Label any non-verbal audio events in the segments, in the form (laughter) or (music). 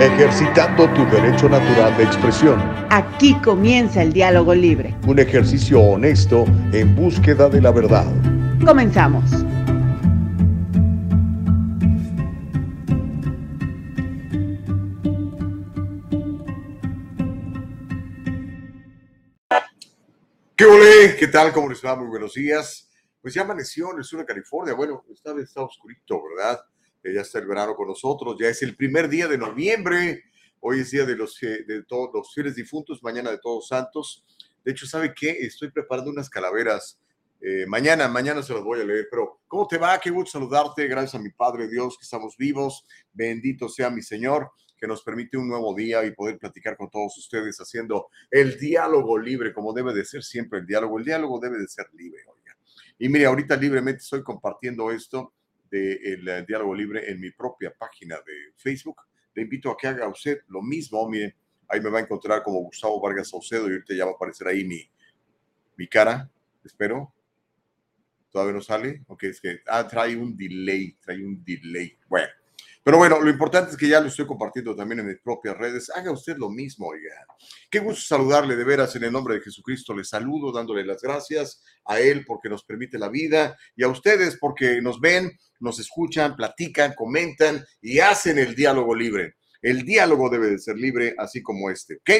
ejercitando tu derecho natural de expresión. Aquí comienza el diálogo libre. Un ejercicio honesto en búsqueda de la verdad. Comenzamos. ¿Qué ole? ¿Qué tal? ¿Cómo les va? Muy buenos días. Pues ya amaneció en el sur de California. Bueno, esta vez está oscurito, ¿verdad? Ya está el verano con nosotros. Ya es el primer día de noviembre. Hoy es día de los, eh, de todos los fieles difuntos, mañana de todos santos. De hecho, ¿sabe qué? Estoy preparando unas calaveras. Eh, mañana, mañana se las voy a leer, pero ¿cómo te va? Qué gusto saludarte. Gracias a mi Padre Dios que estamos vivos. Bendito sea mi Señor que nos permite un nuevo día y poder platicar con todos ustedes haciendo el diálogo libre, como debe de ser siempre el diálogo. El diálogo debe de ser libre, oiga. Y mire, ahorita libremente estoy compartiendo esto del de diálogo libre en mi propia página de Facebook. Le invito a que haga usted lo mismo. Mire, ahí me va a encontrar como Gustavo Vargas Saucedo y ahorita ya va a aparecer ahí mi, mi cara, espero. ¿Todavía no sale? Ok, es que, ah, trae un delay, trae un delay. Bueno, pero bueno, lo importante es que ya lo estoy compartiendo también en mis propias redes. Haga usted lo mismo, oiga. Qué gusto saludarle de veras en el nombre de Jesucristo. Le saludo dándole las gracias a Él porque nos permite la vida y a ustedes porque nos ven, nos escuchan, platican, comentan y hacen el diálogo libre. El diálogo debe de ser libre, así como este, ¿ok?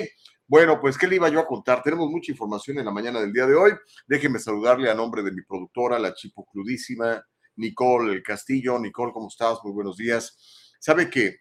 Bueno, pues, ¿qué le iba yo a contar? Tenemos mucha información en la mañana del día de hoy. Déjeme saludarle a nombre de mi productora, la chipocludísima Nicole Castillo. Nicole, ¿cómo estás? Muy buenos días. Sabe que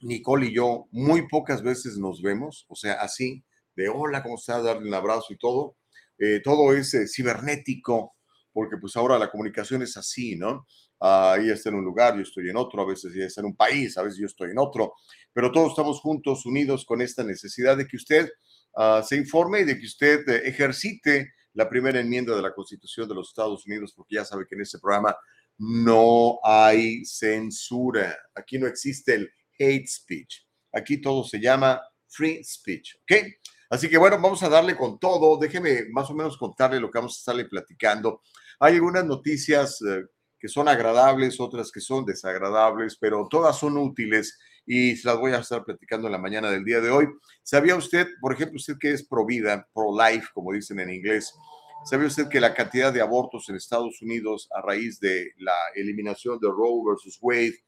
Nicole y yo muy pocas veces nos vemos, o sea, así, de hola, ¿cómo estás? Darle un abrazo y todo. Eh, todo es eh, cibernético, porque pues ahora la comunicación es así, ¿no? Uh, ella está en un lugar, yo estoy en otro, a veces ella está en un país, a veces yo estoy en otro, pero todos estamos juntos, unidos con esta necesidad de que usted uh, se informe y de que usted eh, ejercite la primera enmienda de la Constitución de los Estados Unidos, porque ya sabe que en este programa no hay censura. Aquí no existe el hate speech. Aquí todo se llama free speech, ¿ok? Así que bueno, vamos a darle con todo. Déjeme más o menos contarle lo que vamos a estarle platicando. Hay algunas noticias eh, que son agradables, otras que son desagradables, pero todas son útiles y se las voy a estar platicando en la mañana del día de hoy. ¿Sabía usted, por ejemplo, usted que es pro vida, pro life, como dicen en inglés? ¿Sabe usted que la cantidad de abortos en Estados Unidos a raíz de la eliminación de Roe versus Wade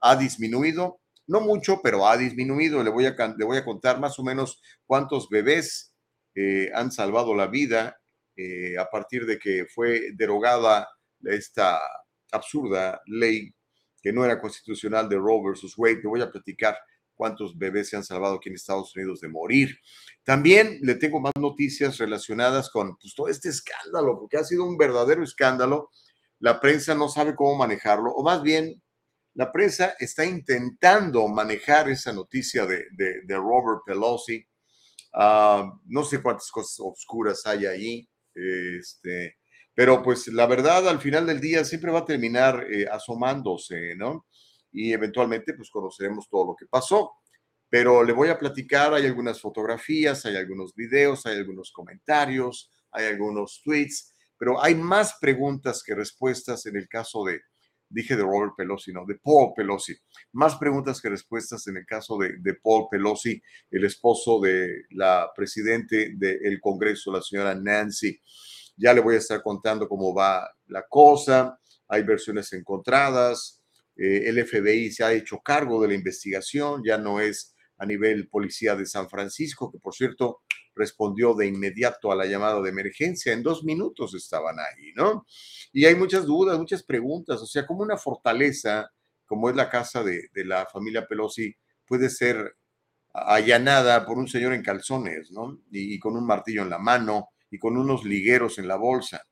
ha disminuido? No mucho, pero ha disminuido. Le voy a, le voy a contar más o menos cuántos bebés eh, han salvado la vida eh, a partir de que fue derogada esta absurda ley que no era constitucional de Roe versus Wade. Le voy a platicar cuántos bebés se han salvado aquí en Estados Unidos de morir. También le tengo más noticias relacionadas con pues, todo este escándalo, porque ha sido un verdadero escándalo. La prensa no sabe cómo manejarlo, o más bien, la prensa está intentando manejar esa noticia de, Robert Pelosi. Uh, no sé cuántas cosas oscuras hay ahí, este, pero pues la verdad al final del día siempre va a terminar eh, asomándose, ¿no? y eventualmente pues conoceremos todo lo que pasó. Pero le voy a platicar, hay algunas fotografías, hay algunos videos, hay algunos comentarios, hay algunos tweets, pero hay más preguntas que respuestas en el caso de, dije de Robert Pelosi, no, de Paul Pelosi, más preguntas que respuestas en el caso de, de Paul Pelosi, el esposo de la presidente del Congreso, la señora Nancy. Ya le voy a estar contando cómo va la cosa, hay versiones encontradas, eh, el FBI se ha hecho cargo de la investigación, ya no es a nivel policía de San Francisco, que por cierto respondió de inmediato a la llamada de emergencia. En dos minutos estaban ahí, ¿no? Y hay muchas dudas, muchas preguntas. O sea, como una fortaleza, como es la casa de, la familia Pelosi, puede ser allanada por un señor en calzones, ¿no? y con un martillo en la mano y con unos ligueros en la bolsa.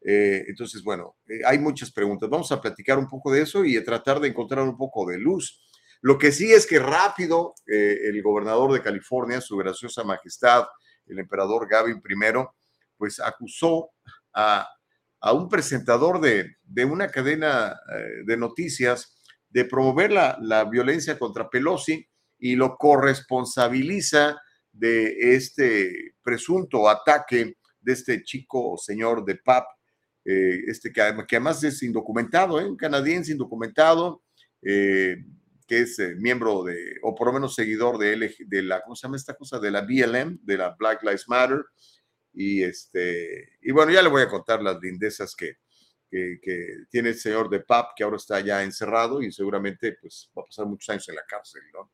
Eh, entonces, bueno, eh, hay muchas preguntas. Vamos a platicar un poco de eso y a tratar de encontrar un poco de luz. Lo que sí es que rápido eh, el gobernador de California, su graciosa majestad, el emperador Gavin I, pues acusó a, un presentador de, una cadena de noticias de promover la, la violencia contra Pelosi y lo corresponsabiliza de este presunto ataque de este chico señor de PAP eh, este que, además es indocumentado, ¿eh? un canadiense indocumentado, eh, que es eh, miembro de, o por lo menos seguidor de, de la, ¿cómo se llama esta cosa? De la BLM, de la Black Lives Matter. Y, este, y bueno, ya le voy a contar las lindezas que, que, tiene el señor de PAP, que ahora está ya encerrado y seguramente pues, va a pasar muchos años en la cárcel, ¿no?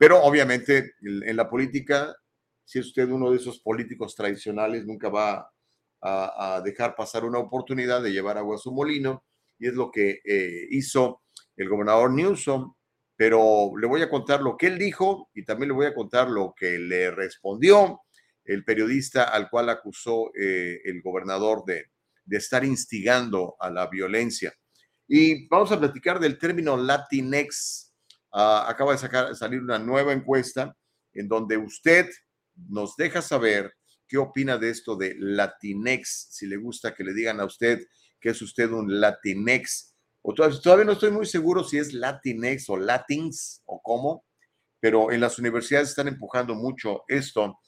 Pero obviamente en la política, si es usted uno de esos políticos tradicionales, nunca va a, dejar pasar una oportunidad de llevar agua a su molino, y es lo que eh, hizo el gobernador Newsom, pero le voy a contar lo que él dijo y también le voy a contar lo que le respondió el periodista al cual acusó eh, el gobernador de, de estar instigando a la violencia. Y vamos a platicar del término Latinx. Ah, acaba de salir una nueva encuesta en donde usted nos deja saber qué opina de esto de Latinex, si le gusta que le digan a usted que es usted un Latinex o todavía, no estoy muy seguro si es Latinex o Latins o cómo, pero en las universidades están empujando mucho esto.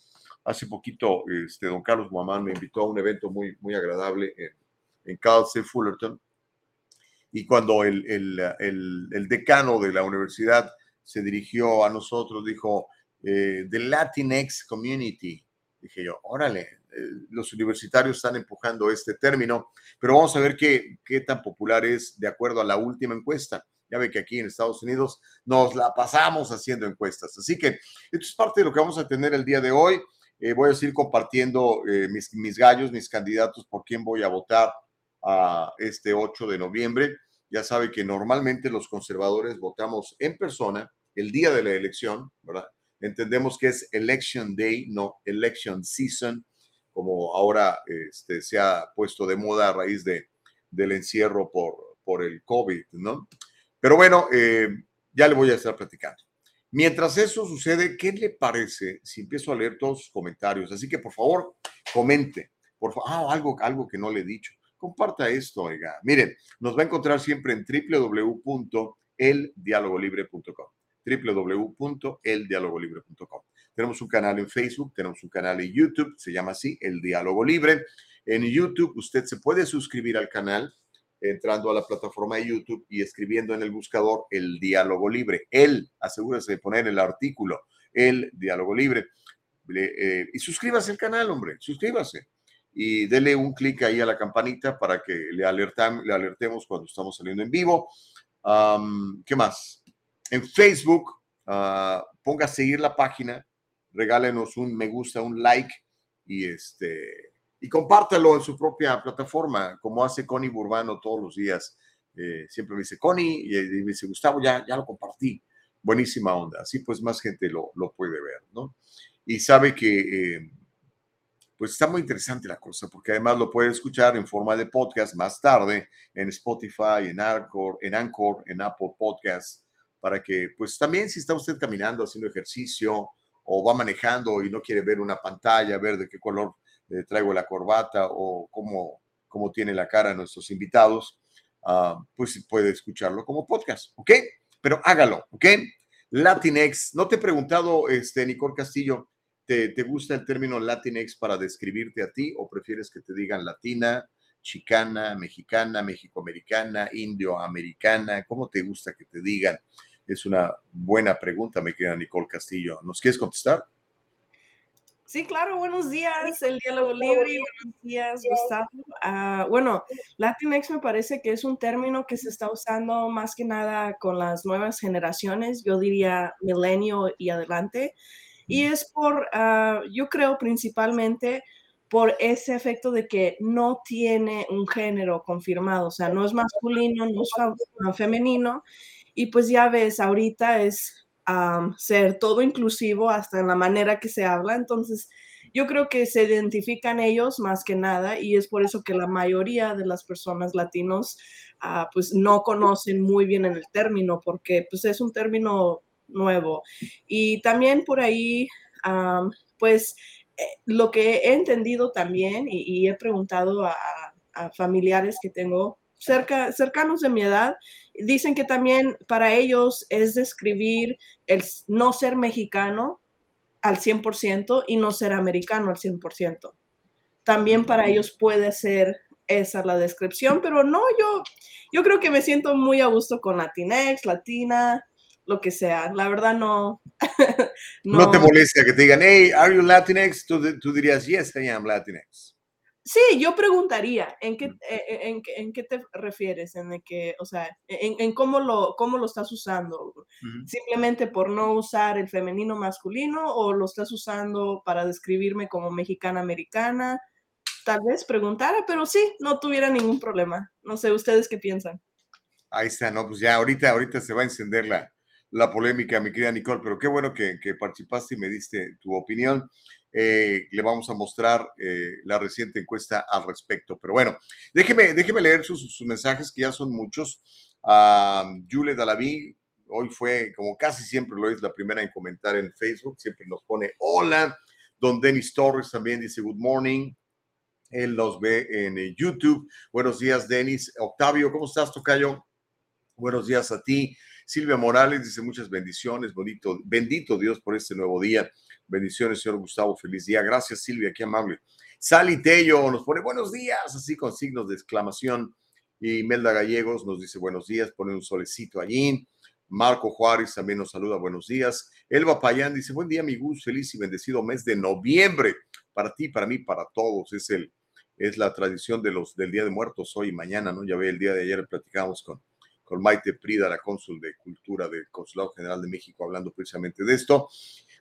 Hace poquito, este, don Carlos Guamán me invitó a un evento muy, muy agradable en, en Cal Fullerton. Y cuando el, el, el, decano de la universidad se dirigió a nosotros, dijo, eh, The Latinx Community. Dije yo, órale, eh, los universitarios están empujando este término, pero vamos a ver qué, qué tan popular es de acuerdo a la última encuesta. Ya ve que aquí en Estados Unidos nos la pasamos haciendo encuestas. Así que esto es parte de lo que vamos a tener el día de hoy. Eh, voy a seguir compartiendo eh, mis, mis, gallos, mis candidatos, por quién voy a votar a este 8 de noviembre. Ya sabe que normalmente los conservadores votamos en persona el día de la elección, ¿verdad? Entendemos que es Election Day, no Election Season como ahora este, se ha puesto de moda a raíz de, del encierro por, por el COVID, ¿no? Pero bueno, eh, ya le voy a estar platicando. Mientras eso sucede, ¿qué le parece si empiezo a leer todos sus comentarios? Así que por favor, comente. Por favor, ah, algo, algo que no le he dicho. Comparta esto, oiga. Miren, nos va a encontrar siempre en www.eldialogolibre.com www.eldialogolibre.com tenemos un canal en Facebook, tenemos un canal en YouTube, se llama así, El Diálogo Libre. En YouTube usted se puede suscribir al canal entrando a la plataforma de YouTube y escribiendo en el buscador El Diálogo Libre. Él, asegúrese de poner el artículo El Diálogo Libre. Eh, y suscríbase al canal, hombre, suscríbase. Y dele un clic ahí a la campanita para que le, le alertemos cuando estamos saliendo en vivo. ¿Qué más? En Facebook, uh, ponga a seguir la página regálenos un me gusta, un like y este y compártelo en su propia plataforma, como hace Connie Burbano todos los días. Eh, siempre me dice Connie y, me dice Gustavo, ya, ya lo compartí. Buenísima onda. Así pues más gente lo, lo puede ver, ¿no? Y sabe que eh, pues está muy interesante la cosa, porque además lo puede escuchar en forma de podcast más tarde en Spotify, en Anchor, en Anchor, en Apple Podcasts, para que pues también si está usted caminando, haciendo ejercicio, o va manejando y no quiere ver una pantalla, ver de qué color eh, traigo la corbata o cómo, cómo tiene la cara nuestros invitados, ah, pues puede escucharlo como podcast, ¿ok? Pero hágalo, ¿ok? Latinx, no te he preguntado, este, Nicole Castillo, ¿te, ¿te gusta el término Latinx para describirte a ti o prefieres que te digan latina, chicana, mexicana, mexicoamericana, indioamericana? ¿Cómo te gusta que te digan? Es una buena pregunta, me queda Nicole Castillo. ¿Nos quieres contestar? Sí, claro, buenos días, el diálogo libre, buenos días, Gustavo. Uh, bueno, Latinx me parece que es un término que se está usando más que nada con las nuevas generaciones, yo diría milenio y adelante, y es por, uh, yo creo principalmente por ese efecto de que no tiene un género confirmado, o sea, no es masculino, no es femenino, y pues ya ves, ahorita es ser todo inclusivo hasta en la manera que se habla. Entonces, yo creo que se identifican ellos más que nada y es por eso que la mayoría de las personas latinos ah, pues no conocen muy bien el término porque pues es un término nuevo. Y también por ahí, pues eh, lo que he entendido también y, he preguntado a, a familiares que tengo cerca, cercanos de mi edad, dicen que también para ellos es describir el no ser mexicano al 100% y no ser americano al 100%. También para ellos puede ser esa la descripción, pero no, yo, yo creo que me siento muy a gusto con Latinx, Latina, lo que sea. La verdad no. (laughs) no, te molesta que te digan, hey, are you Latinx? Tú, tú dirías, yes, I am Latinx. Sí, yo preguntaría, ¿en qué, e, e, en, en, qué te refieres? En que, o sea, en, en, cómo, lo, cómo lo estás usando. ¿Simplemente por no usar el femenino masculino o lo estás usando para describirme como mexicana-americana? Tal vez preguntara, pero sí, no tuviera ningún problema. No sé, ¿ustedes qué piensan? Ahí está, no, pues ya ahorita, ahorita se va a encender la, la polémica, mi querida Nicole, pero qué bueno que, participaste y me diste tu opinión. Eh, le vamos a mostrar eh, la reciente encuesta al respecto. Pero bueno, déjeme, déjeme leer sus, mensajes, que ya son muchos. Uh, Julie Dalaví, hoy fue, como casi siempre lo es, la primera en comentar en Facebook, siempre nos pone hola. Don Denis Torres también dice good morning. Él nos ve en eh, YouTube. Buenos días, Denis. Octavio, ¿cómo estás, Tocayo? Buenos días a ti. Silvia Morales dice muchas bendiciones, bonito, bendito Dios por este nuevo día. Bendiciones, señor Gustavo. Feliz día. Gracias, Silvia. Qué amable. Sally Tello nos pone buenos días, así con signos de exclamación. Y Melda Gallegos nos dice buenos días, pone un solecito allí. Marco Juárez también nos saluda buenos días. Elba Payán dice buen día, mi Gus. Feliz y bendecido mes de noviembre. Para ti, para mí, para todos. Es el es la tradición de los del Día de Muertos hoy y mañana, ¿no? Ya ve, el día de ayer platicamos con, con Maite Prida, la cónsul de Cultura del Consulado General de México, hablando precisamente de esto.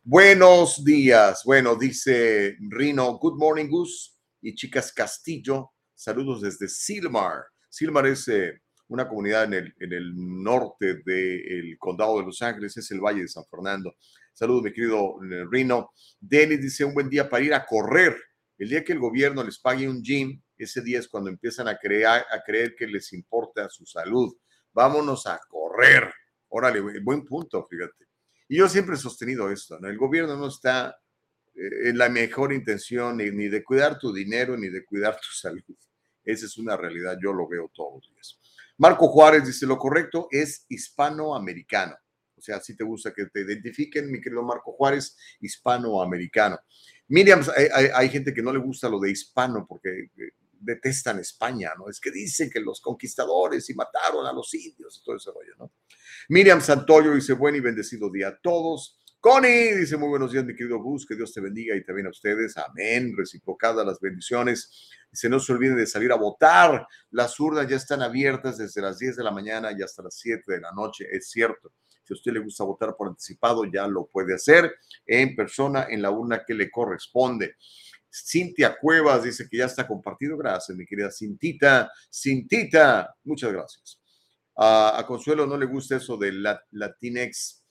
Buenos días. Bueno, dice Rino, good morning, Gus. Y chicas Castillo, saludos desde Silmar. Silmar es eh, una comunidad en el, en el norte del condado de Los Ángeles, es el Valle de San Fernando. Saludos, mi querido eh, Rino. Denis dice, un buen día para ir a correr. El día que el gobierno les pague un gym, ese día es cuando empiezan a, crear, a creer que les importa su salud. Vámonos a correr. Órale, buen punto, fíjate. Y yo siempre he sostenido esto, ¿no? El gobierno no está eh, en la mejor intención ni, de cuidar tu dinero ni de cuidar tu (laughs) salud. Esa es una realidad, yo lo veo todos los días. Marco Juárez dice, lo correcto es hispanoamericano. O sea, si te gusta que te identifiquen, mi querido Marco Juárez, hispanoamericano. Miriam, hay, hay, gente que no le gusta lo de hispano porque eh, detestan España, ¿no? Es que dicen que los conquistadores y mataron a los indios y todo ese rollo, ¿no? Miriam Santoyo dice, buen y bendecido día a todos. Connie dice, muy buenos días, mi querido Gus, que Dios te bendiga y también a ustedes. Amén. Reciprocadas las bendiciones. Dice, no se olviden de salir a votar. Las urnas ya están abiertas desde las 10 de la mañana y hasta las 7 de la noche. Es cierto. Si a usted le gusta votar por anticipado, ya lo puede hacer en persona en la urna que le corresponde. Cintia Cuevas dice que ya está compartido. Gracias, mi querida Cintita. Cintita, muchas gracias. a Consuelo no le gusta eso del Latinex.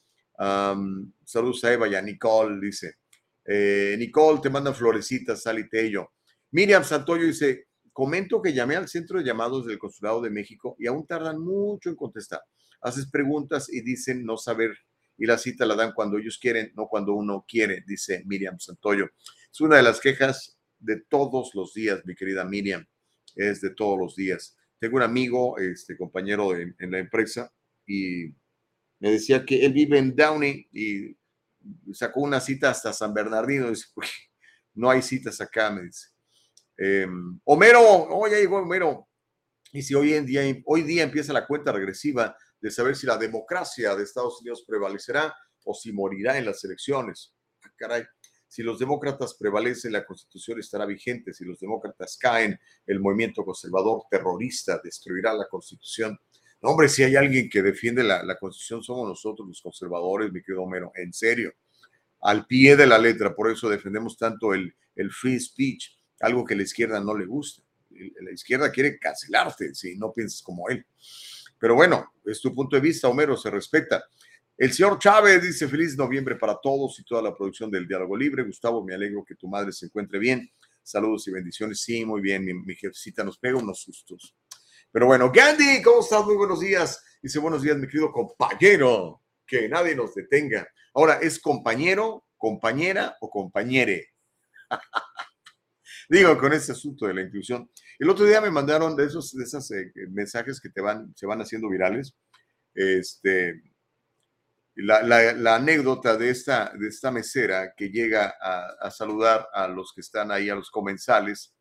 saludos a Eva y a Nicole, dice. Eh, Nicole, te mandan florecitas, Sal y Tello. Miriam Santoyo dice, comento que llamé al centro de llamados del Consulado de México y aún tardan mucho en contestar. Haces preguntas y dicen no saber y la cita la dan cuando ellos quieren, no cuando uno quiere, dice Miriam Santoyo. Es una de las quejas de todos los días, mi querida Miriam, es de todos los días. Tengo un amigo, este compañero en, la empresa, y me decía que él vive en Downey y sacó una cita hasta San Bernardino. Dice, no hay citas acá, me dice. Em, Homero, oh, ya llegó Homero. Y si hoy en día, hoy día empieza la cuenta regresiva de saber si la democracia de Estados Unidos prevalecerá o si morirá en las elecciones. Ah, caray, si los demócratas prevalecen, la constitución estará vigente. Si los demócratas caen, el movimiento conservador terrorista destruirá la constitución. Hombre, si hay alguien que defiende la, constitución, somos nosotros los conservadores, mi querido Homero, en serio, al pie de la letra. Por eso defendemos tanto el, el free speech, algo que la izquierda no le gusta. La izquierda quiere cancelarte si no piensas como él. Pero bueno, es tu punto de vista, Homero, se respeta. El señor Chávez dice feliz noviembre para todos y toda la producción del Diálogo Libre. Gustavo, me alegro que tu madre se encuentre bien. Saludos y bendiciones. Sí, muy bien. Mi, mi jefecita nos pega unos sustos. Pero bueno, Gandhi, ¿cómo estás? Muy buenos días. Dice buenos días, mi querido compañero. Que nadie nos detenga. Ahora, ¿es compañero, compañera o compañere? (laughs) Digo, con ese asunto de la inclusión. El otro día me mandaron de esos, de eh, mensajes que te van, se van haciendo virales. Este, la, anécdota de esta, de esta mesera que llega a, saludar a los que están ahí, a los comensales,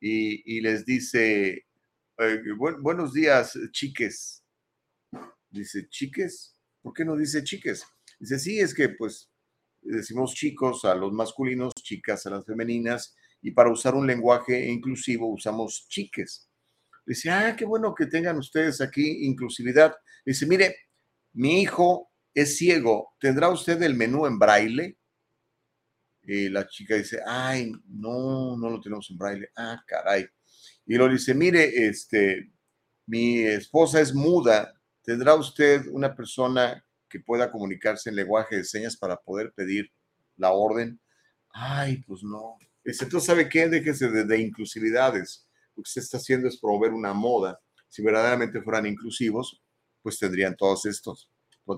y, les dice, eh, buenos días, chiques. Dice, chiques, ¿por qué no dice chiques? Dice, sí, es que pues decimos chicos a los masculinos, chicas a las femeninas, y para usar un lenguaje inclusivo usamos chiques. Dice, ah, qué bueno que tengan ustedes aquí inclusividad. Dice, mire, mi hijo es ciego, ¿tendrá usted el menú en braille? Y la chica dice, ay, no, no lo tenemos en braille. Ah, caray. Y lo dice, mire, este, mi esposa es muda, ¿tendrá usted una persona que pueda comunicarse en lenguaje de señas para poder pedir la orden? Ay, pues no. Entonces, ¿sabe qué? Déjese de, de inclusividades. Lo que se está haciendo es promover una moda. Si verdaderamente fueran inclusivos, pues tendrían todos estos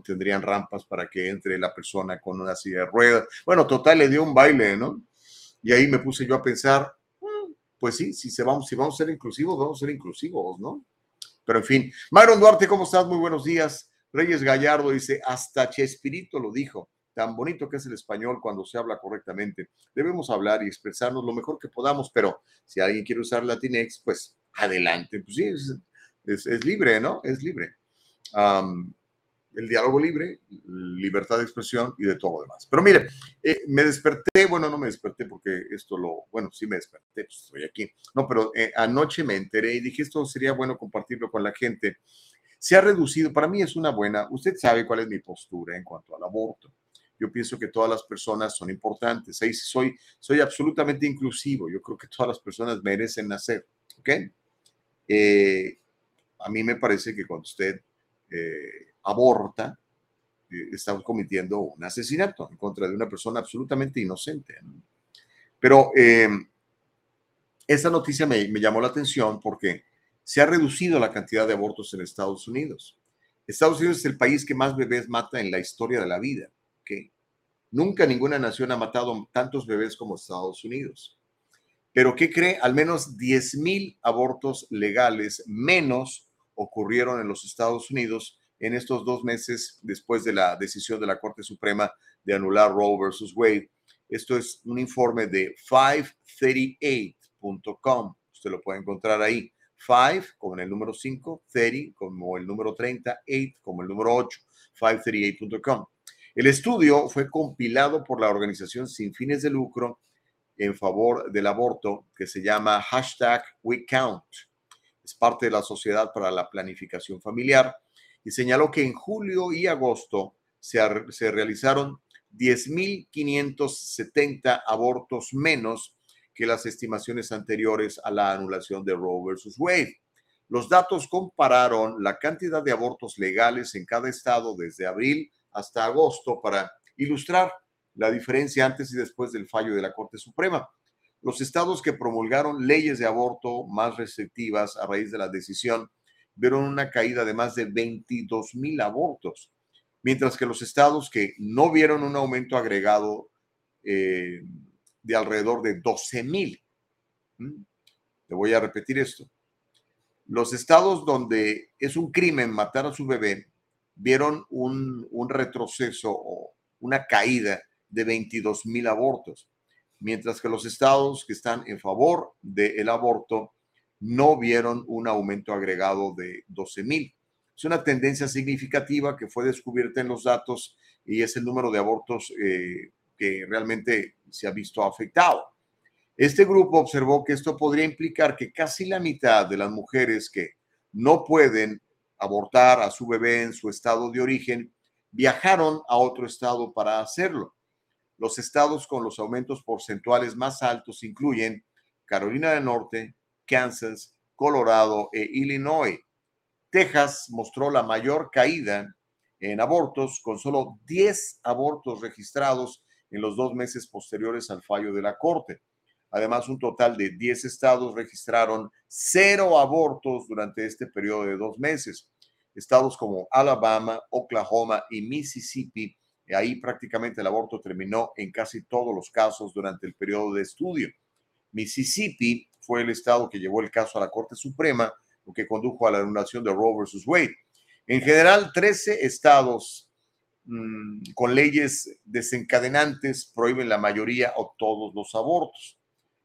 tendrían rampas para que entre la persona con una silla de ruedas. Bueno, total, le dio un baile, ¿no? Y ahí me puse yo a pensar, mm, pues sí, si, se vamos, si vamos a ser inclusivos, vamos a ser inclusivos, ¿no? Pero en fin, Myron Duarte, ¿cómo estás? Muy buenos días. Reyes Gallardo dice, hasta Chespirito lo dijo, tan bonito que es el español cuando se habla correctamente. Debemos hablar y expresarnos lo mejor que podamos, pero si alguien quiere usar Latinex, pues adelante. Pues sí, es, es, libre, ¿no? Es libre. El diálogo libre, libertad de expresión y de todo lo demás. Pero mire, eh, me desperté, bueno, no me desperté porque esto lo, bueno, sí me desperté, pues estoy aquí. No, pero eh, anoche me enteré y dije, esto sería bueno compartirlo con la gente. Se ha reducido, para mí es una buena, usted sabe cuál es mi postura en cuanto al aborto. Yo pienso que todas las personas son importantes. Ahí soy, soy absolutamente inclusivo. Yo creo que todas las personas merecen nacer. ¿Ok? Eh, a mí me parece que cuando usted eh, aborta, eh, cometiendo un asesinato en contra de una persona absolutamente inocente. Pero eh, esta noticia me, llamó la atención porque se ha reducido la cantidad de abortos en Estados Unidos. Estados Unidos es el país que más bebés mata en la historia de la vida. ¿okay? Nunca ninguna nación ha matado tantos bebés como Estados Unidos. Pero ¿qué cree? Al menos 10 mil abortos legales menos ocurrieron en los Estados Unidos en estos dos meses después de la decisión de la Corte Suprema de anular Roe versus Wade. Esto es un informe de 538.com. Usted lo puede encontrar ahí. 5 como el número 5, 30 como el número 30, 8 como el número 8, 538.com. El estudio fue compilado por la organización sin fines de lucro en favor del aborto que se llama hashtag WeCount es parte de la Sociedad para la Planificación Familiar, y señaló que en julio y agosto se, se realizaron 10.570 abortos menos que las estimaciones anteriores a la anulación de Roe versus Wade. Los datos compararon la cantidad de abortos legales en cada estado desde abril hasta agosto para ilustrar la diferencia antes y después del fallo de la Corte Suprema. Los estados que promulgaron leyes de aborto más restrictivas a raíz de la decisión vieron una caída de más de 22 mil abortos, mientras que los estados que no vieron un aumento agregado eh, de alrededor de 12 mil. ¿Mm? Te voy a repetir esto. Los estados donde es un crimen matar a su bebé vieron un, un retroceso o una caída de 22 mil abortos mientras que los estados que están en favor del aborto no vieron un aumento agregado de 12 mil. Es una tendencia significativa que fue descubierta en los datos y es el número de abortos eh, que realmente se ha visto afectado. Este grupo observó que esto podría implicar que casi la mitad de las mujeres que no pueden abortar a su bebé en su estado de origen viajaron a otro estado para hacerlo. Los estados con los aumentos porcentuales más altos incluyen Carolina del Norte, Kansas, Colorado e Illinois. Texas mostró la mayor caída en abortos, con solo 10 abortos registrados en los dos meses posteriores al fallo de la Corte. Además, un total de 10 estados registraron cero abortos durante este periodo de dos meses. Estados como Alabama, Oklahoma y Mississippi Ahí prácticamente el aborto terminó en casi todos los casos durante el periodo de estudio. Mississippi fue el estado que llevó el caso a la Corte Suprema, lo que condujo a la anulación de Roe versus Wade. En general, 13 estados mmm, con leyes desencadenantes prohíben la mayoría o todos los abortos.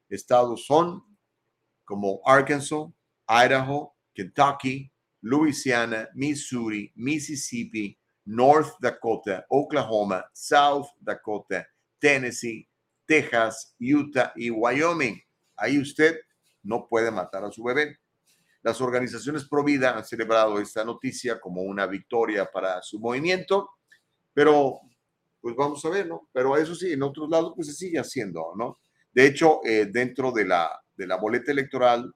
Estados son como Arkansas, Idaho, Kentucky, Louisiana, Missouri, Mississippi, North Dakota, Oklahoma, South Dakota, Tennessee, Texas, Utah y Wyoming. Ahí usted no puede matar a su bebé. Las organizaciones pro vida han celebrado esta noticia como una victoria para su movimiento, pero pues vamos a ver, ¿no? Pero eso sí, en otros lados pues se sigue haciendo, ¿no? De hecho, eh, dentro de la, de la boleta electoral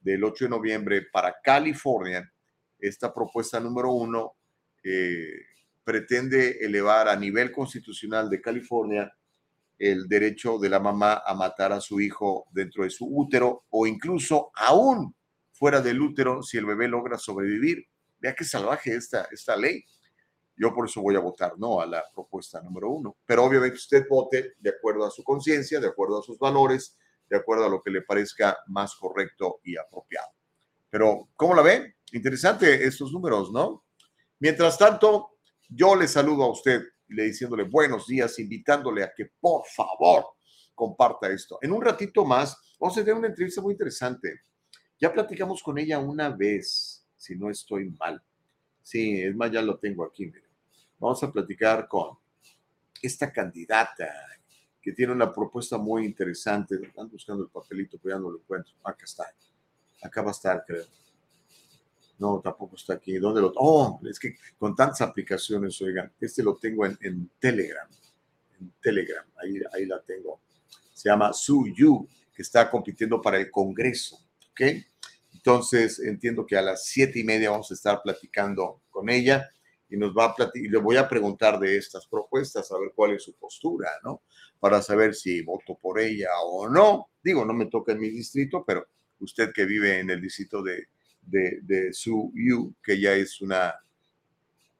del 8 de noviembre para California, esta propuesta número uno eh, pretende elevar a nivel constitucional de California el derecho de la mamá a matar a su hijo dentro de su útero o incluso aún fuera del útero si el bebé logra sobrevivir. Vea qué salvaje esta, esta ley. Yo por eso voy a votar no a la propuesta número uno. Pero obviamente usted vote de acuerdo a su conciencia, de acuerdo a sus valores, de acuerdo a lo que le parezca más correcto y apropiado. Pero, ¿cómo la ve? Interesante estos números, ¿no? Mientras tanto, yo le saludo a usted le diciéndole buenos días, invitándole a que por favor comparta esto. En un ratito más vamos a tener una entrevista muy interesante ya platicamos con ella una vez, si no estoy mal. Sí, es más, ya lo tengo aquí. Vamos a platicar con esta candidata que tiene una propuesta muy interesante. Están buscando el papelito, pero ya no lo encuentro. Acá está. Acá va a estar, creo. No, tampoco está aquí. ¿Dónde lo? Oh, es que con tantas aplicaciones, oigan, este lo tengo en, Telegram. En Telegram, ahí, ahí la tengo. Se llama Su Yu, que está compitiendo para el Congreso. ¿ok? Entonces, entiendo que a las siete y media vamos a estar platicando con ella y nos va a y le voy a preguntar de estas propuestas, a ver cuál es su postura, ¿no? Para saber si voto por ella o no. Digo, no me toca en mi distrito, pero usted que vive en el distrito de, de, Su Yu, que ya es una,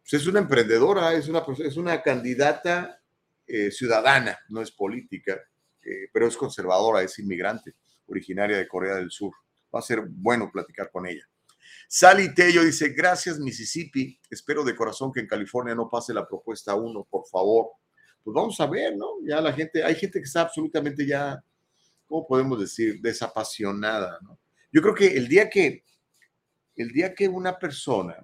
pues es una emprendedora, es una, es una candidata eh, ciudadana, no es política, eh, pero es conservadora, es inmigrante, originaria de Corea del Sur va a ser bueno platicar con ella. Sally Tello dice, gracias Mississippi, espero de corazón que en California no pase la propuesta 1, por favor. Pues vamos a ver, ¿no? Ya la gente, hay gente que está absolutamente ya, ¿cómo podemos decir? Desapasionada, ¿no? Yo creo que el día que, el día que una persona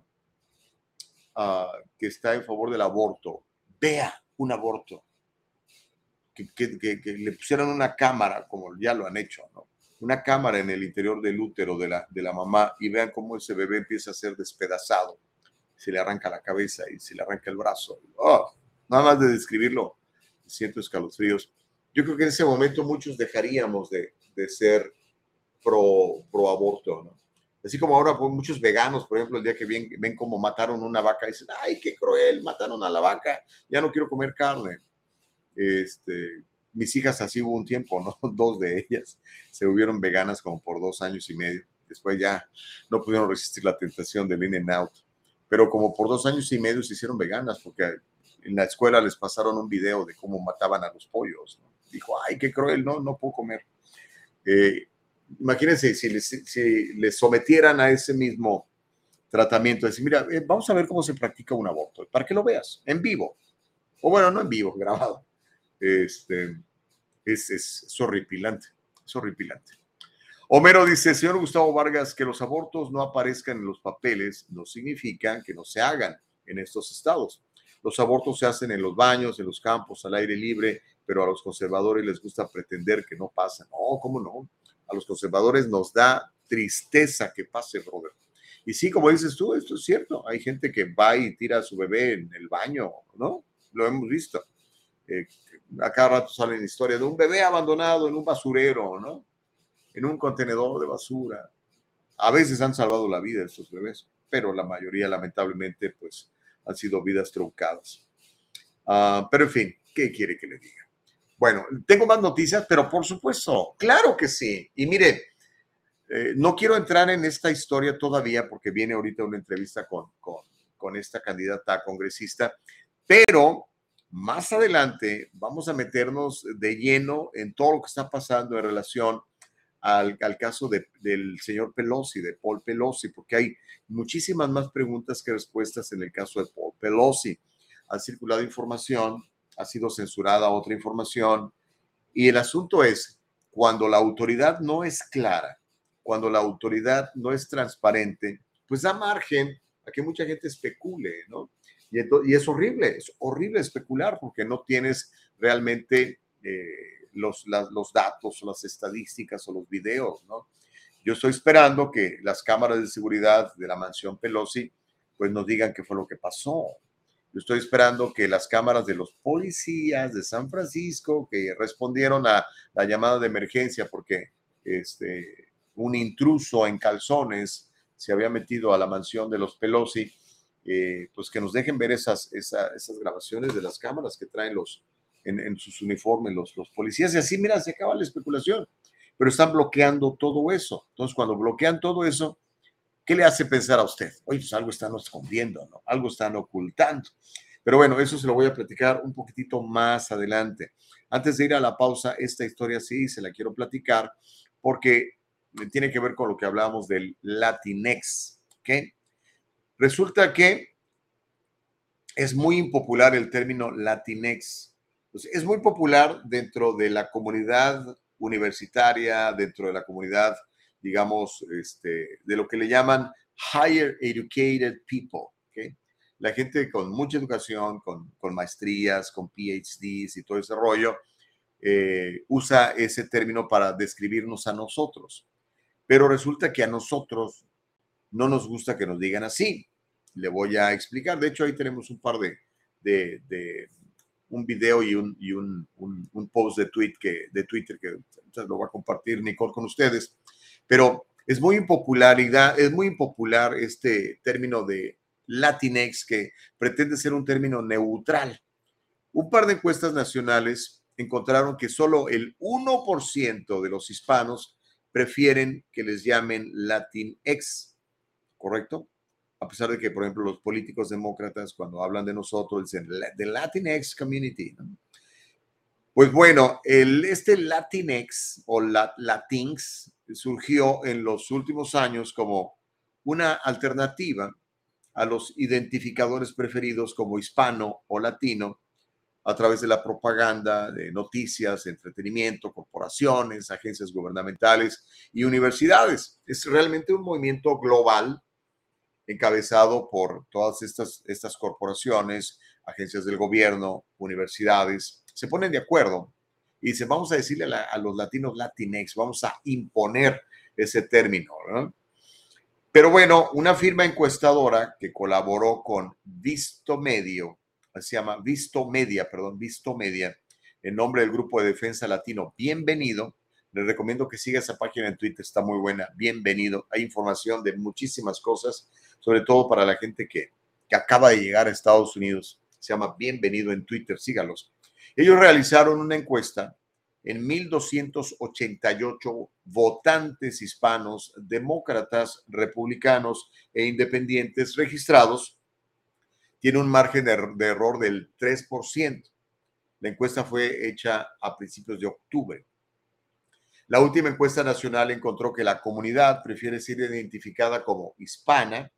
uh, que está en favor del aborto vea un aborto, que, le pusieran una cámara, como ya lo han hecho, ¿no? una cámara en el interior del útero de la, de la mamá y vean cómo ese bebé empieza a ser despedazado. Se le arranca la cabeza y se le arranca el brazo. Oh, nada más de describirlo, siento escalofríos. Yo creo que en ese momento muchos dejaríamos de, de ser pro, pro aborto, ¿no? Así como ahora pues, muchos veganos, por ejemplo, el día que ven, ven cómo mataron una vaca, dicen, ay, qué cruel, mataron a la vaca, ya no quiero comer carne. Este, mis hijas así hubo un tiempo, ¿no? (laughs) Dos de ellas se hubieron veganas como por dos años y medio. Después ya no pudieron resistir la tentación del in and out. Pero como por dos años y medio se hicieron veganas porque en la escuela les pasaron un video de cómo mataban a los pollos. Dijo, ay, qué cruel, no, no puedo comer. Eh, imagínense si les, si les, sometieran a ese mismo tratamiento, decir, mira, eh, vamos a ver cómo se practica un aborto, para que lo veas, en vivo. O bueno, no en vivo, (laughs) grabado este, es, es, horripilante, es horripilante. Homero dice, señor Gustavo Vargas, que los abortos no aparezcan en los papeles no significa que no se hagan en estos estados. Los abortos se hacen en los baños, en los campos, al aire libre, pero a los conservadores les gusta pretender que no pasa. No, ¿cómo no? A los conservadores nos da tristeza que pase, Robert. Y sí, como dices tú, esto es cierto. Hay gente que va y tira a su bebé en el baño, ¿no? Lo hemos visto. Eh, a cada rato salen historias de un bebé abandonado en un basurero, ¿no? En un contenedor de basura. A veces han salvado la vida de estos bebés, pero la mayoría, lamentablemente, pues han sido vidas truncadas. Uh, pero en fin, ¿qué quiere que le diga? Bueno, tengo más noticias, pero por supuesto, claro que sí. Y mire, eh, no quiero entrar en esta historia todavía porque viene ahorita una entrevista con, con, con esta candidata congresista, pero más adelante vamos a meternos de lleno en todo lo que está pasando en relación al, caso del señor Pelosi, de Paul Pelosi, porque hay muchísimas más preguntas que respuestas en el caso de Paul Pelosi. Ha circulado información, ha sido censurada otra información, y el asunto es, cuando la autoridad no es clara, cuando la autoridad no es transparente, pues da margen a que mucha gente especule, ¿no? Y, es horrible, es horrible especular porque no tienes realmente eh, los, los datos las estadísticas o los videos, ¿no? Yo estoy esperando que las cámaras de seguridad de la mansión Pelosi pues nos digan qué fue lo que pasó. Yo estoy esperando que las cámaras de los policías de San Francisco que respondieron a la llamada de emergencia porque este, un intruso en calzones se había metido a la mansión de los Pelosi, eh, pues que nos dejen ver esas, esas, grabaciones de las cámaras que traen los, en, sus uniformes los, los policías. Y así, mira, se acaba la especulación. Pero están bloqueando todo eso. Entonces, cuando bloquean todo eso, ¿qué le hace pensar a usted? Oye, pues algo están escondiendo, ¿no? Algo están ocultando. Pero bueno, eso se lo voy a platicar un poquitito más adelante. Antes de ir a la pausa, esta historia sí se la quiero platicar porque tiene que ver con lo que hablábamos del Latinex. ¿ok? Resulta que es muy impopular el término Latinex. Pues, es muy popular dentro de la comunidad universitaria, dentro de la comunidad, digamos, este, de lo que le llaman higher educated people. ¿okay? La gente con mucha educación, con, con maestrías, con PhDs y todo ese rollo, eh, usa ese término para describirnos a nosotros. Pero resulta que a nosotros no nos gusta que nos digan así. Le voy a explicar. De hecho, ahí tenemos un par de, de, un video y, un, y un, un, post de, tweet que, de Twitter que lo va a compartir Nicole con ustedes. Pero es muy impopularidad, es muy impopular este término de Latinx que pretende ser un término neutral. Un par de encuestas nacionales encontraron que solo el 1% de los hispanos prefieren que les llamen Latinx, ¿correcto? A pesar de que, por ejemplo, los políticos demócratas cuando hablan de nosotros dicen the Latinx community. Pues bueno, el, este Latinx o Latinx surgió en los últimos años como una alternativa a los identificadores preferidos como hispano o latino a través de la propaganda, de noticias, entretenimiento, corporaciones, agencias gubernamentales y universidades. Es realmente un movimiento global encabezado por todas estas, estas corporaciones, agencias del gobierno, universidades, se ponen de acuerdo y dicen, vamos a decirle a, los latinos Latinex, vamos a imponer ese término. Pero bueno, una firma encuestadora que colaboró con Visto Medio, se llama Visto Media, perdón, Visto Media, en nombre del Grupo de Defensa Latino. Bienvenido. Les recomiendo que siga esa página en Twitter, está muy buena. Bienvenido. Hay información de muchísimas cosas, sobre todo para la gente que, que acaba de llegar a Estados Unidos. Se llama Bienvenido en Twitter, sígalos. Ellos realizaron una encuesta en 1.288 votantes hispanos, demócratas, republicanos e independientes registrados tiene un margen de, error del 3%. La encuesta fue hecha a principios de octubre. La última encuesta nacional encontró que la comunidad prefiere ser identificada como hispana,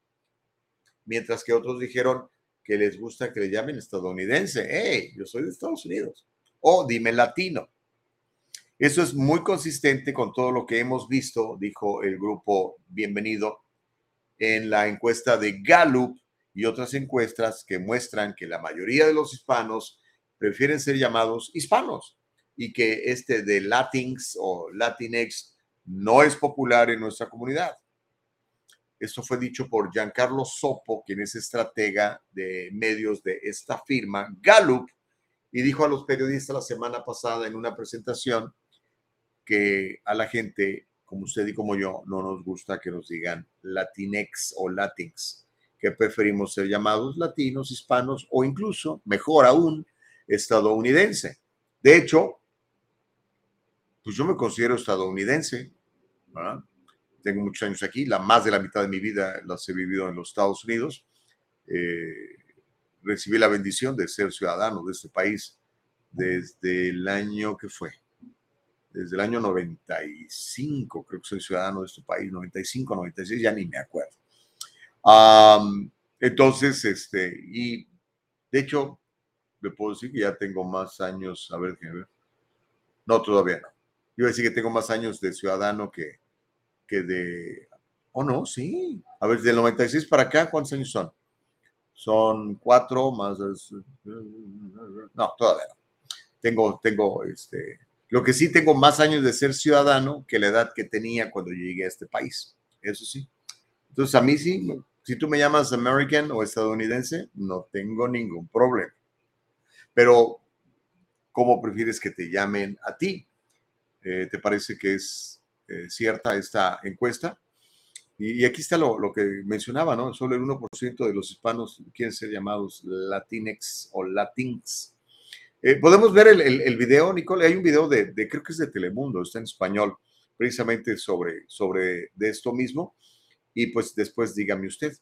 mientras que otros dijeron que les gusta que le llamen estadounidense. ¡Hey! Yo soy de Estados Unidos. O dime latino. Eso es muy consistente con todo lo que hemos visto, dijo el grupo Bienvenido en la encuesta de Gallup y otras encuestas que muestran que la mayoría de los hispanos prefieren ser llamados hispanos y que este de Latinx o Latinx no es popular en nuestra comunidad. Esto fue dicho por Giancarlo Sopo, quien es estratega de medios de esta firma, Gallup, y dijo a los periodistas la semana pasada en una presentación que a la gente, como usted y como yo, no nos gusta que nos digan Latinx o Latinx que preferimos ser llamados latinos, hispanos o incluso, mejor aún, estadounidense. De hecho, pues yo me considero estadounidense. Tengo muchos años aquí, la más de la mitad de mi vida las he vivido en los Estados Unidos. Eh, recibí la bendición de ser ciudadano de este país desde el año que fue, desde el año 95, creo que soy ciudadano de este país, 95, 96, ya ni me acuerdo entonces, este, y de hecho, le puedo decir que ya tengo más años, a ver, ver. No, todavía no. Iba a decir que tengo más años de ciudadano que, que de... Oh, no, sí. A ver, del 96 para acá, ¿cuántos años son? Son cuatro más... No, todavía no. Tengo, tengo, este, lo que sí tengo más años de ser ciudadano que la edad que tenía cuando llegué a este país. Eso sí. Entonces, a mí sí, si tú me llamas American o estadounidense, no tengo ningún problema. Pero, ¿cómo prefieres que te llamen a ti? Eh, ¿Te parece que es eh, cierta esta encuesta? Y, aquí está lo, lo, que mencionaba, ¿no? Solo el 1% de los hispanos quieren ser llamados Latinex o Latins. Eh, Podemos ver el, el, video, Nicole. Hay un video de, de, creo que es de Telemundo, está en español, precisamente sobre, sobre de esto mismo. Y pues después dígame usted.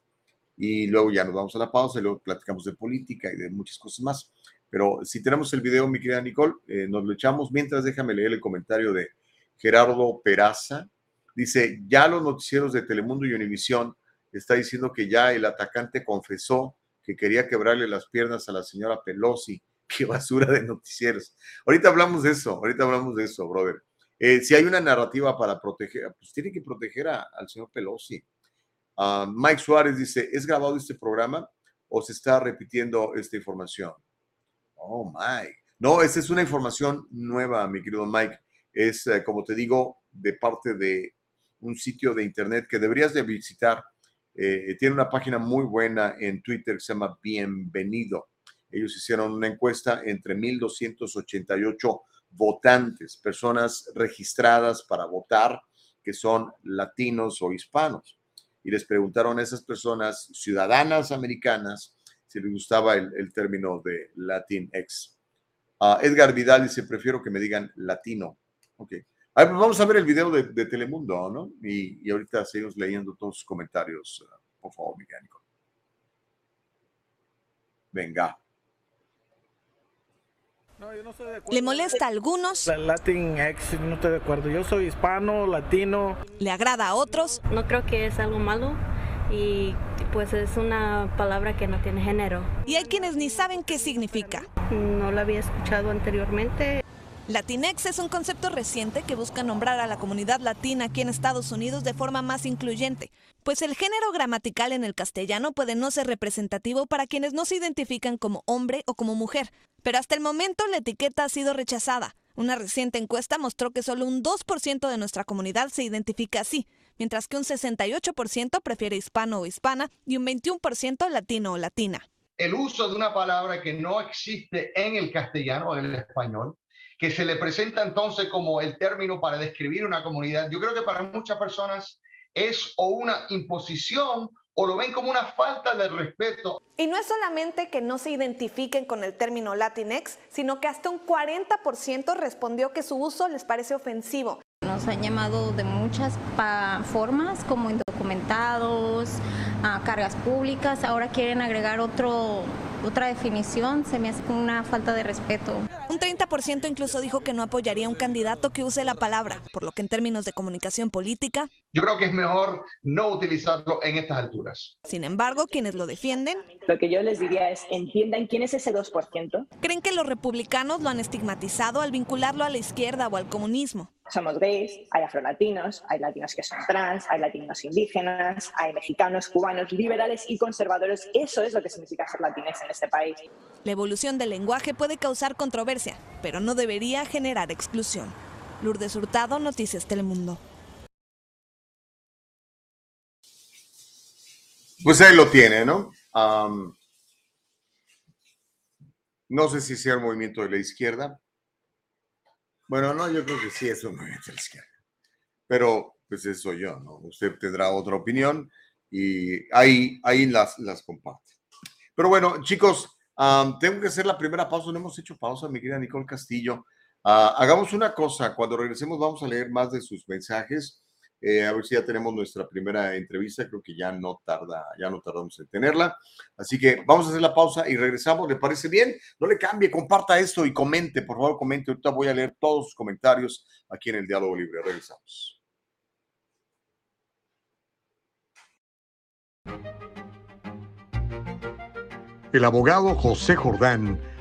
Y luego ya nos vamos a la pausa y luego platicamos de política y de muchas cosas más. Pero si tenemos el video, mi querida Nicole, eh, nos lo echamos. Mientras déjame leer el comentario de Gerardo Peraza. Dice, ya los noticieros de Telemundo y Univisión está diciendo que ya el atacante confesó que quería quebrarle las piernas a la señora Pelosi (laughs) qué basura de noticieros. Ahorita hablamos de eso, ahorita hablamos de eso, brother. Eh, si hay una narrativa para proteger, pues tiene que proteger al señor Pelosi. Ah, Mike Suárez dice, ¿es grabado este programa o se está repitiendo esta información? Oh, Mike. No, esta es una información nueva, mi querido Mike. Es, eh, como te digo, de parte de un sitio de internet que deberías de visitar. Eh, tiene una página muy buena en Twitter que se llama Bienvenido. Ellos hicieron una encuesta entre 1.288 votantes, personas registradas para votar, que son latinos o hispanos. Y les preguntaron a esas personas, ciudadanas americanas, si les gustaba el, término de Latinx. Uh, Edgar Vidal dice, prefiero que me digan latino. Ok. Pues vamos a ver el video de, Telemundo, ¿no? Y, ahorita seguimos leyendo todos sus comentarios. Uh, por favor, mecánico. Venga. Le molesta a algunos. Latinx, no estoy de acuerdo. Yo soy hispano, latino. Le agrada a otros. No creo que es algo malo y pues es una palabra que no tiene género. Y hay quienes ni saben qué significa. No la había escuchado anteriormente. Latinex es un concepto reciente que busca nombrar a la comunidad latina aquí en Estados Unidos de forma más incluyente, pues el género gramatical en el castellano puede no ser representativo para quienes no se identifican como hombre o como mujer, pero hasta el momento la etiqueta ha sido rechazada. Una reciente encuesta mostró que solo un 2% de nuestra comunidad se identifica así, mientras que un 68% prefiere hispano o hispana y un 21% latino o latina. El uso de una palabra que no existe en el castellano o en el español que se le presenta entonces como el término para describir una comunidad, yo creo que para muchas personas es o una imposición o lo ven como una falta de respeto. Y no es solamente que no se identifiquen con el término Latinx, sino que hasta un 40% respondió que su uso les parece ofensivo. Nos han llamado de muchas formas, como indocumentados, a cargas públicas, ahora quieren agregar otro, otra definición, se me hace una falta de respeto. Un 30% incluso dijo que no apoyaría a un candidato que use la palabra, por lo que en términos de comunicación política... Yo creo que es mejor no utilizarlo en estas alturas. Sin embargo, quienes lo defienden... Lo que yo les diría es, entiendan quién es ese 2%. Creen que los republicanos lo han estigmatizado al vincularlo a la izquierda o al comunismo somos gays, hay afrolatinos, hay latinos que son trans, hay latinos indígenas, hay mexicanos, cubanos, liberales y conservadores. Eso es lo que significa ser latines en este país. La evolución del lenguaje puede causar controversia, pero no debería generar exclusión. Lourdes Hurtado, Noticias Telemundo. Pues ahí lo tiene, ¿no? no sé si sea el movimiento de la izquierda, bueno, no, yo creo que sí es un movimiento de la izquierda. Pero, pues eso yo, ¿no? Usted tendrá otra opinión y ahí, ahí las, las comparte. Pero bueno, chicos, tengo que hacer la primera pausa. No hemos hecho pausa, mi querida Nicole Castillo. Ah, hagamos una cosa. Cuando regresemos, vamos a leer más de sus mensajes. Eh, a ver si ya tenemos nuestra primera entrevista. Creo que ya no tarda, ya no tardamos en tenerla. Así que vamos a hacer la pausa y regresamos. ¿Le parece bien? No le cambie, comparta esto y comente, por favor, comente. Ahorita voy a leer todos sus comentarios aquí en el Diálogo Libre. Regresamos. El abogado José Jordán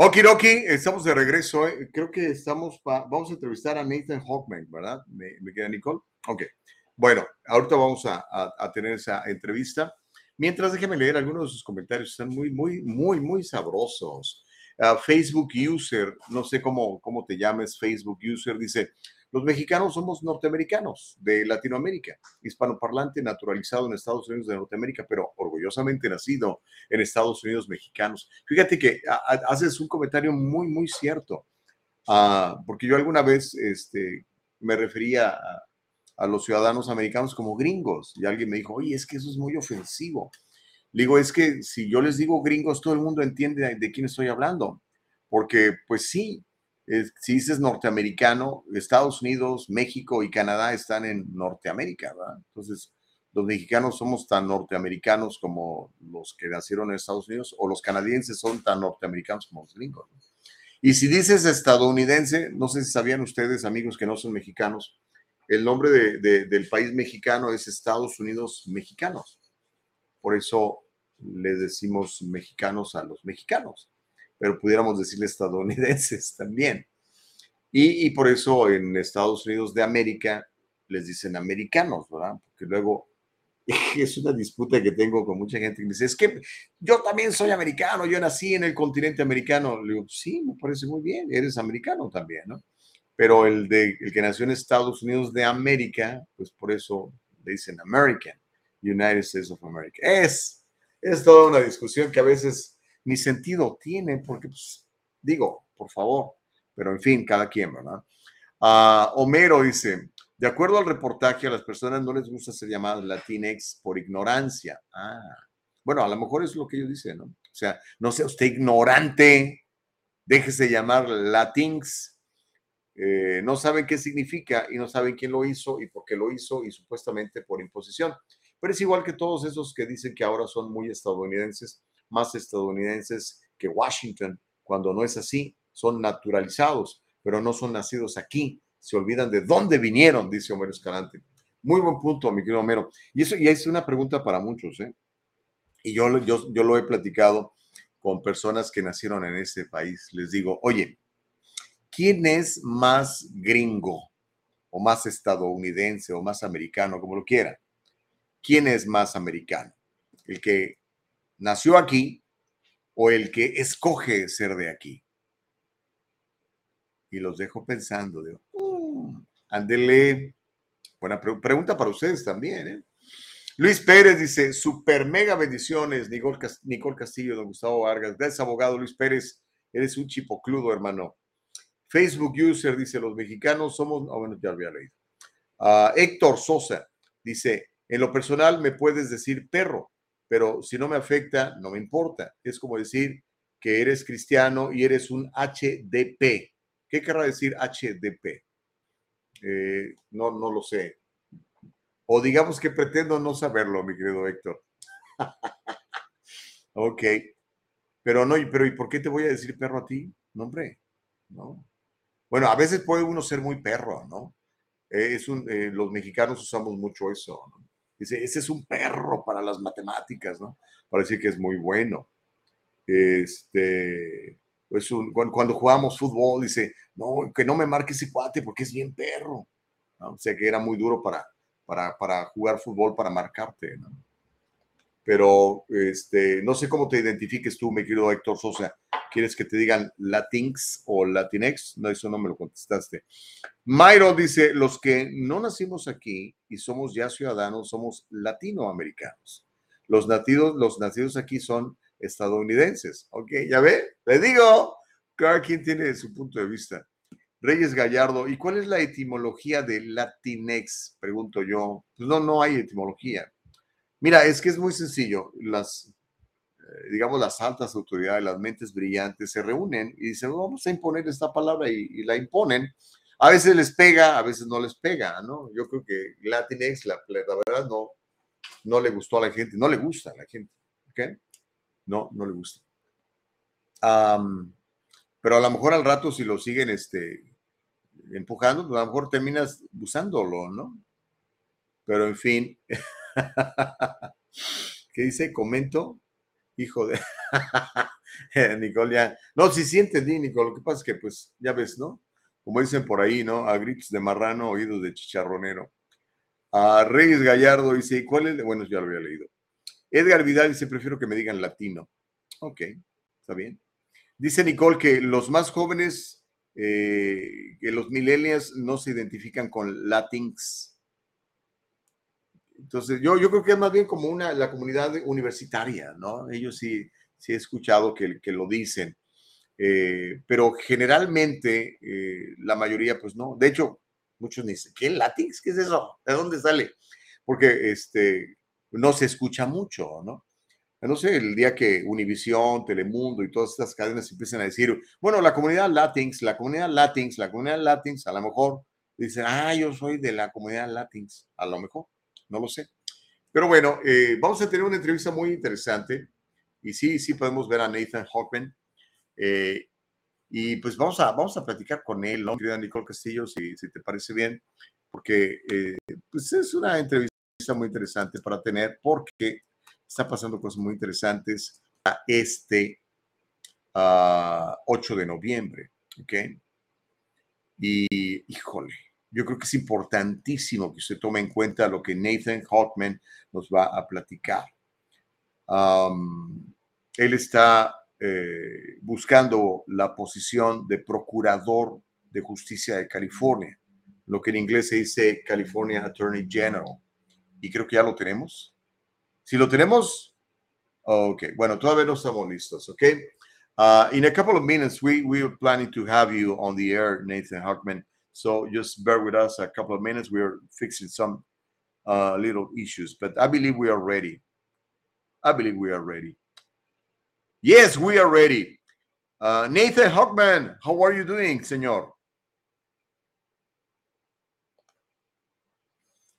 Okidoki, estamos de regreso. eh. Creo que estamos, pa- vamos a entrevistar a Nathan Hawkman, ¿verdad? ¿Me, me queda Nicole? Ok. Bueno, ahorita vamos a, a- a tener esa entrevista. Mientras, déjeme leer algunos de sus comentarios. Están muy, muy, muy, muy sabrosos. Ah, Facebook User, no sé cómo, cómo te llames, Facebook User, dice, los mexicanos somos norteamericanos de Latinoamérica, hispanoparlante naturalizado en Estados Unidos de Norteamérica, pero orgullosamente nacido en Estados Unidos mexicanos. Fíjate que haces un comentario muy, muy cierto, Ah, porque yo alguna vez este, me refería a, los ciudadanos americanos como gringos y alguien me dijo, oye, es que eso es muy ofensivo. Le digo, es que si yo les digo gringos, todo el mundo entiende de, de quién estoy hablando, porque pues sí, si dices norteamericano, Estados Unidos, México y Canadá están en Norteamérica, ¿verdad? Entonces, los mexicanos somos tan norteamericanos como los que nacieron en Estados Unidos, o los canadienses son tan norteamericanos como los gringos. Y si dices estadounidense, no sé si sabían ustedes, amigos que no son mexicanos, el nombre de- del país mexicano es Estados Unidos mexicanos. Por eso le decimos mexicanos a los mexicanos, pero pudiéramos decirle estadounidenses (laughs) también. Y, por eso en Estados Unidos de América les dicen americanos, ¿verdad? Porque luego (laughs) es una disputa que tengo con mucha gente que me dice, es que yo también soy americano, yo nací en el continente americano. Le digo, sí, me parece muy bien, eres americano también, ¿no? Pero el, de, el que nació en Estados Unidos de América, pues por eso le dicen American, United States of America. Es, es toda una discusión que a veces ni sentido tiene, porque, pues, digo, por favor, pero en fin, cada quien, ¿verdad? Ah, Homero dice, de acuerdo al reportaje, a las personas no les gusta ser llamadas Latinx por ignorancia. Ah, bueno, a lo mejor es lo que ellos dicen, ¿no? O sea, no sea usted ignorante, déjese llamar Latinx. Eh, no saben qué significa y no saben quién lo hizo y por qué lo hizo y supuestamente por imposición. Pero es igual que todos esos que dicen que ahora son muy estadounidenses, más estadounidenses que Washington, cuando no es así, son naturalizados, pero no son nacidos aquí, se olvidan de dónde vinieron, dice Homero Escalante. Muy buen punto, mi querido Homero. Y eso ya es una pregunta para muchos, ¿eh? Y yo, yo, yo lo he platicado con personas que nacieron en ese país. Les digo, oye, ¿quién es más gringo o más estadounidense o más americano, como lo quiera? ¿Quién es más americano? ¿El que nació aquí o el que escoge ser de aquí? Y los dejo pensando, digo, "Mm, ándele. Buena pre- pregunta para ustedes también, ¿eh? Luis Pérez dice, super mega bendiciones, Nicole, Cas- Nicole Castillo, don Gustavo Vargas. Gracias, abogado Luis Pérez. Eres un chipocludo, hermano. Facebook User dice, los mexicanos somos, ah, bueno, ya lo había leído. Ah, Héctor Sosa dice, en lo personal me puedes decir perro, pero si no me afecta, no me importa. Es como decir que eres cristiano y eres un HDP. ¿Qué querrá decir HDP? Eh, no, no lo sé. O digamos que pretendo no saberlo, mi querido Héctor. (laughs) ok. Pero no, pero ¿y por qué te voy a decir perro a ti? No, hombre. No. Bueno, a veces puede uno ser muy perro, ¿no? Eh, es un, eh, los mexicanos usamos mucho eso. ¿no? Dice, ese es un perro para las matemáticas, ¿no? Para decir que es muy bueno. Este, pues cuando, jugamos fútbol, dice, no, que no me marque ese cuate porque es bien perro. O sea que era muy duro para, para, para jugar fútbol, para marcarte, ¿no? Pero este, no sé cómo te identifiques tú, mi querido Héctor Sosa. ¿Quieres que te digan Latinx o Latinex? No, eso no me lo contestaste. Mayro dice, los que no nacimos aquí y somos ya ciudadanos, somos latinoamericanos. Los nacidos, los nacidos aquí son estadounidenses. Ok, ya ve, le digo, cada quien tiene su punto de vista. Reyes Gallardo, ¿y cuál es la etimología de Latinex? Pregunto yo. Pues no, no hay etimología. Mira, es que es muy sencillo. Las, digamos, las altas autoridades, las mentes brillantes se reúnen y dicen, vamos a imponer esta palabra y, la imponen. A veces les pega, a veces no les pega, ¿no? Yo creo que Latinx, la, la verdad, no, no le gustó a la gente, no le gusta a la gente, ¿ok? No, no le gusta. Pero a lo mejor al rato si lo siguen este, empujando, pues a lo mejor terminas usándolo, ¿no? Pero en fin. (laughs) ¿Qué dice? Comento. Hijo (laughs) de. Nicole ya. No, sí, sí entendí, Nicole. Lo que pasa es que, pues, ya ves, ¿no? Como dicen por ahí, ¿no? A gritos de marrano, oídos de chicharronero. A Reyes Gallardo dice, ¿y cuál es? Bueno, ya lo había leído. Edgar Vidal dice, prefiero que me digan latino. Ok, está bien. Dice Nicole que los más jóvenes, eh, que los millennials no se identifican con Latinx. Entonces, yo, yo creo que es más bien como una, la comunidad universitaria, ¿no? Ellos sí, sí he escuchado que, que lo dicen. Eh, pero generalmente eh, la mayoría, pues no. De hecho, muchos dicen, ¿qué Latinx? ¿Qué es eso? ¿De dónde sale? Porque este, no se escucha mucho, ¿no? No sé, el día que Univisión, Telemundo y todas estas cadenas empiezan a decir, bueno, la comunidad Latinx, la comunidad Latinx, la comunidad Latinx, a lo mejor dicen, ah, yo soy de la comunidad Latinx, a lo mejor, no lo sé. Pero bueno, eh, vamos a tener una entrevista muy interesante y sí, sí podemos ver a Nathan Hawkman. Eh, y pues vamos a, vamos a platicar con él, ¿no? Querida Nicole Castillo, si, si te parece bien, porque eh, pues es una entrevista muy interesante para tener, porque está pasando cosas muy interesantes a este ah, 8 de noviembre, ¿ok? Y híjole, yo creo que es importantísimo que usted tome en cuenta lo que Nathan Hawkman nos va a platicar. Um, él está eh, buscando la posición de procurador de justicia de California, lo que en inglés se dice California Attorney General. Y creo que ya lo tenemos. Si lo tenemos, ok, bueno, todavía no estamos listos, ok. Uh, in a couple of minutes, we, we are planning to have you on the air, Nathan Huckman. So just bear with us a couple of minutes. We are fixing some uh, little issues, but I believe we are ready. I believe we are ready. Yes, we are ready. Uh, Nathan Hockman, how are you doing, senor?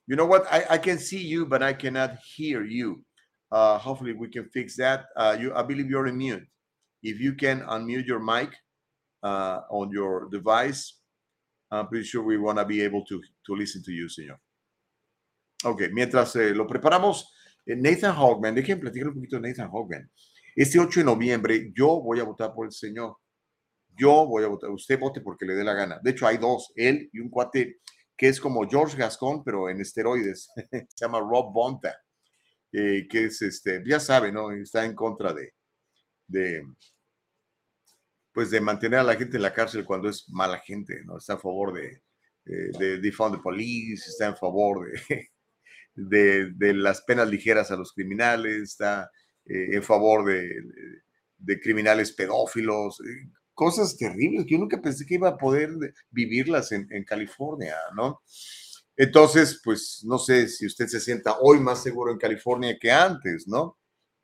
You know what? I, I can see you, but I cannot hear you. Uh, hopefully, we can fix that. Uh, you, I believe you're in mute. If you can unmute your mic uh, on your device, I'm pretty sure we want to be able to, to listen to you, señor. Ok, mientras eh, lo preparamos, eh, Nathan Hogman, déjenme platicar un poquito de Nathan Hogman. Este 8 de noviembre yo voy a votar por el señor. Yo voy a votar, usted vote porque le dé la gana. De hecho, hay dos, él y un cuate que es como George Gascon, pero en esteroides. (laughs) Se llama Rob Bonta, eh, que es, este, ya sabe, ¿no? Está en contra de, de, pues de mantener a la gente en la cárcel cuando es mala gente, ¿no? Está a favor de, de, de defund the police, está en favor de, (laughs) de, de, las penas ligeras a los criminales, está eh, en favor de, de criminales pedófilos, eh, cosas terribles que yo nunca pensé que iba a poder vivirlas en, en, California, ¿no? Entonces, pues no sé si usted se sienta hoy más seguro en California que antes, ¿no?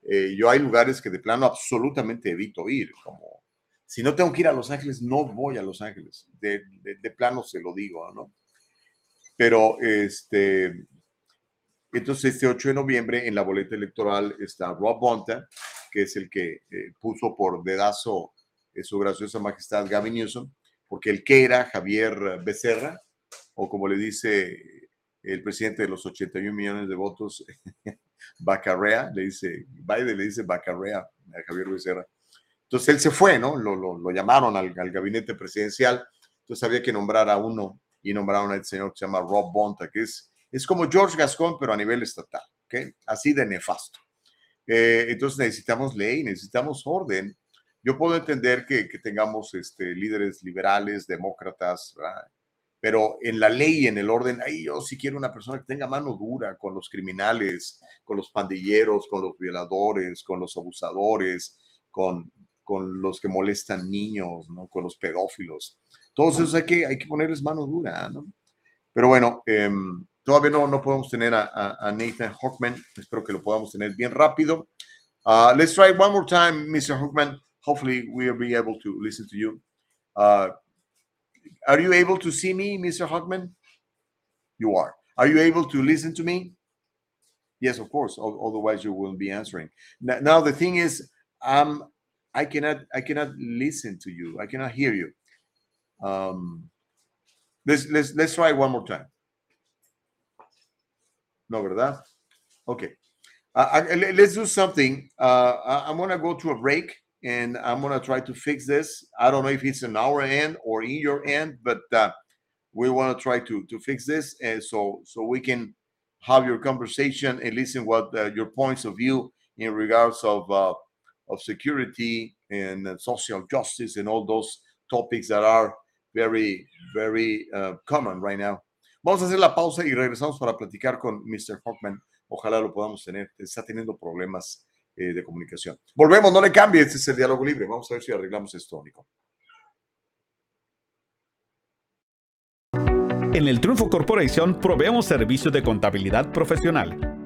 Eh, yo hay lugares que de plano absolutamente evito ir, como si no tengo que ir a Los Ángeles, no voy a Los Ángeles, de, plano se lo digo, ¿no? Pero este, entonces este 8 de noviembre en la boleta electoral está Rob Bonta, que es el que eh, puso por dedazo su graciosa majestad Gavin Newsom, porque el que era Javier Becerra, o como le dice el presidente de los 81 millones de votos, (laughs) Bacarrea, le dice, Biden le dice Bacarrea a Javier Becerra. Entonces él se fue, ¿no? Lo, llamaron al, gabinete presidencial, entonces había que nombrar a uno y nombraron al señor que se llama Rob Bonta, que es, es como George Gascon, pero a nivel estatal, ¿ok? Así de nefasto. Eh, entonces necesitamos ley, necesitamos orden yo puedo entender que, tengamos este, líderes liberales, demócratas, ¿verdad? pero en la ley en el orden, ahí yo sí quiero una persona que tenga mano dura con los criminales, con los pandilleros, con los violadores, con los abusadores, con, con los que molestan niños, ¿no? con los pedófilos. Todos esos hay que, hay que ponerles mano dura, ¿no? Pero bueno, eh, todavía no, no podemos tener a, a, a Nathan Hockman. Espero que lo podamos tener bien rápido. Uh, let's try one more time, Mr. Hockman. hopefully we'll be able to listen to you. Uh, are you able to see me, Mr. Hockman? You are. Are you able to listen to me? Yes, of course. Otherwise, you wouldn't be answering. Now, now, the thing is, um, I cannot, I cannot listen to you. I cannot hear you. Um, let's let's let's try one more time. No, verdad? Okay. Uh, I, let's do something. Uh, I'm gonna go to a break, and I'm gonna try to fix this. I don't know if it's in our end or in your end, but uh, we want to try to to fix this, and so so we can have your conversation and listen what uh, your points of view in regards of uh, of security and uh, social justice and all those topics that are very very uh, common right now. Vamos a hacer la pausa y regresamos para platicar con Mr. Hockman. Ojalá lo podamos tener. Está teniendo problemas eh, de comunicación. Volvemos, no le cambie. Este es el diálogo libre. Vamos a ver si arreglamos esto, Nico. En el Triunfo Corporation proveemos servicios de contabilidad profesional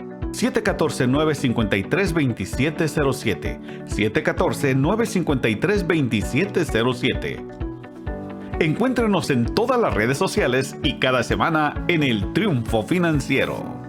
714-953-2707. 714-953-2707. Encuéntrenos en todas las redes sociales y cada semana en el Triunfo Financiero.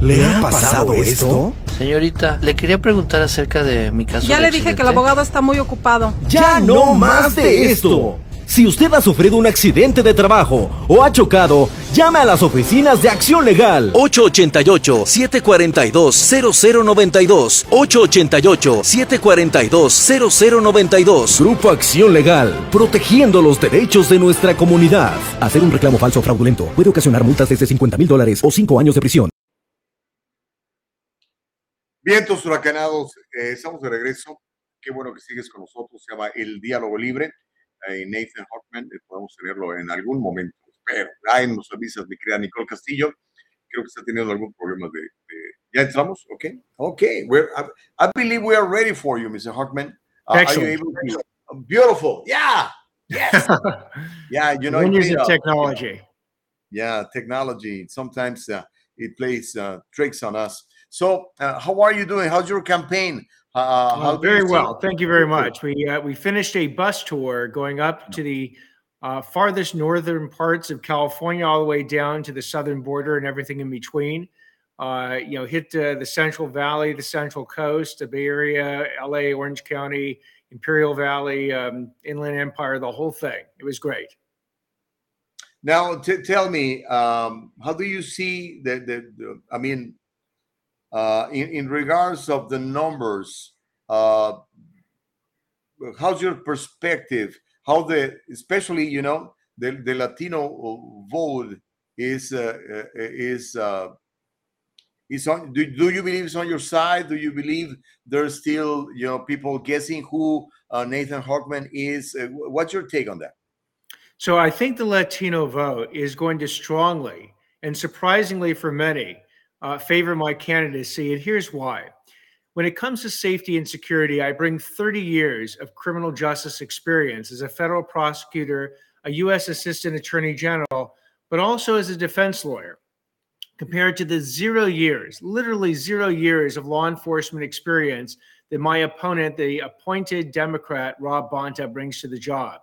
¿Le ha pasado esto? Señorita, le quería preguntar acerca de mi caso. Ya le dije que el abogado está muy ocupado. ¡Ya no más de esto! Si usted ha sufrido un accidente de trabajo o ha chocado, llame a las oficinas de Acción Legal. 888-742-0092. 888-742-0092. Grupo Acción Legal, protegiendo los derechos de nuestra comunidad. Hacer un reclamo falso o fraudulento puede ocasionar multas desde 50 mil dólares o 5 años de prisión. Vientos huracanados, eh, estamos de regreso. Qué bueno que sigues con nosotros. Se llama El Diálogo Libre. Nathan Hockman, eh, podemos tenerlo en algún momento. Pero ahí nos avisas, mi querida Nicole Castillo. Creo que está teniendo algún problema de. de... ¿Ya entramos? Ok. Ok. We're, I, I, believe we are ready for you, Mr. Hockman. Uh, are you Excellent. able to? Beautiful. Yeah. Yes. (laughs) yeah. You know, paid of off. technology. Yeah, technology. Sometimes uh, it plays uh, tricks on us. So, uh, how are you doing? How's your campaign? Uh, Uh, you very well. Thank you very much. We uh, we finished a bus tour going up to the uh, farthest northern parts of California, all the way down to the southern border and everything in between. Uh, you know, hit uh, the Central Valley, the Central Coast, the Bay Area, LA, Orange County, Imperial Valley, um, Inland Empire, the whole thing. It was great. Now, t- tell me, um, how do you see the, the, the I mean, uh, in, in regards of the numbers, uh, how's your perspective? How the, especially, you know, the, the Latino vote is, uh, uh, is, uh, is on, do, do you believe it's on your side? Do you believe there's still, you know, people guessing who uh, Nathan Hartman is? Uh, what's your take on that? So I think the Latino vote is going to strongly and surprisingly for many uh, favor my candidacy. And here's why. When it comes to safety and security, I bring 30 years of criminal justice experience as a federal prosecutor, a U.S. Assistant Attorney General, but also as a defense lawyer. Compared to the zero years, literally zero years of law enforcement experience that my opponent, the appointed Democrat Rob Bonta, brings to the job.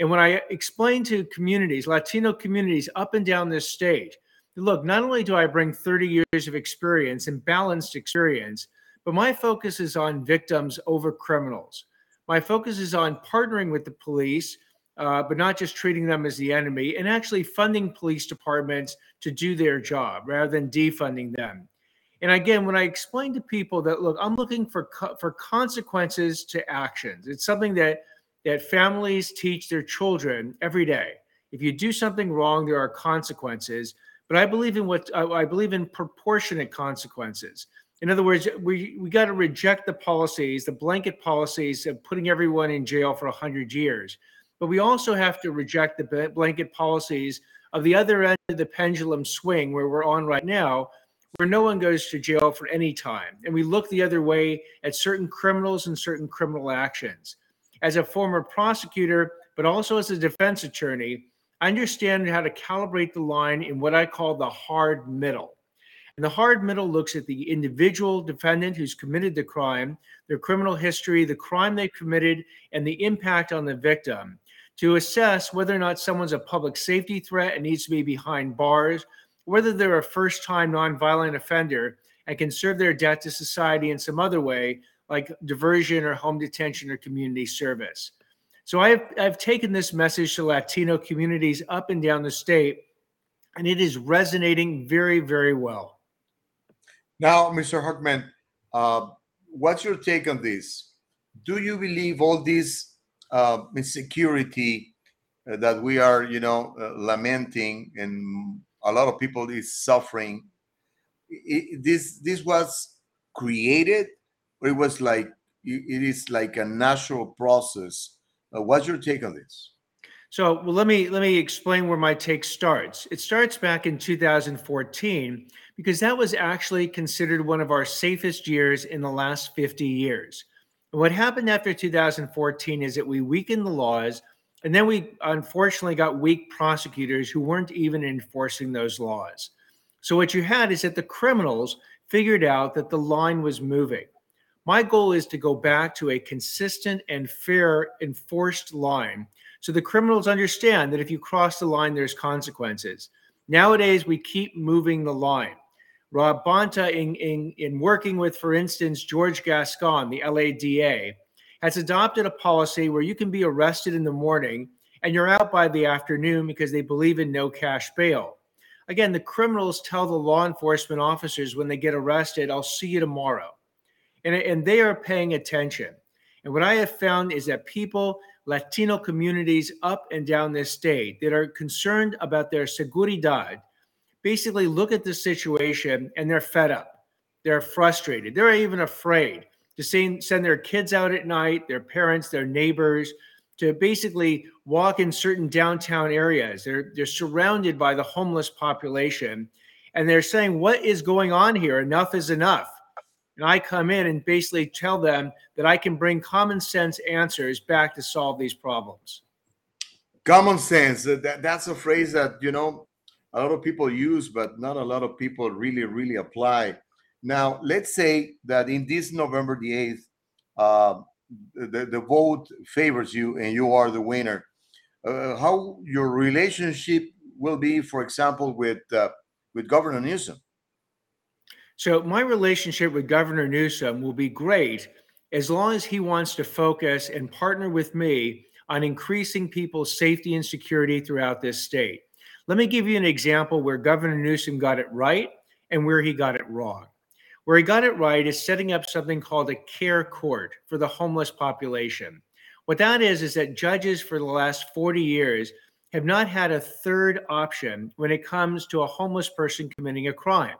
And when I explain to communities, Latino communities up and down this state, look, not only do I bring 30 years of experience and balanced experience, but my focus is on victims over criminals. My focus is on partnering with the police, uh, but not just treating them as the enemy, and actually funding police departments to do their job rather than defunding them. And again, when I explain to people that, look, I'm looking for co- for consequences to actions. It's something that that families teach their children every day. If you do something wrong, there are consequences. But I believe in what I believe in proportionate consequences. In other words, we we got to reject the policies, the blanket policies of putting everyone in jail for 100 years. But we also have to reject the blanket policies of the other end of the pendulum swing where we're on right now, where no one goes to jail for any time. And we look the other way at certain criminals and certain criminal actions. As a former prosecutor, but also as a defense attorney, understand how to calibrate the line in what I call the hard middle. And the hard middle looks at the individual defendant who's committed the crime, their criminal history, the crime they committed, and the impact on the victim to assess whether or not someone's a public safety threat and needs to be behind bars, whether they're a first time nonviolent offender and can serve their debt to society in some other way, like diversion or home detention or community service. So I've, I've taken this message to Latino communities up and down the state, and it is resonating very, very well. Now, Mr. Hartman, uh, what's your take on this? Do you believe all this uh, insecurity uh, that we are, you know, uh, lamenting and a lot of people is suffering? i- i- this this was created, or it was like it is like a natural process? Uh, what's your take on this? So well, let me let me explain where my take starts. It starts back in 2014 because that was actually considered one of our safest years in the last 50 years. And what happened after 2014 is that we weakened the laws, and then we unfortunately got weak prosecutors who weren't even enforcing those laws. So what you had is that the criminals figured out that the line was moving. My goal is to go back to a consistent and fair enforced line so the criminals understand that if you cross the line, there's consequences. Nowadays, we keep moving the line. Rob Bonta, in, in, in working with, for instance, George Gascon, the LADA, has adopted a policy where you can be arrested in the morning and you're out by the afternoon because they believe in no cash bail. Again, the criminals tell the law enforcement officers when they get arrested, I'll see you tomorrow. And, and they are paying attention. And what I have found is that people, Latino communities up and down this state that are concerned about their seguridad, basically look at the situation and they're fed up. They're frustrated. They're even afraid to send, send their kids out at night, their parents, their neighbors, to basically walk in certain downtown areas. They're, they're surrounded by the homeless population. And they're saying, What is going on here? Enough is enough. And I come in and basically tell them that I can bring common sense answers back to solve these problems. Common sense. That, that's a phrase that, you know, a lot of people use, but not a lot of people really, really apply. Now, let's say that in this November the 8th, uh, the, the vote favors you and you are the winner. Uh, how your relationship will be, for example, with uh, with Governor Newsom? So my relationship with Governor Newsom will be great as long as he wants to focus and partner with me on increasing people's safety and security throughout this state. Let me give you an example where Governor Newsom got it right and where he got it wrong. Where he got it right is setting up something called a care court for the homeless population. What that is, is that judges for the last 40 years have not had a third option when it comes to a homeless person committing a crime.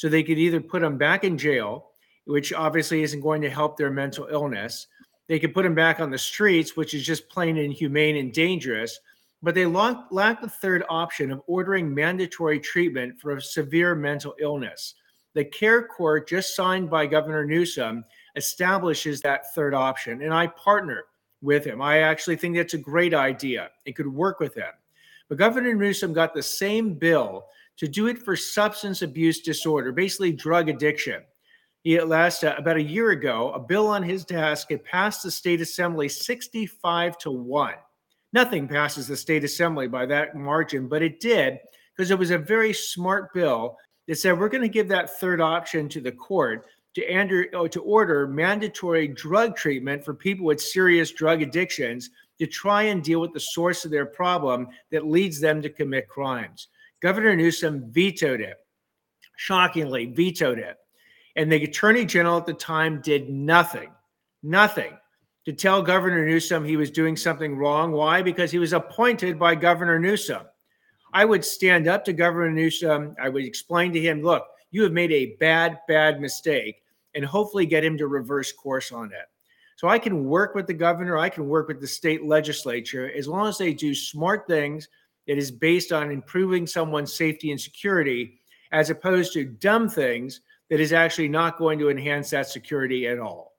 So they could either put them back in jail, which obviously isn't going to help their mental illness. They could put them back on the streets, which is just plain inhumane and dangerous. But they lack, the third option of ordering mandatory treatment for a severe mental illness. The care court, just signed by Governor Newsom, establishes that third option. And I partner with him. I actually think that's a great idea. It could work with him. But Governor Newsom got the same bill to do it for substance abuse disorder, basically drug addiction. He at last, uh, about a year ago, a bill on his desk had passed the state assembly 65 to 1. Nothing passes the state assembly by that margin, but it did because it was a very smart bill that said we're going to give that third option to the court to, oh, to order mandatory drug treatment for people with serious drug addictions to try and deal with the source of their problem that leads them to commit crimes. Governor Newsom vetoed it, shockingly vetoed it. And the attorney general at the time did nothing, nothing to tell Governor Newsom he was doing something wrong. Why? Because he was appointed by Governor Newsom. I would stand up to Governor Newsom. I would explain to him, look, you have made a bad, bad mistake, and hopefully get him to reverse course on it. So I can work with the governor, I can work with the state legislature as long as they do smart things that is based on improving someone's safety and security, as opposed to dumb things that is actually not going to enhance that security at all.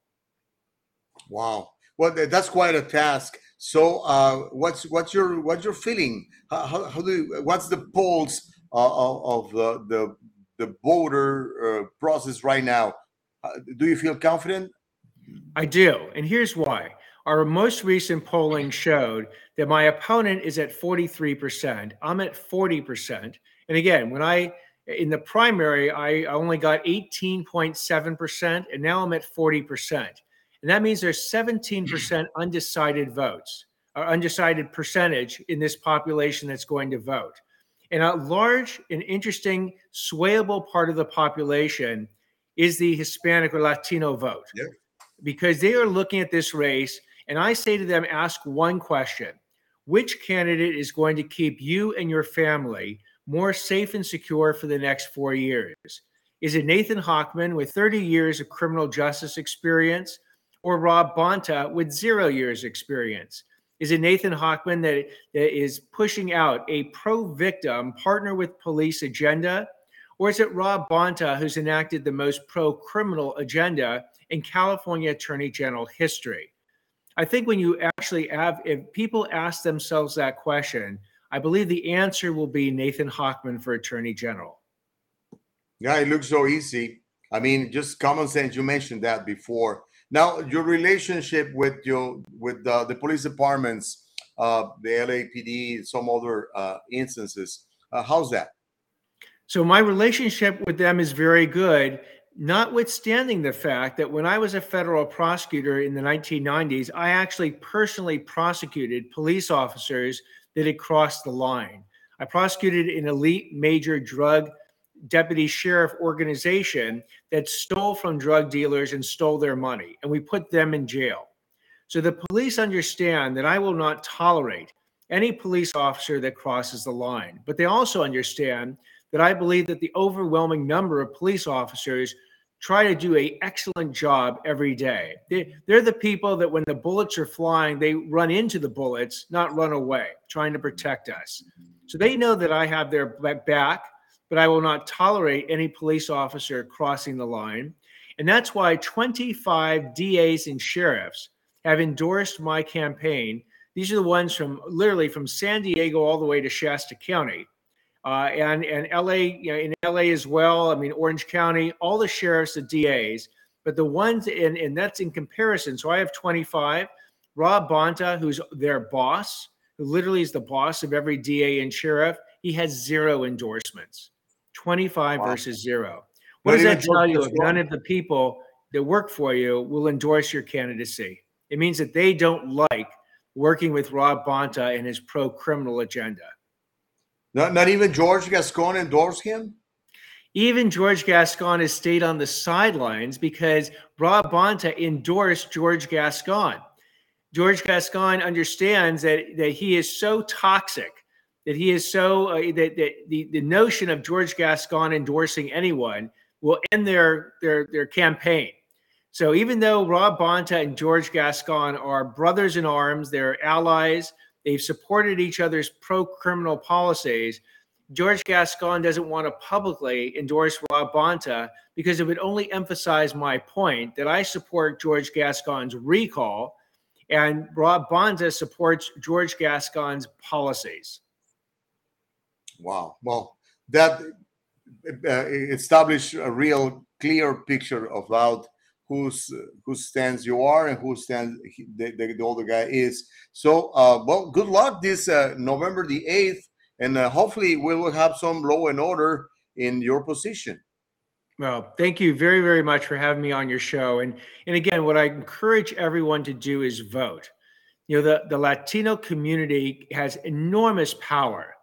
Wow. Well, that's quite a task. So, uh, what's what's your what's your feeling? How, how, how do you, what's the pulse uh, of, of the the the voter uh, process right now? Uh, do you feel confident? I do. And here's why. Our most recent polling showed that my opponent is at 43%. I'm at 40%. And again, when I, in the primary, I only got 18.7%, and now I'm at 40%. And that means there's 17% undecided votes, or undecided percentage in this population that's going to vote. And a large and interesting, swayable part of the population is the Hispanic or Latino vote. Because they are looking at this race, and I say to them, ask one question Which candidate is going to keep you and your family more safe and secure for the next four years? Is it Nathan Hockman with 30 years of criminal justice experience or Rob Bonta with zero years experience? Is it Nathan Hockman that, that is pushing out a pro victim partner with police agenda? Or is it Rob Bonta who's enacted the most pro criminal agenda in California Attorney General history? I think when you actually have, if people ask themselves that question, I believe the answer will be Nathan Hockman for Attorney General. Yeah, it looks so easy. I mean, just common sense. You mentioned that before. Now, your relationship with your with uh, the police departments, uh, the LAPD, some other uh, instances. Uh, how's that? So my relationship with them is very good, notwithstanding the fact that when I was a federal prosecutor in the 1990s, I actually personally prosecuted police officers that had crossed the line. I prosecuted an elite major drug deputy sheriff organization that stole from drug dealers and stole their money, and we put them in jail. So the police understand that I will not tolerate any police officer that crosses the line, but they also understand that I believe that the overwhelming number of police officers try to do a excellent job every day. They, they're the people that when the bullets are flying, they run into the bullets, not run away, trying to protect us. So they know that I have their back, but I will not tolerate any police officer crossing the line. And that's why 25 DAs and sheriffs have endorsed my campaign. These are the ones from literally from San Diego all the way to Shasta County. Uh, and and LA, you know, in LA as well. I mean, Orange County, all the sheriffs, the DAs, but the ones in, and that's in comparison. So I have 25. Rob Bonta, who's their boss, who literally is the boss of every DA and sheriff, he has zero endorsements 25 wow. versus zero. What does that tell you if none of the people that work for you will endorse your candidacy? It means that they don't like working with Rob Bonta and his pro criminal agenda. Not, not even George Gascon endorsed him? Even George Gascon has stayed on the sidelines because Rob Bonta endorsed George Gascon. George Gascon understands that, that he is so toxic, that he is so, uh, that, that the, the notion of George Gascon endorsing anyone will end their, their, their campaign. So even though Rob Bonta and George Gascon are brothers in arms, they're allies, they've supported each other's pro criminal policies, George Gascon doesn't want to publicly endorse Rob Bonta because it would only emphasize my point that I support George Gascon's recall and Rob Bonta supports George Gascon's policies. Wow. Well, that uh, established a real clear picture about whose whose stands you are and who stands the, the, the older guy is. So, uh, well, good luck this uh, November the eighth, and uh, hopefully we will have some law and order in your position. Well, thank you very, very much for having me on your show. And and again, what I encourage everyone to do is vote. You know, the, the Latino community has enormous power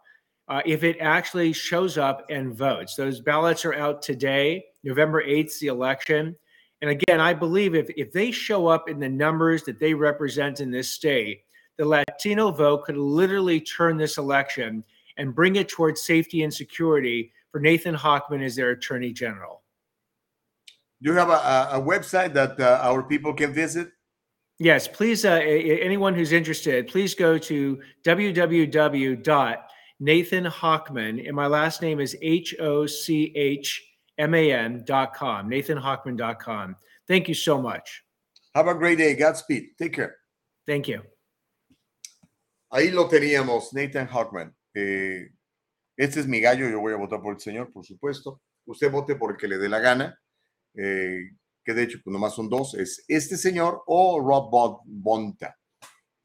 uh, if it actually shows up and votes. Those ballots are out today, November 8th, the election. And again, I believe if, if they show up in the numbers that they represent in this state, the Latino vote could literally turn this election and bring it towards safety and security for Nathan Hockman as their attorney general. Do you have a, a website that uh, our people can visit? Yes, please. Uh, anyone who's interested, please go to www.nathanhochman, and my last name is H O C H M A N.com, nathanhochman.com. Thank you so much. Have a great day. Godspeed. Take care. Thank you. Ahí lo teníamos, Nathan Hochman. Eh, este es mi gallo. Yo voy a votar por el señor, por supuesto. Usted vote por el que le dé la gana. Eh, que de hecho pues nomás son dos, es este señor o Rob Bonta.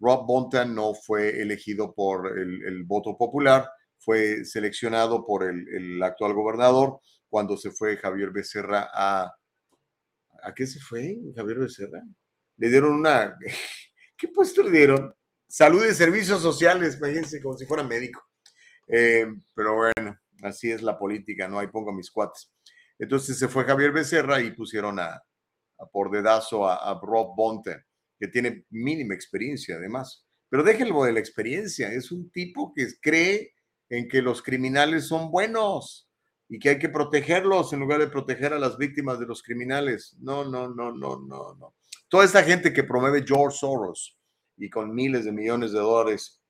Rob Bonta no fue elegido por el, voto popular, fue seleccionado por el, actual gobernador cuando se fue Javier Becerra a... ¿A qué se fue Javier Becerra? Le dieron una... (laughs) ¿Qué puesto le dieron? Salud y servicios sociales, imagínense, como si fuera médico. Eh, pero bueno, así es la política, ¿no? Ahí pongo mis cuates. Entonces se fue Javier Becerra y pusieron a, por dedazo a, Rob Bonte, que tiene mínima experiencia además. Pero déjenlo de la experiencia, es un tipo que cree en que los criminales son buenos y que hay que protegerlos en lugar de proteger a las víctimas de los criminales. No, no, no, no, no, no. Toda esta gente que promueve George Soros y con miles de millones de dólares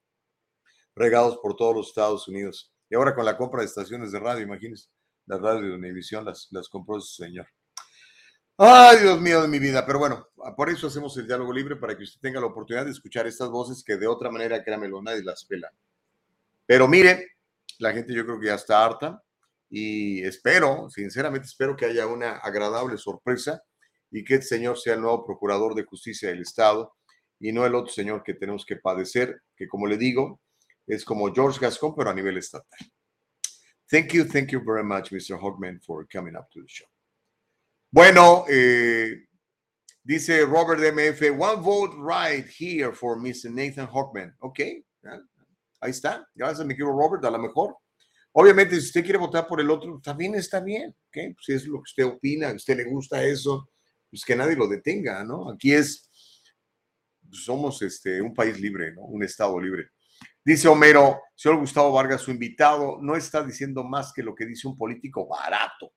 regados por todos los Estados Unidos. Y ahora con la compra de estaciones de radio, imagínense, la radio de Univisión las, las compró ese señor. Ay, Dios mío de mi vida. Pero bueno, por eso hacemos el diálogo libre para que usted tenga la oportunidad de escuchar estas voces que de otra manera, créamelo, nadie las pela. Pero mire, la gente yo creo que ya está harta y espero, sinceramente espero que haya una agradable sorpresa y que el señor sea el nuevo procurador de justicia del Estado y no el otro señor que tenemos que padecer, que como le digo, es como George Gascon, pero a nivel estatal. Thank you, thank you very much, Mr. Hogman, for coming up to the show. Bueno, eh, dice Robert MF, one vote right here for Mr. Nathan Hockman. Ok, ahí está. Gracias, mi querido Robert, a lo mejor. Obviamente, si usted quiere votar por el otro, también está bien. ¿okay? Si es lo que usted opina, a usted le gusta eso, pues que nadie lo detenga, ¿no? Aquí es, somos este, un país libre, ¿no? Un estado libre. Dice Homero, señor Gustavo Vargas, su invitado, no está diciendo más que lo que dice un político barato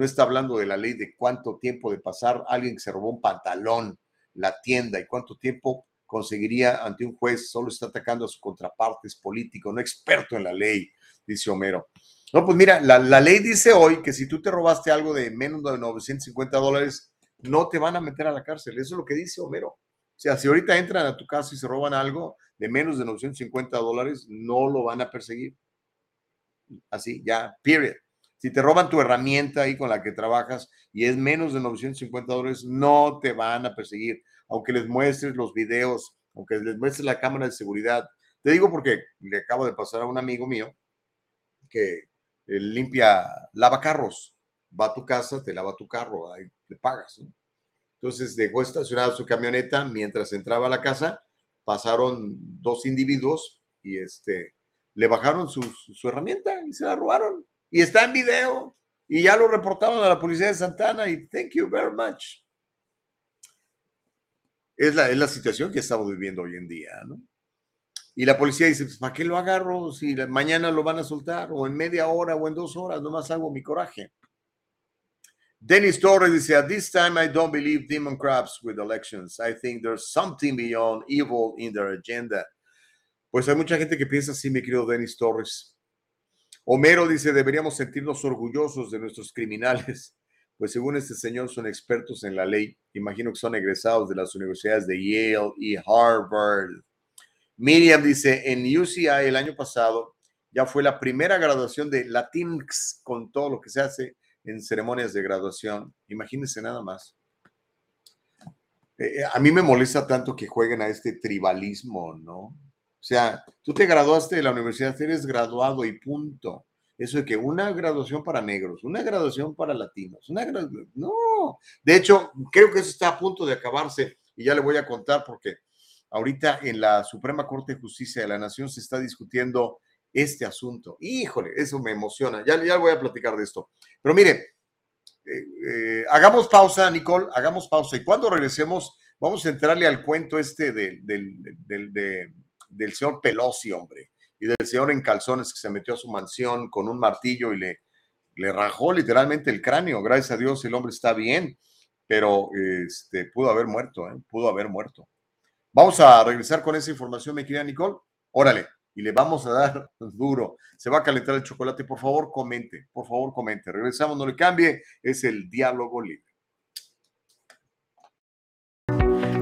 no está hablando de la ley de cuánto tiempo de pasar alguien que se robó un pantalón, la tienda y cuánto tiempo conseguiría ante un juez, solo está atacando a su contraparte, es político, no experto en la ley, dice Homero. No, pues mira, la, ley dice hoy que si tú te robaste algo de menos de 950 dólares, no te van a meter a la cárcel. Eso es lo que dice Homero. O sea, si ahorita entran a tu casa y se roban algo de menos de 950 dólares, no lo van a perseguir. Así, ya, period. Si te roban tu herramienta ahí con la que trabajas y es menos de 950 dólares, no te van a perseguir. Aunque les muestres los videos, aunque les muestres la cámara de seguridad. Te digo porque le acabo de pasar a un amigo mío que eh, limpia, lava carros. Va a tu casa, te lava tu carro, ahí le pagas. Entonces dejó estacionada su camioneta mientras entraba a la casa. Pasaron dos individuos y este, le bajaron su, su herramienta y se la robaron. Y está en video. Y ya lo reportaron a la policía de Santana y thank you very much. Es la, es la situación que estamos viviendo hoy en día, ¿no? Y la policía dice, pues, ¿para qué lo agarro si mañana lo van a soltar? O en media hora o en dos horas, nomás hago mi coraje. Dennis Torres dice, at this time I don't believe demon crabs with elections. I think there's something beyond evil in their agenda. Pues hay mucha gente que piensa así, mi querido Dennis Torres. Homero dice, deberíamos sentirnos orgullosos de nuestros criminales, (laughs) pues según este señor son expertos en la ley. Imagino que son egresados de las universidades de Yale y Harvard. Miriam dice, en UCI el año pasado ya fue la primera graduación de Latinx con todo lo que se hace en ceremonias de graduación. Imagínense nada más. Eh, a mí me molesta tanto que jueguen a este tribalismo, ¿no? O sea, tú te graduaste de la universidad, eres graduado y punto. Eso de que una graduación para negros, una graduación para latinos, una graduación... No, de hecho, creo que eso está a punto de acabarse y ya le voy a contar porque Ahorita en la Suprema Corte de Justicia de la Nación se está discutiendo este asunto. Híjole, eso me emociona. Ya, ya voy a platicar de esto. Pero mire, eh, eh, hagamos pausa, Nicole, hagamos pausa. Y cuando regresemos, vamos a entrarle al cuento este del, del señor Pelosi, hombre, y del señor en calzones que se metió a su mansión con un martillo y le, le rajó literalmente el cráneo. Gracias a Dios el hombre está bien, pero este, pudo haber muerto, ¿eh? pudo haber muerto. Vamos a regresar con esa información, mi querida Nicole. Órale, y le vamos a dar (laughs) duro. Se va a calentar el chocolate. Por favor, comente. Por favor, comente. Regresamos, no le cambie. Es el diálogo libre.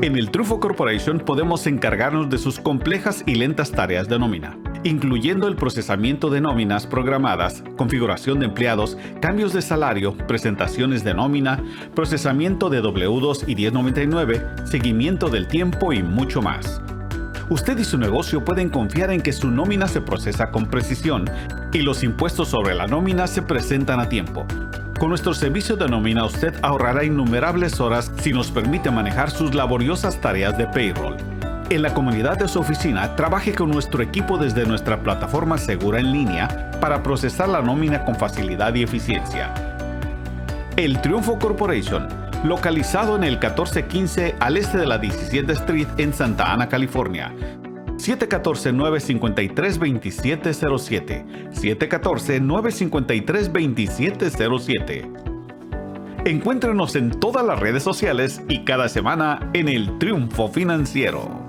En el Trufo Corporation podemos encargarnos de sus complejas y lentas tareas de nómina, incluyendo el procesamiento de nóminas programadas, configuración de empleados, cambios de salario, presentaciones de nómina, procesamiento de W2 y 1099, seguimiento del tiempo y mucho más. Usted y su negocio pueden confiar en que su nómina se procesa con precisión y los impuestos sobre la nómina se presentan a tiempo. Con nuestro servicio de nómina usted ahorrará innumerables horas si nos permite manejar sus laboriosas tareas de payroll. En la comunidad de su oficina, trabaje con nuestro equipo desde nuestra plataforma segura en línea para procesar la nómina con facilidad y eficiencia. El Triunfo Corporation, localizado en el 1415 al este de la 17 Street en Santa Ana, California. 714-953-2707. 714-953-2707. Encuéntrenos en todas las redes sociales y cada semana en el Triunfo Financiero.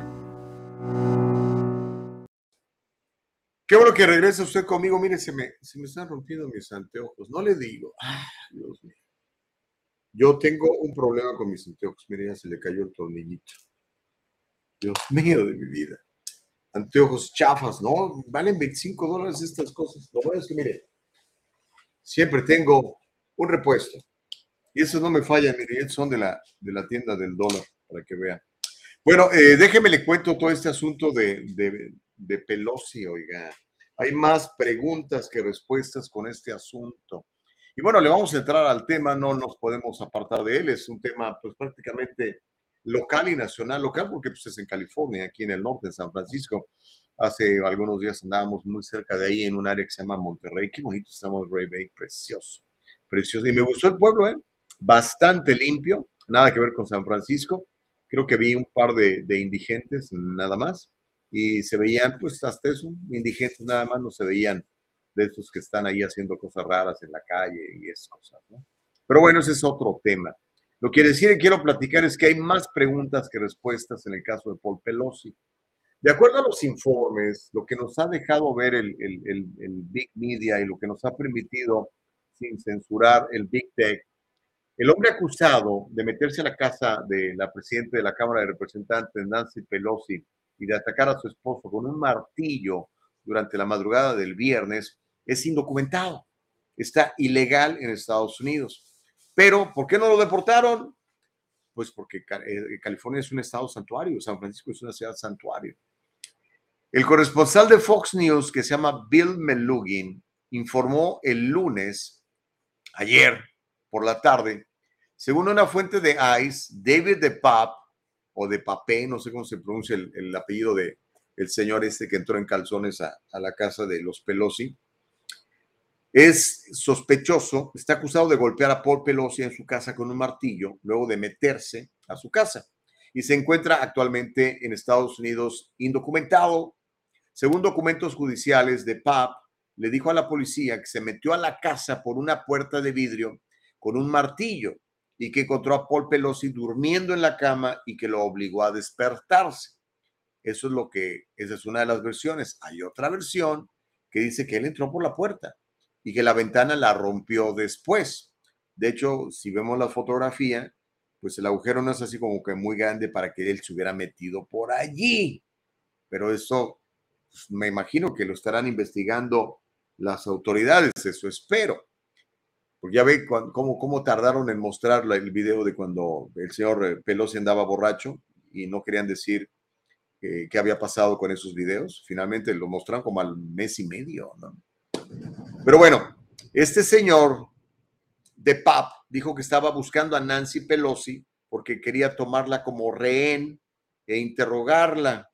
Qué bueno que regrese usted conmigo. Mire, se me, se me están rompiendo mis anteojos. No le digo. Dios mío. Yo tengo un problema con mis anteojos. Mire, ya se le cayó el tornillito. Dios mío de mi vida anteojos chafas, ¿no? Valen 25 dólares estas cosas. Lo bueno es que, mire, siempre tengo un repuesto. Y eso no me falla, mire, son de la, de la tienda del dólar, para que vean. Bueno, eh, déjeme le cuento todo este asunto de, de, de Pelosi, oiga. Hay más preguntas que respuestas con este asunto. Y bueno, le vamos a entrar al tema, no nos podemos apartar de él, es un tema pues prácticamente local y nacional, local porque pues, es en California, aquí en el norte, en San Francisco. Hace algunos días andábamos muy cerca de ahí en un área que se llama Monterrey. Qué bonito está Monterrey Bay, precioso, precioso. Y me gustó el pueblo, ¿eh? Bastante limpio, nada que ver con San Francisco. Creo que vi un par de, de indigentes, nada más. Y se veían, pues hasta eso, indigentes nada más, no se veían de esos que están ahí haciendo cosas raras en la calle y esas cosas, ¿no? Pero bueno, ese es otro tema. Lo que decir y quiero platicar es que hay más preguntas que respuestas en el caso de Paul Pelosi. De acuerdo a los informes, lo que nos ha dejado ver el, Big Media y lo que nos ha permitido, sin censurar, el Big Tech, El hombre acusado de meterse a la casa de la presidenta de la Cámara de Representantes, Nancy Pelosi, y de atacar a su esposo con un martillo durante la madrugada del viernes, es indocumentado. Está ilegal en Estados Unidos. Pero, ¿por qué no lo deportaron? Pues porque eh, California es un estado santuario, San Francisco es una ciudad santuario. El corresponsal de Fox News, que se llama Bill Melugin, informó el lunes, ayer por la tarde, según una fuente de ICE, David de Pap, o de Papé, no sé cómo se pronuncia el, apellido de el señor este que entró en calzones a, a la casa de los Pelosi, es sospechoso, está acusado de golpear a Paul Pelosi en su casa con un martillo, luego de meterse a su casa. Y se encuentra actualmente en Estados Unidos indocumentado. Según documentos judiciales de PAP, le dijo a la policía que se metió a la casa por una puerta de vidrio con un martillo y que encontró a Paul Pelosi durmiendo en la cama y que lo obligó a despertarse. Eso es lo que, esa es una de las versiones. Hay otra versión que dice que él entró por la puerta y que la ventana la rompió después. De hecho, si vemos la fotografía, pues el agujero no es así como que muy grande para que él se hubiera metido por allí. Pero eso, pues, me imagino que lo estarán investigando las autoridades, eso espero. Porque ya ve cómo, tardaron en mostrar el video de cuando el señor eh, Pelosi andaba borracho y no querían decir qué había pasado con esos videos. Finalmente lo mostraron como al mes y medio, Pero bueno, este señor de PAP dijo que estaba buscando a Nancy Pelosi porque quería tomarla como rehén e interrogarla.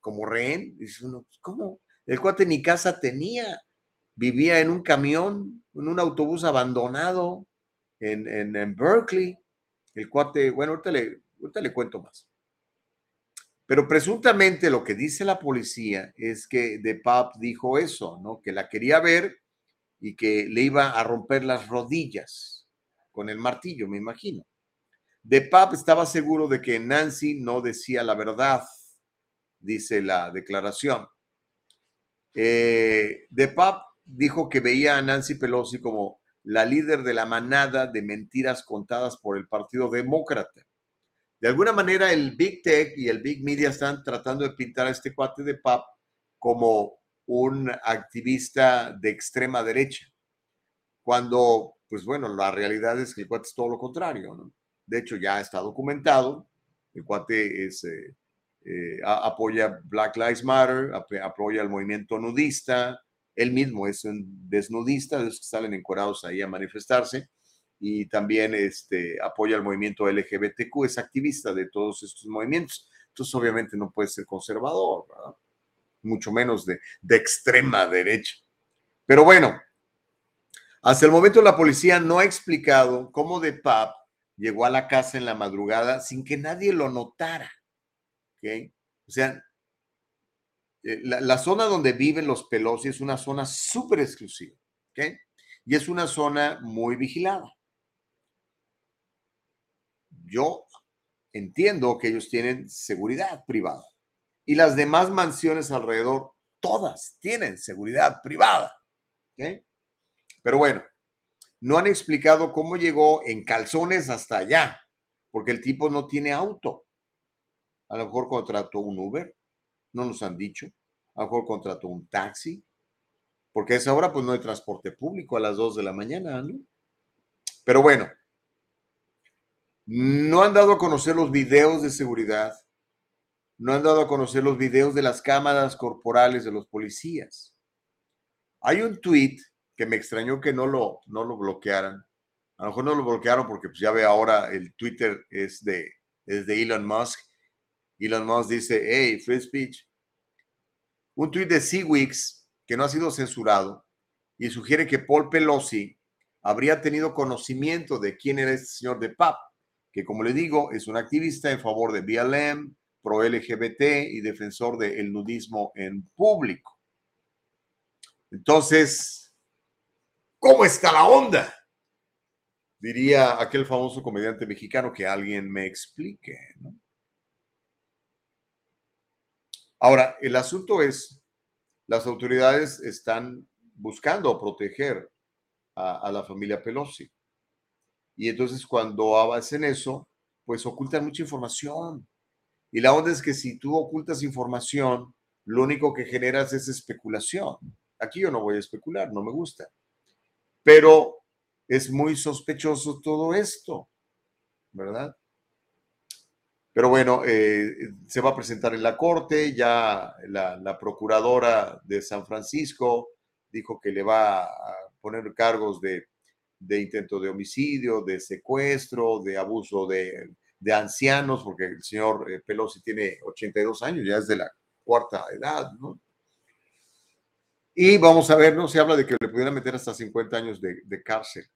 Como rehén, dice uno, pues, ¿cómo? El cuate ni casa tenía vivía en un camión, en un autobús abandonado en, en, Berkeley. El cuate, bueno, ahorita le, ahorita le cuento más. Pero presuntamente lo que dice la policía es que De Pap dijo eso, ¿no? Que la quería ver y que le iba a romper las rodillas con el martillo, me imagino. De Pap estaba seguro de que Nancy no decía la verdad, dice la declaración. Eh, de Pap dijo que veía a Nancy Pelosi como la líder de la manada de mentiras contadas por el Partido Demócrata. De alguna manera, el Big Tech y el Big Media están tratando de pintar a este cuate de PAP como un activista de extrema derecha, cuando, pues bueno, la realidad es que el cuate es todo lo contrario. De hecho, ya está documentado, el cuate eh, eh, apoya Black Lives Matter, apoya el movimiento nudista, él mismo es un desnudista, de los que salen encuerados ahí a manifestarse y también este, apoya el movimiento LGBTQ, es activista de todos estos movimientos. Entonces, obviamente no puede ser conservador, mucho menos de, de extrema derecha. Pero bueno, hasta el momento la policía no ha explicado cómo De Pap llegó a la casa en la madrugada sin que nadie lo notara. O sea, eh, la, zona donde viven los Pelosi es una zona súper exclusiva, ¿ok? Y es una zona muy vigilada. Yo entiendo que ellos tienen seguridad privada y las demás mansiones alrededor, todas tienen seguridad privada, ¿ok? Pero bueno, no han explicado cómo llegó en calzones hasta allá, porque el tipo no tiene auto. A lo mejor contrató un Uber, no nos han dicho. A lo mejor contrató un taxi, porque a esa hora pues no hay transporte público a las 2 de la mañana, ¿no? Pero bueno, no han dado a conocer los videos de seguridad, no han dado a conocer los videos de las cámaras corporales de los policías. Hay un tweet que me extrañó que no lo, no lo bloquearan. A lo mejor no lo bloquearon porque pues ya ve ahora el Twitter es de, es de Elon Musk Elon Musk dice, hey, free speech. Un tuit de Seawix que no ha sido censurado y sugiere que Paul Pelosi habría tenido conocimiento de quién era este señor de PAP, que como le digo, es un activista en favor de BLM, pro LGBT y defensor del nudismo en público. Entonces, ¿cómo está la onda? Diría aquel famoso comediante mexicano que alguien me explique, ¿no? Ahora, el asunto es, las autoridades están buscando proteger a, la familia Pelosi. Y entonces cuando hacen eso, pues ocultan mucha información. Y la onda es que si tú ocultas información, lo único que generas es especulación. Aquí yo no voy a especular, no me gusta. Pero es muy sospechoso todo esto, ¿verdad? Pero bueno, eh, se va a presentar en la corte, ya la, procuradora de San Francisco dijo que le va a poner cargos de, intento de homicidio, de secuestro, de abuso de, ancianos, porque el señor eh, Pelosi tiene 82 años, ya es de la cuarta edad, ¿no? Y vamos a ver, ¿no? Se habla de que le pudieran meter hasta 50 años de cárcel.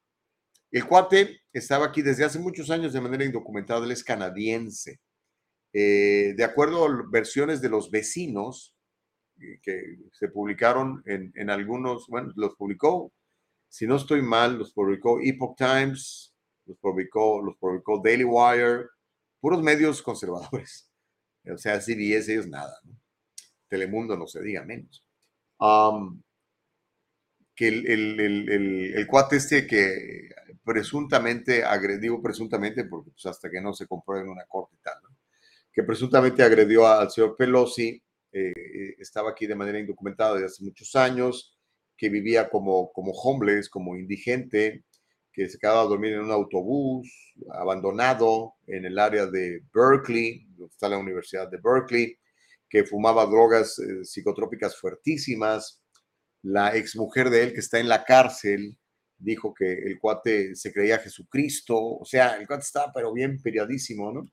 El cuate estaba aquí desde hace muchos años de manera indocumentada, él es canadiense. Eh, de acuerdo a versiones de los vecinos eh, que se publicaron en, algunos, bueno, los publicó, si no estoy mal, los publicó Epoch Times, los publicó, los publicó Daily Wire, puros medios conservadores. (laughs) O sea, CBS, ellos nada. Telemundo no se diga menos. Que el, el, cuate este que presuntamente agredió, presuntamente, porque pues hasta que no se compruebe en una corte y tal. Que presuntamente agredió al señor Pelosi, eh, estaba aquí de manera indocumentada desde hace muchos años, que vivía como, como homeless, como indigente, que se quedaba a dormir en un autobús abandonado en el área de Berkeley, donde está la Universidad de Berkeley, que fumaba drogas eh, psicotrópicas fuertísimas. La exmujer de él, que está en la cárcel, dijo que el cuate se creía Jesucristo, o sea, el cuate estaba pero bien periodísimo, ¿no?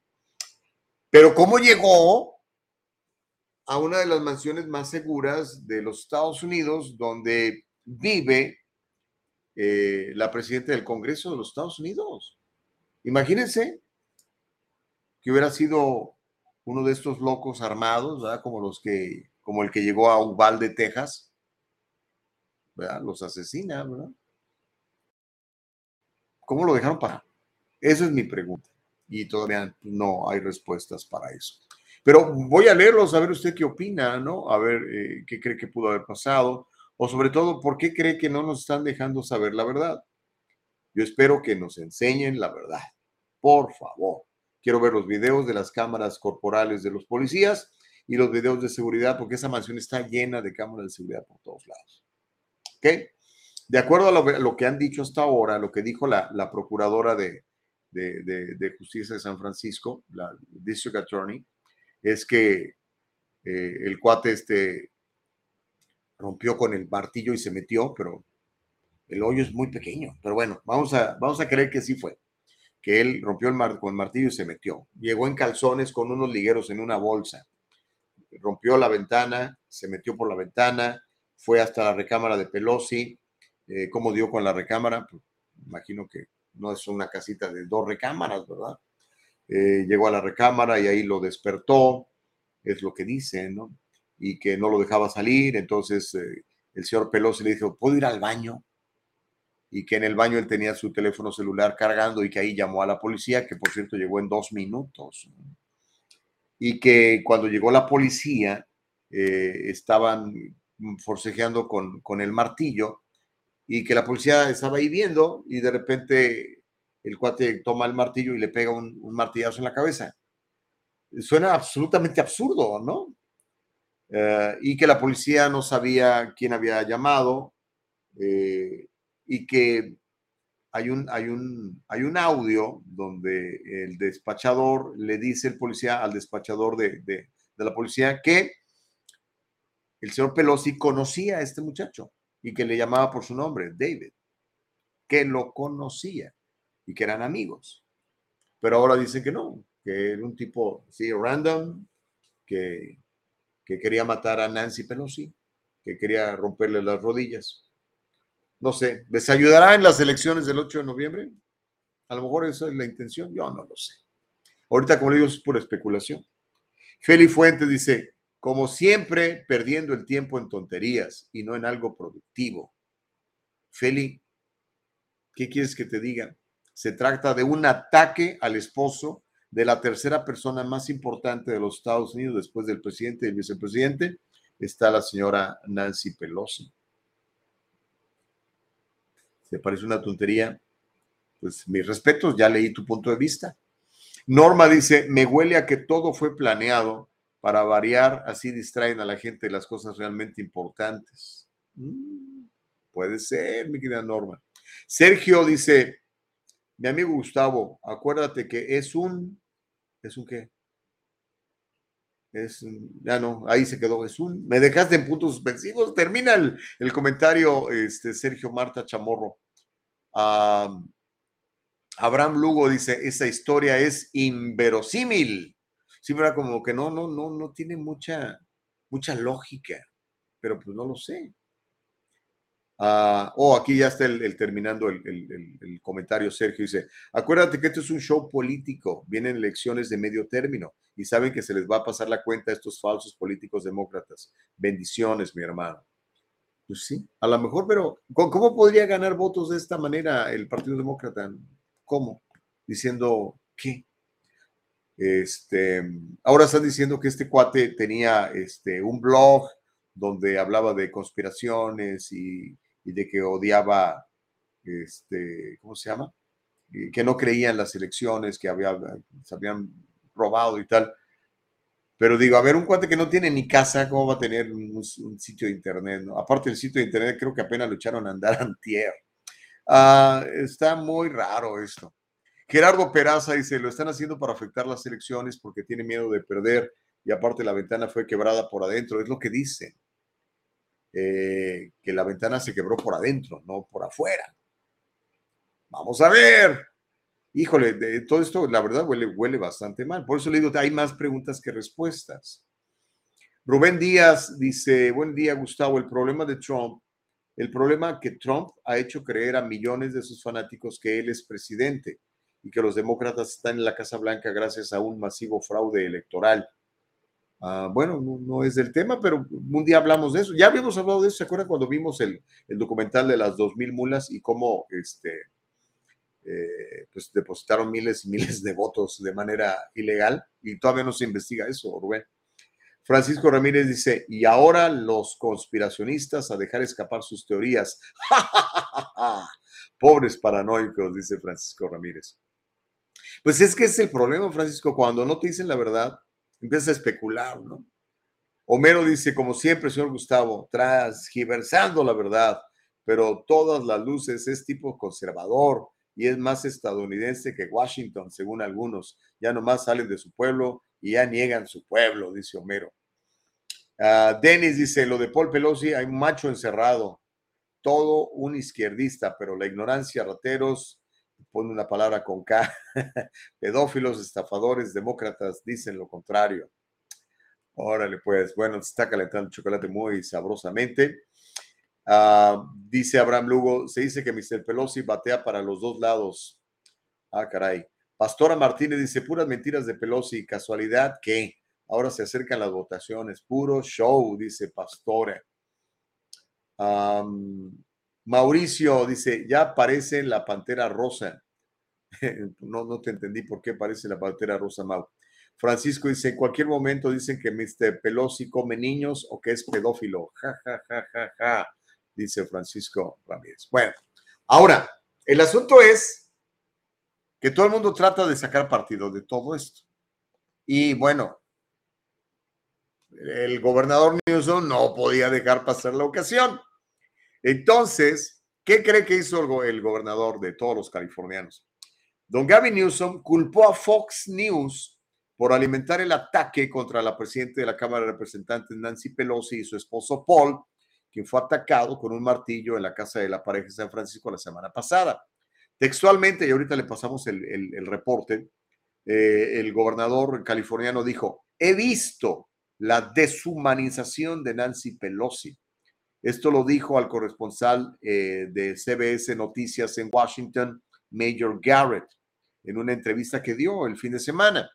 Pero ¿cómo llegó a una de las mansiones más seguras de los Estados Unidos, donde vive eh, la presidenta del Congreso de los Estados Unidos? Imagínense que hubiera sido uno de estos locos armados, ¿verdad? Como los que, como el que llegó a Uvalde, Texas, ¿verdad? Los asesina, ¿verdad? ¿Cómo lo dejaron para? Esa es mi pregunta y todavía no hay respuestas para eso. Pero voy a leerlos, a ver usted qué opina, ¿no? A ver eh, qué cree que pudo haber pasado, o sobre todo, ¿por qué cree que no nos están dejando saber la verdad? Yo espero que nos enseñen la verdad, por favor. Quiero ver los videos de las cámaras corporales de los policías y los videos de seguridad, porque esa mansión está llena de cámaras de seguridad por todos lados. ¿Ok? De acuerdo a lo, que han dicho hasta ahora, lo que dijo la, la procuradora de, de, Justicia de San Francisco, la District Attorney, es que eh, el cuate este rompió con el martillo y se metió, pero el hoyo es muy pequeño. Pero bueno, vamos a, vamos a creer que sí fue, que él rompió el con el martillo y se metió. Llegó en calzones con unos ligueros en una bolsa. Rompió la ventana, se metió por la ventana, fue hasta la recámara de Pelosi. Eh, ¿Cómo dio con la recámara? Pues, imagino que no es una casita de dos recámaras, ¿verdad? Eh, llegó a la recámara y ahí lo despertó, es lo que dice, ¿no? Y que no lo dejaba salir, entonces eh, el señor Pelosi le dijo, ¿puedo ir al baño? Y que en el baño él tenía su teléfono celular cargando y que ahí llamó a la policía, que por cierto llegó en dos minutos. Y que cuando llegó la policía, eh, estaban forcejeando con, con el martillo y que la policía estaba ahí viendo y de repente el cuate toma el martillo y le pega un, martillazo en la cabeza. Suena absolutamente absurdo, ¿no? Eh, y que la policía no sabía quién había llamado eh, y que hay un, hay, un, hay un audio donde el despachador le dice el policía al despachador de, de la policía que el señor Pelosi conocía a este muchacho y que le llamaba por su nombre, David, que lo conocía y que eran amigos. Pero ahora dicen que no, que era un tipo, sí, random, que, que quería matar a Nancy Pelosi, que quería romperle las rodillas. No sé, ¿les ayudará en las elecciones del 8 de noviembre? A lo mejor esa es la intención, yo no lo sé. Ahorita, como le digo, es pura especulación. Feli Fuentes dice, como siempre, perdiendo el tiempo en tonterías y no en algo productivo. Feli, ¿qué quieres que te diga? Se trata de un ataque al esposo de la tercera persona más importante de los Estados Unidos después del presidente y el vicepresidente. Está la señora Nancy Pelosi. ¿Se parece una tontería? pues mis respetos, ya leí tu punto de vista. Norma dice, me huele a que todo fue planeado para variar, así distraen a la gente de las cosas realmente importantes. Mm, puede ser, mi querida Norma. Sergio dice, mi amigo Gustavo, acuérdate que es un, ¿es un qué? Es, ya no, ahí se quedó, es un, me dejaste en puntos suspensivos, termina el, comentario, este, Sergio Marta Chamorro. Abraham Lugo dice, esa historia es inverosímil. Sí, ¿verdad? Como que no, no, no, no tiene mucha, mucha lógica, pero pues no lo sé. Ah, oh, aquí ya está el, terminando el, el, comentario, Sergio. Dice, acuérdate que esto es un show político, vienen elecciones de medio término y saben que se les va a pasar la cuenta a estos falsos políticos demócratas. Bendiciones, mi hermano. Pues sí, a lo mejor, pero ¿cómo podría ganar votos de esta manera el Partido Demócrata? ¿Cómo? Diciendo, ¿qué? Este, ahora están diciendo que este cuate tenía este, un blog donde hablaba de conspiraciones y, de que odiaba, este, ¿cómo se llama? que no creía en las elecciones, que se habían robado y tal. Pero digo, a ver, un cuate que no tiene ni casa, ¿cómo va a tener un, sitio de internet? Aparte del sitio de internet, creo que apenas lo echaron a andar (laughs) antier. Ah, está muy raro esto. Gerardo Peraza dice, lo están haciendo para afectar las elecciones porque tiene miedo de perder y aparte la ventana fue quebrada por adentro. Es lo que dicen. Eh, que la ventana se quebró por adentro, no por afuera. Vamos a ver. Híjole, todo esto, la verdad, huele, huele bastante mal. Por eso le digo, hay más preguntas que respuestas. Rubén Díaz dice, buen día, Gustavo. El problema de Trump el problema que Trump ha hecho creer a millones de sus fanáticos que él es presidente y que los demócratas están en la Casa Blanca gracias a un masivo fraude electoral. Ah, bueno, no, es del tema, pero un día hablamos de eso. Ya habíamos hablado de eso, ¿se acuerdan cuando vimos el, documental de las dos mil mulas y cómo este, eh, pues depositaron miles y miles de votos de manera ilegal? Y todavía no se investiga eso, Rubén. Francisco Ramírez dice, y ahora los conspiracionistas a dejar escapar sus teorías. (laughs) Pobres paranoicos, dice Francisco Ramírez. Pues es que es el problema, Francisco, cuando no te dicen la verdad, empiezas a especular, ¿no? Homero dice, como siempre, señor Gustavo, transgiversando la verdad, pero todas las luces es tipo conservador y es más estadounidense que Washington, según algunos. Ya nomás salen de su pueblo y ya niegan su pueblo, dice Homero. Uh, Dennis dice, lo de Paul Pelosi, hay un macho encerrado, todo un izquierdista, pero la ignorancia, rateros, pone una palabra con K, (laughs) pedófilos, estafadores, demócratas, dicen lo contrario. Órale, pues, bueno, se está calentando el chocolate muy sabrosamente. Ah, dice Abraham Lugo, se dice que Mr. Pelosi batea para los dos lados. Ah, caray. Pastora Martínez dice, puras mentiras de Pelosi, casualidad que ahora se acercan las votaciones, puro show, dice Pastora. Mauricio dice, ya aparece la pantera rosa. (laughs) no, no te entendí por qué aparece la pantera rosa, Mau. Francisco dice, en cualquier momento dicen que Mr. Pelosi come niños o que es pedófilo. (laughs) Ja, ja, ja, ja, ja, dice Francisco Ramírez. Bueno, ahora, el asunto es que todo el mundo trata de sacar partido de todo esto. Y bueno, el gobernador Newsom no podía dejar pasar la ocasión. Entonces, ¿qué cree que hizo el, gobernador de todos los californianos? Don Gavin Newsom culpó a Fox News por alimentar el ataque contra la presidenta de la Cámara de Representantes, Nancy Pelosi, y su esposo Paul, quien fue atacado con un martillo en la casa de la pareja de San Francisco la semana pasada. Textualmente, y ahorita le pasamos el, reporte, eh, el gobernador californiano dijo, he visto la deshumanización de Nancy Pelosi. Esto lo dijo al corresponsal eh, de CBS Noticias en Washington, Major Garrett, en una entrevista que dio el fin de semana.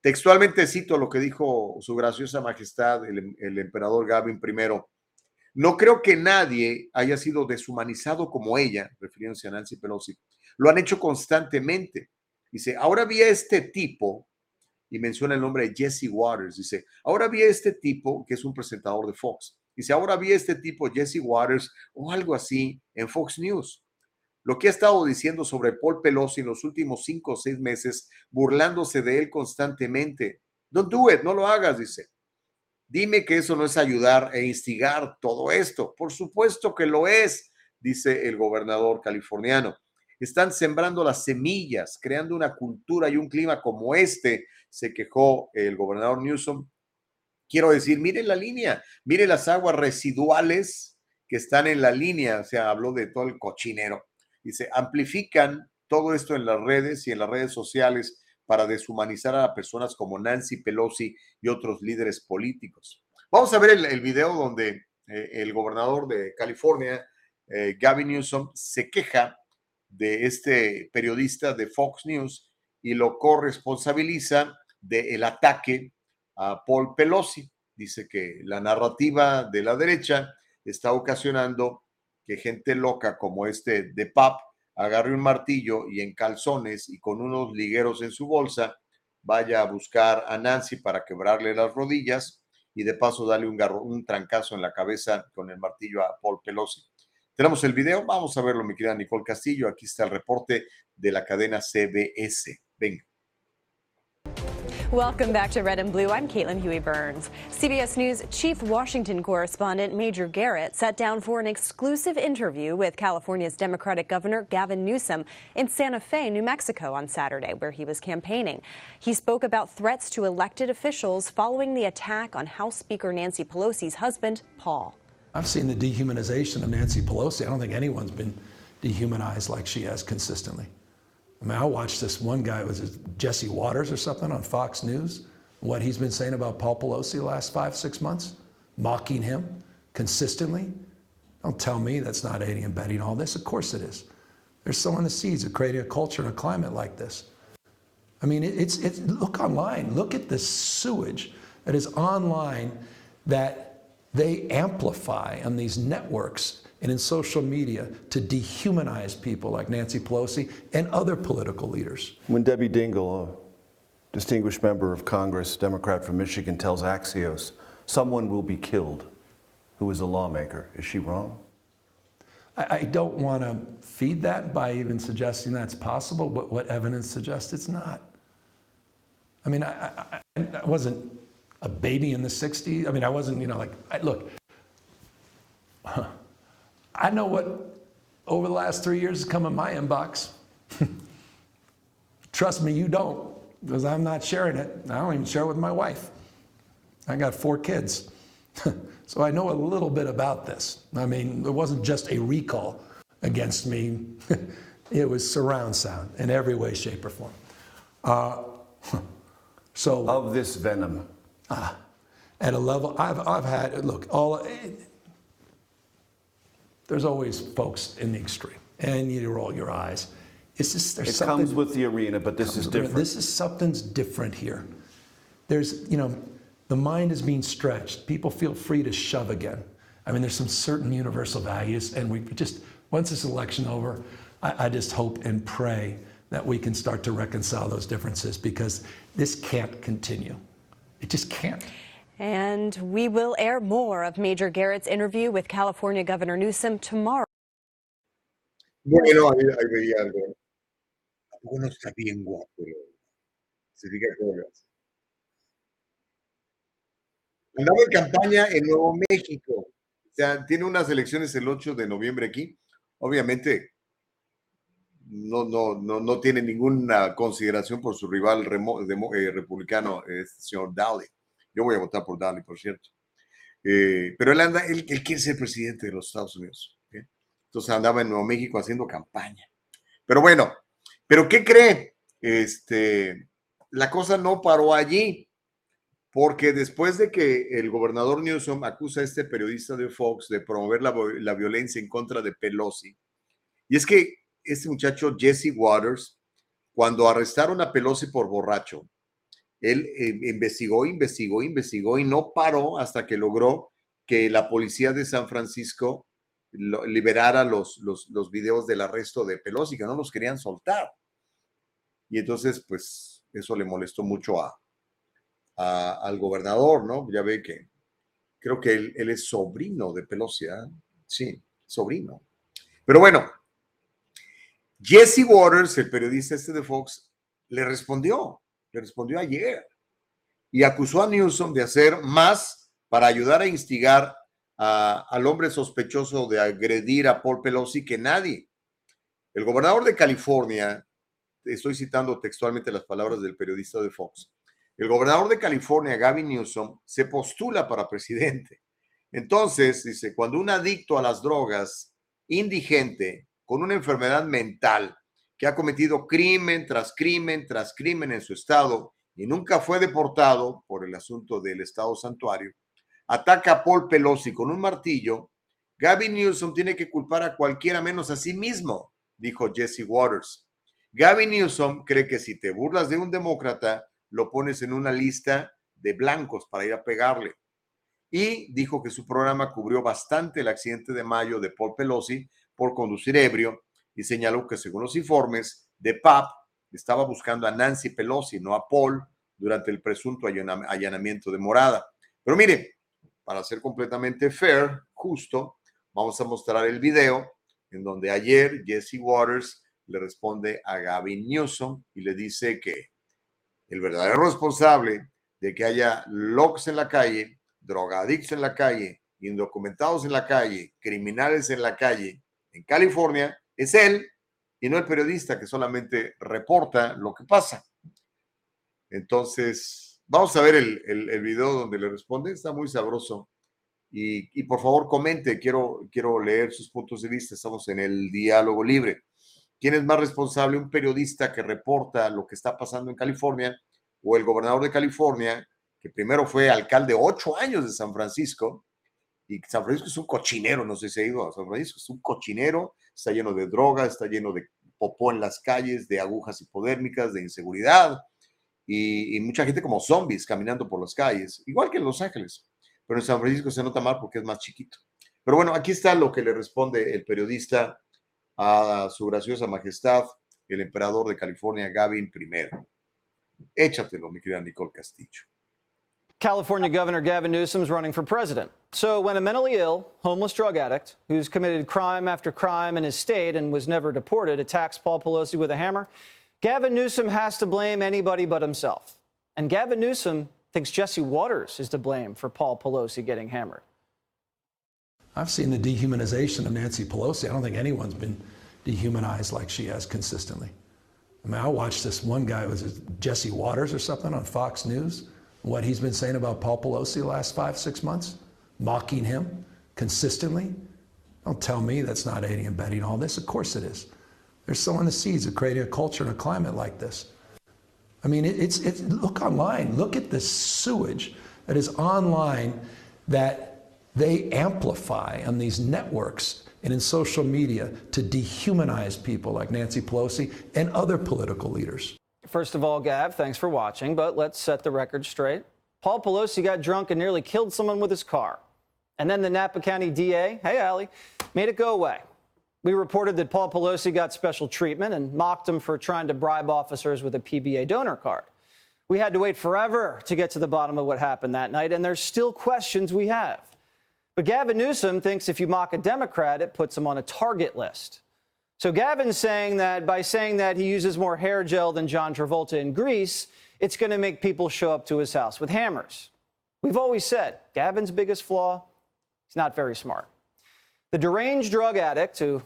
Textualmente cito lo que dijo su graciosa majestad, el, el emperador Gavin I, no creo que nadie haya sido deshumanizado como ella, refiriéndose a Nancy Pelosi. Lo han hecho constantemente. Dice, ahora vi a este tipo, y menciona el nombre de Jesse Waters, dice, ahora vi este tipo que es un presentador de Fox. Dice, ahora vi a este tipo, Jesse Waters, o algo así, en Fox News. lo que ha estado diciendo sobre Paul Pelosi en los últimos cinco o seis meses, burlándose de él constantemente. Don't do it, no lo hagas, dice. Dime que eso no es ayudar e instigar todo esto. Por supuesto que lo es, dice el gobernador californiano. Están sembrando las semillas, creando una cultura y un clima como este, se quejó el gobernador Newsom. Quiero decir, mire la línea, mire las aguas residuales que están en la línea, o sea, habló de todo el cochinero. Dice, amplifican todo esto en las redes y en las redes sociales para deshumanizar a personas como Nancy Pelosi y otros líderes políticos. Vamos a ver el, video donde eh, el gobernador de California, eh, Gavin Newsom, se queja de este periodista de Fox News y lo corresponsabiliza del ataque a Paul Pelosi. Dice que la narrativa de la derecha está ocasionando que gente loca como este de Pap agarre un martillo y en calzones y con unos ligueros en su bolsa vaya a buscar a Nancy para quebrarle las rodillas y de paso darle un, un trancazo en la cabeza con el martillo a Paul Pelosi. Tenemos el video, vamos a verlo, mi querida Nicole Castillo. Aquí está el reporte de la cadena CBS. Venga. Welcome back to Red and Blue. I'm Caitlin Huey Burns. CBS News Chief Washington correspondent Major Garrett sat down for an exclusive interview with California's Democratic Governor Gavin Newsom in Santa Fe, New Mexico on Saturday, where he was campaigning. He spoke about threats to elected officials following the attack on House Speaker Nancy Pelosi's husband, Paul. I've seen the dehumanization of Nancy Pelosi. I don't think anyone's been dehumanized like she has consistently. I mean, I watched this one guy, was it Jesse Waters or something on Fox News, what he's been saying about Paul Pelosi the last five, six months, mocking him consistently. Don't tell me that's not aiding and abetting all this. Of course it is. They're sowing the seeds of creating a culture and a climate like this. I mean, it's, it's, look online, look at the sewage that is online that they amplify on these networks and in social media to dehumanize people like Nancy Pelosi and other political leaders. When Debbie Dingell, a distinguished member of Congress, Democrat from Michigan, tells Axios, someone will be killed who is a lawmaker, is she wrong? I, I don't want to feed that by even suggesting that's possible, but what evidence suggests it's not. I mean, I, I, I wasn't a baby in the 60s. I mean, I wasn't, you know, like, I, look, I know what over the last three years has come in my inbox. (laughs) Trust me, you don't, because I'm not sharing it. I don't even share it with my wife. I got four kids. (laughs) so I know a little bit about this. I mean, it wasn't just a recall against me, (laughs) it was surround sound in every way, shape, or form. Uh, so, of this venom, uh, at a level I've, I've had, look, all, there's always folks in the extreme, and you roll your eyes. It's just, there's it something, comes with the arena, but this is different. This is something's different here. There's, you know, the mind is being stretched. People feel free to shove again. I mean, there's some certain universal values, and we just, once this election over, I, I just hope and pray that we can start to reconcile those differences because this can't continue. It just can't. And we will air more of Major Garrett's interview with California Governor Newsom tomorrow. Bueno, ahí, ahí veía algo. Bueno, está bien guapo. Se diga cosas. Andaba en campaña en Nuevo México. O sea, tiene unas elecciones el 8 de noviembre aquí. Obviamente, no, no, no, no tiene ninguna consideración por su rival remo, de, eh, republicano, el señor Daly. Yo voy a votar por Daly, por cierto. Eh, pero él anda, él, quiere ser presidente de los Estados Unidos. ¿okay? Entonces andaba en Nuevo México haciendo campaña. Pero bueno, ¿pero qué cree? Este, la cosa no paró allí, porque después de que el gobernador Newsom acusa a este periodista de Fox de promover la, la violencia en contra de Pelosi, y es que este muchacho Jesse Waters, cuando arrestaron a Pelosi por borracho, él eh, investigó, investigó, investigó y no paró hasta que logró que la policía de San Francisco liberara los, los, los, videos del arresto de Pelosi, que no los querían soltar. Y entonces, pues, eso le molestó mucho a, a al gobernador, ¿no? Ya ve que creo que él, él es sobrino de Pelosi, ¿eh? Sí, sobrino. Pero bueno, Jesse Waters, el periodista este de Fox, le respondió, le respondió ayer y acusó a Newsom de hacer más para ayudar a instigar al hombre sospechoso de agredir a Paul Pelosi que nadie. El gobernador de California, estoy citando textualmente las palabras del periodista de Fox, el gobernador de California, Gavin Newsom, se postula para presidente. Entonces, dice, cuando un adicto a las drogas, indigente, con una enfermedad mental, que ha cometido crimen tras crimen tras crimen en su estado y nunca fue deportado por el asunto del estado santuario, ataca a Paul Pelosi con un martillo, Gavin Newsom tiene que culpar a cualquiera menos a sí mismo, dijo Jesse Waters. Gavin Newsom cree que si te burlas de un demócrata, lo pones en una lista de blancos para ir a pegarle. Y dijo que su programa cubrió bastante el accidente de mayo de Paul Pelosi por conducir ebrio y señaló que según los informes de PAP, estaba buscando a Nancy Pelosi, no a Paul, durante el presunto allanamiento de morada. Pero mire, para ser completamente fair, justo, vamos a mostrar el video en donde ayer Jesse Waters le responde a Gavin Newsom y le dice que el verdadero responsable de que haya locos en la calle, drogadictos en la calle, indocumentados en la calle, criminales en la calle en California es él y no el periodista que solamente reporta lo que pasa. Entonces, vamos a ver el, el, video donde le responde, está muy sabroso. Y, por favor comente, quiero, quiero leer sus puntos de vista, estamos en el diálogo libre. ¿Quién es más responsable? ¿Un periodista que reporta lo que está pasando en California o el gobernador de California, que primero fue alcalde ocho años de San Francisco? Y San Francisco es un cochinero, no sé si ha ido a San Francisco, es un cochinero, está lleno de droga, está lleno de popó en las calles, de agujas hipodérmicas, de inseguridad y, mucha gente como zombies caminando por las calles, igual que en Los Ángeles. Pero en San Francisco se nota mal porque es más chiquito. Pero bueno, aquí está lo que le responde el periodista a su graciosa majestad, el emperador de California, Gavin I. Échatelo, mi querida Nicole Castillo. California Governor Gavin Newsom is running for president. So, when a mentally ill, homeless drug addict who's committed crime after crime in his state and was never deported attacks Paul Pelosi with a hammer, Gavin Newsom has to blame anybody but himself. And Gavin Newsom thinks Jesse Waters is to blame for Paul Pelosi getting hammered. I've seen the dehumanization of Nancy Pelosi. I don't think anyone's been dehumanized like she has consistently. I mean, I watched this one guy, was Jesse Waters or something on Fox News, what he's been saying about Paul Pelosi the last five, six months, mocking him consistently. Don't tell me that's not aiding and abetting all this. Of course it is. They're sowing the seeds of creating a culture and a climate like this. I mean, it, it's, it's, look online. Look at the sewage that is online that they amplify on these networks and in social media to dehumanize people like Nancy Pelosi and other political leaders. First of all, Gav, thanks for watching, but let's set the record straight. Paul Pelosi got drunk and nearly killed someone with his car. And then the Napa County DA, hey, Allie, made it go away. We reported that Paul Pelosi got special treatment and mocked him for trying to bribe officers with a PBA donor card. We had to wait forever to get to the bottom of what happened that night, and there's still questions we have. But Gavin Newsom thinks if you mock a Democrat, it puts him on a target list. So Gavin's saying that by saying that he uses more hair gel than John Travolta in Greece, it's going to make people show up to his house with hammers. We've always said Gavin's biggest flaw, he's not very smart. The deranged drug addict who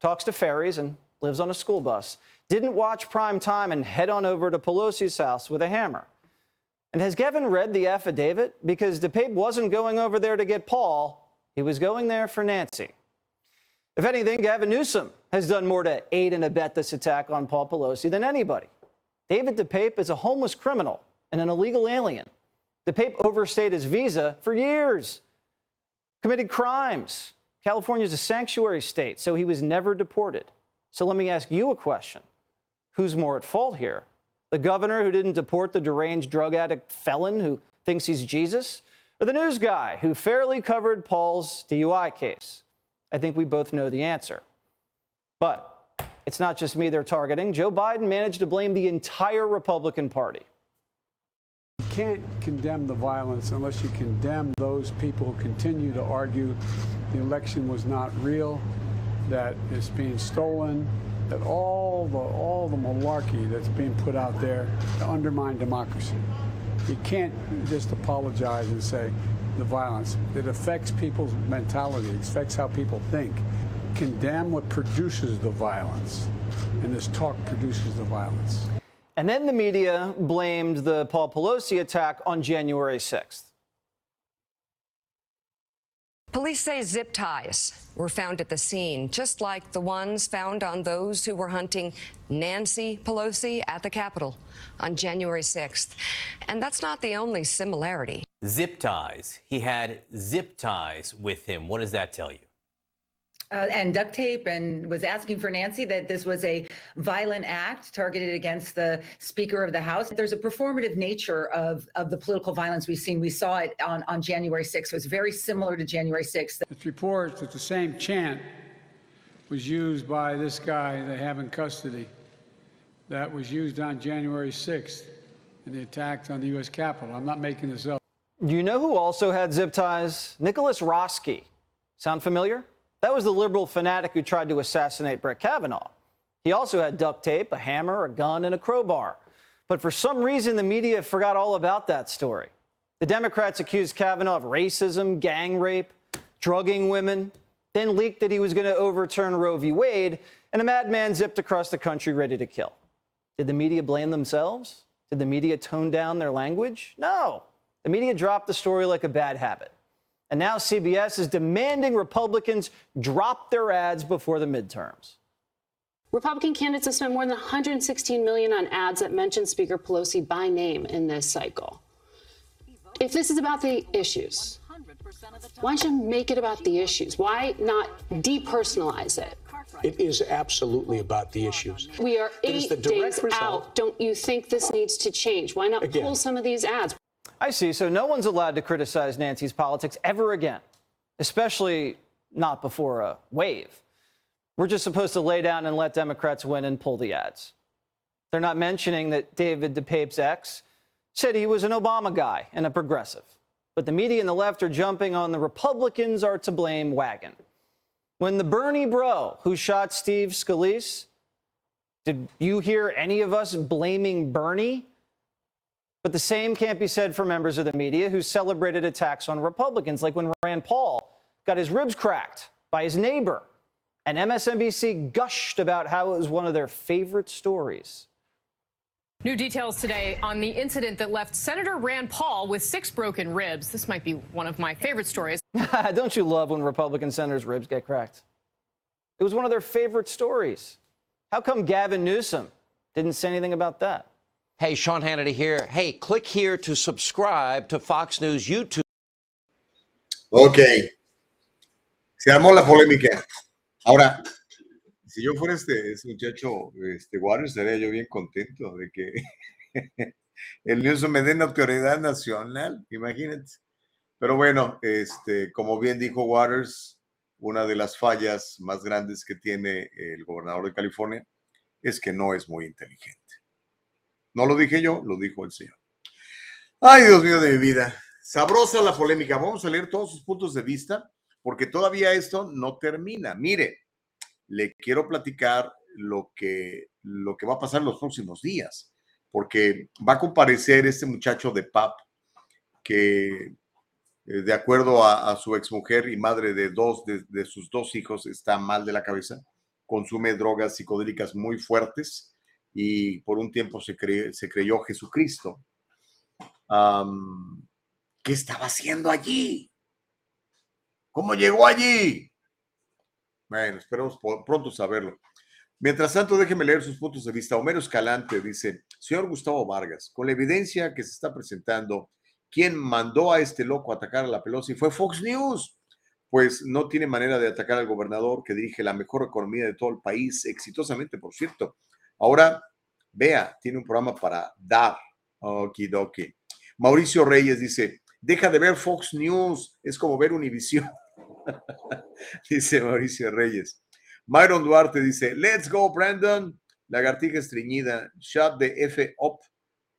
talks to fairies and lives on a school bus didn't watch prime time and head on over to Pelosi's house with a hammer. And has Gavin read the affidavit? Because DePape wasn't going over there to get Paul, he was going there for Nancy. If anything, Gavin Newsom has done more to aid and abet this attack on Paul Pelosi than anybody. David DePape is a homeless criminal and an illegal alien. DePape overstayed his visa for years, committed crimes. California is a sanctuary state, so he was never deported. So let me ask you a question Who's more at fault here? The governor who didn't deport the deranged drug addict felon who thinks he's Jesus? Or the news guy who fairly covered Paul's DUI case? I think we both know the answer. But it's not just me they're targeting. Joe Biden managed to blame the entire Republican Party. You can't condemn the violence unless you condemn those people who continue to argue the election was not real, that it's being stolen, that all the all the malarkey that's being put out there to undermine democracy. You can't just apologize and say the violence. It affects people's mentality. It affects how people think. Condemn what produces the violence, and this talk produces the violence. And then the media blamed the Paul Pelosi attack on January 6th. Police say zip ties were found at the scene, just like the ones found on those who were hunting Nancy Pelosi at the Capitol on January 6th. And that's not the only similarity. Zip ties. He had zip ties with him. What does that tell you? Uh, and duct tape and was asking for Nancy that this was a violent act targeted against the Speaker of the House. There's a performative nature of, of the political violence we've seen. We saw it on, on January 6th. It was very similar to January 6th. It's reports that the same chant was used by this guy they have in custody that was used on January 6th in the attack on the U.S. Capitol. I'm not making this up. Do you know who also had zip ties? Nicholas Roski. Sound familiar? That was the liberal fanatic who tried to assassinate Brett Kavanaugh. He also had duct tape, a hammer, a gun, and a crowbar. But for some reason, the media forgot all about that story. The Democrats accused Kavanaugh of racism, gang rape, drugging women, then leaked that he was going to overturn Roe v. Wade, and a madman zipped across the country ready to kill. Did the media blame themselves? Did the media tone down their language? No. The media dropped the story like a bad habit. And now CBS is demanding Republicans drop their ads before the midterms. Republican candidates have spent more than 116 million on ads that mention Speaker Pelosi by name in this cycle. If this is about the issues, why should make it about the issues? Why not depersonalize it? It is absolutely about the issues. We are It is eight the direct days result- out. Don't you think this needs to change? Why not Again. pull some of these ads? I see. So no one's allowed to criticize Nancy's politics ever again, especially not before a wave. We're just supposed to lay down and let Democrats win and pull the ads. They're not mentioning that David DePape's ex said he was an Obama guy and a progressive. But the media and the left are jumping on the Republicans are to blame wagon. When the Bernie bro who shot Steve Scalise, did you hear any of us blaming Bernie? But the same can't be said for members of the media who celebrated attacks on Republicans, like when Rand Paul got his ribs cracked by his neighbor. And MSNBC gushed about how it was one of their favorite stories. New details today on the incident that left Senator Rand Paul with six broken ribs. This might be one of my favorite stories. (laughs) Don't you love when Republican senators' ribs get cracked? It was one of their favorite stories. How come Gavin Newsom didn't say anything about that? Hey, Sean Hannity here. Hey, click here to subscribe to Fox News YouTube. Ok. Se armó la polémica. Ahora, si yo fuera este, este muchacho, este Warren, estaría yo bien contento de que (laughs) el Newsom me dé notoriedad nacional, imagínate. Pero bueno, este, como bien dijo Waters, una de las fallas más grandes que tiene el gobernador de California es que no es muy inteligente. No lo dije yo, lo dijo el señor. Ay, Dios mío de mi vida. Sabrosa la polémica. Vamos a leer todos sus puntos de vista porque todavía esto no termina. Mire, le quiero platicar lo que, lo que va a pasar en los próximos días, porque va a comparecer este muchacho de PAP que, eh, de acuerdo a, a su exmujer y madre de dos de, de sus dos hijos, está mal de la cabeza, consume drogas psicodélicas muy fuertes y por un tiempo se, cre- se creyó Jesucristo. ¿Qué estaba haciendo allí? ¿Cómo llegó allí? Bueno, esperemos po- pronto saberlo. Mientras tanto, déjeme leer sus puntos de vista. Homero Escalante dice, señor Gustavo Vargas, con la evidencia que se está presentando, quien mandó a este loco a atacar a la Pelosi fue Fox News, pues no tiene manera de atacar al gobernador que dirige la mejor economía de todo el país, exitosamente, por cierto. Ahora, vea, tiene un programa para dar. Okidoki. Mauricio Reyes dice, deja de ver Fox News, es como ver Univision. (laughs) dice Mauricio Reyes. Myron Duarte dice, let's go, Brandon. Lagartija estreñida, shut the F up,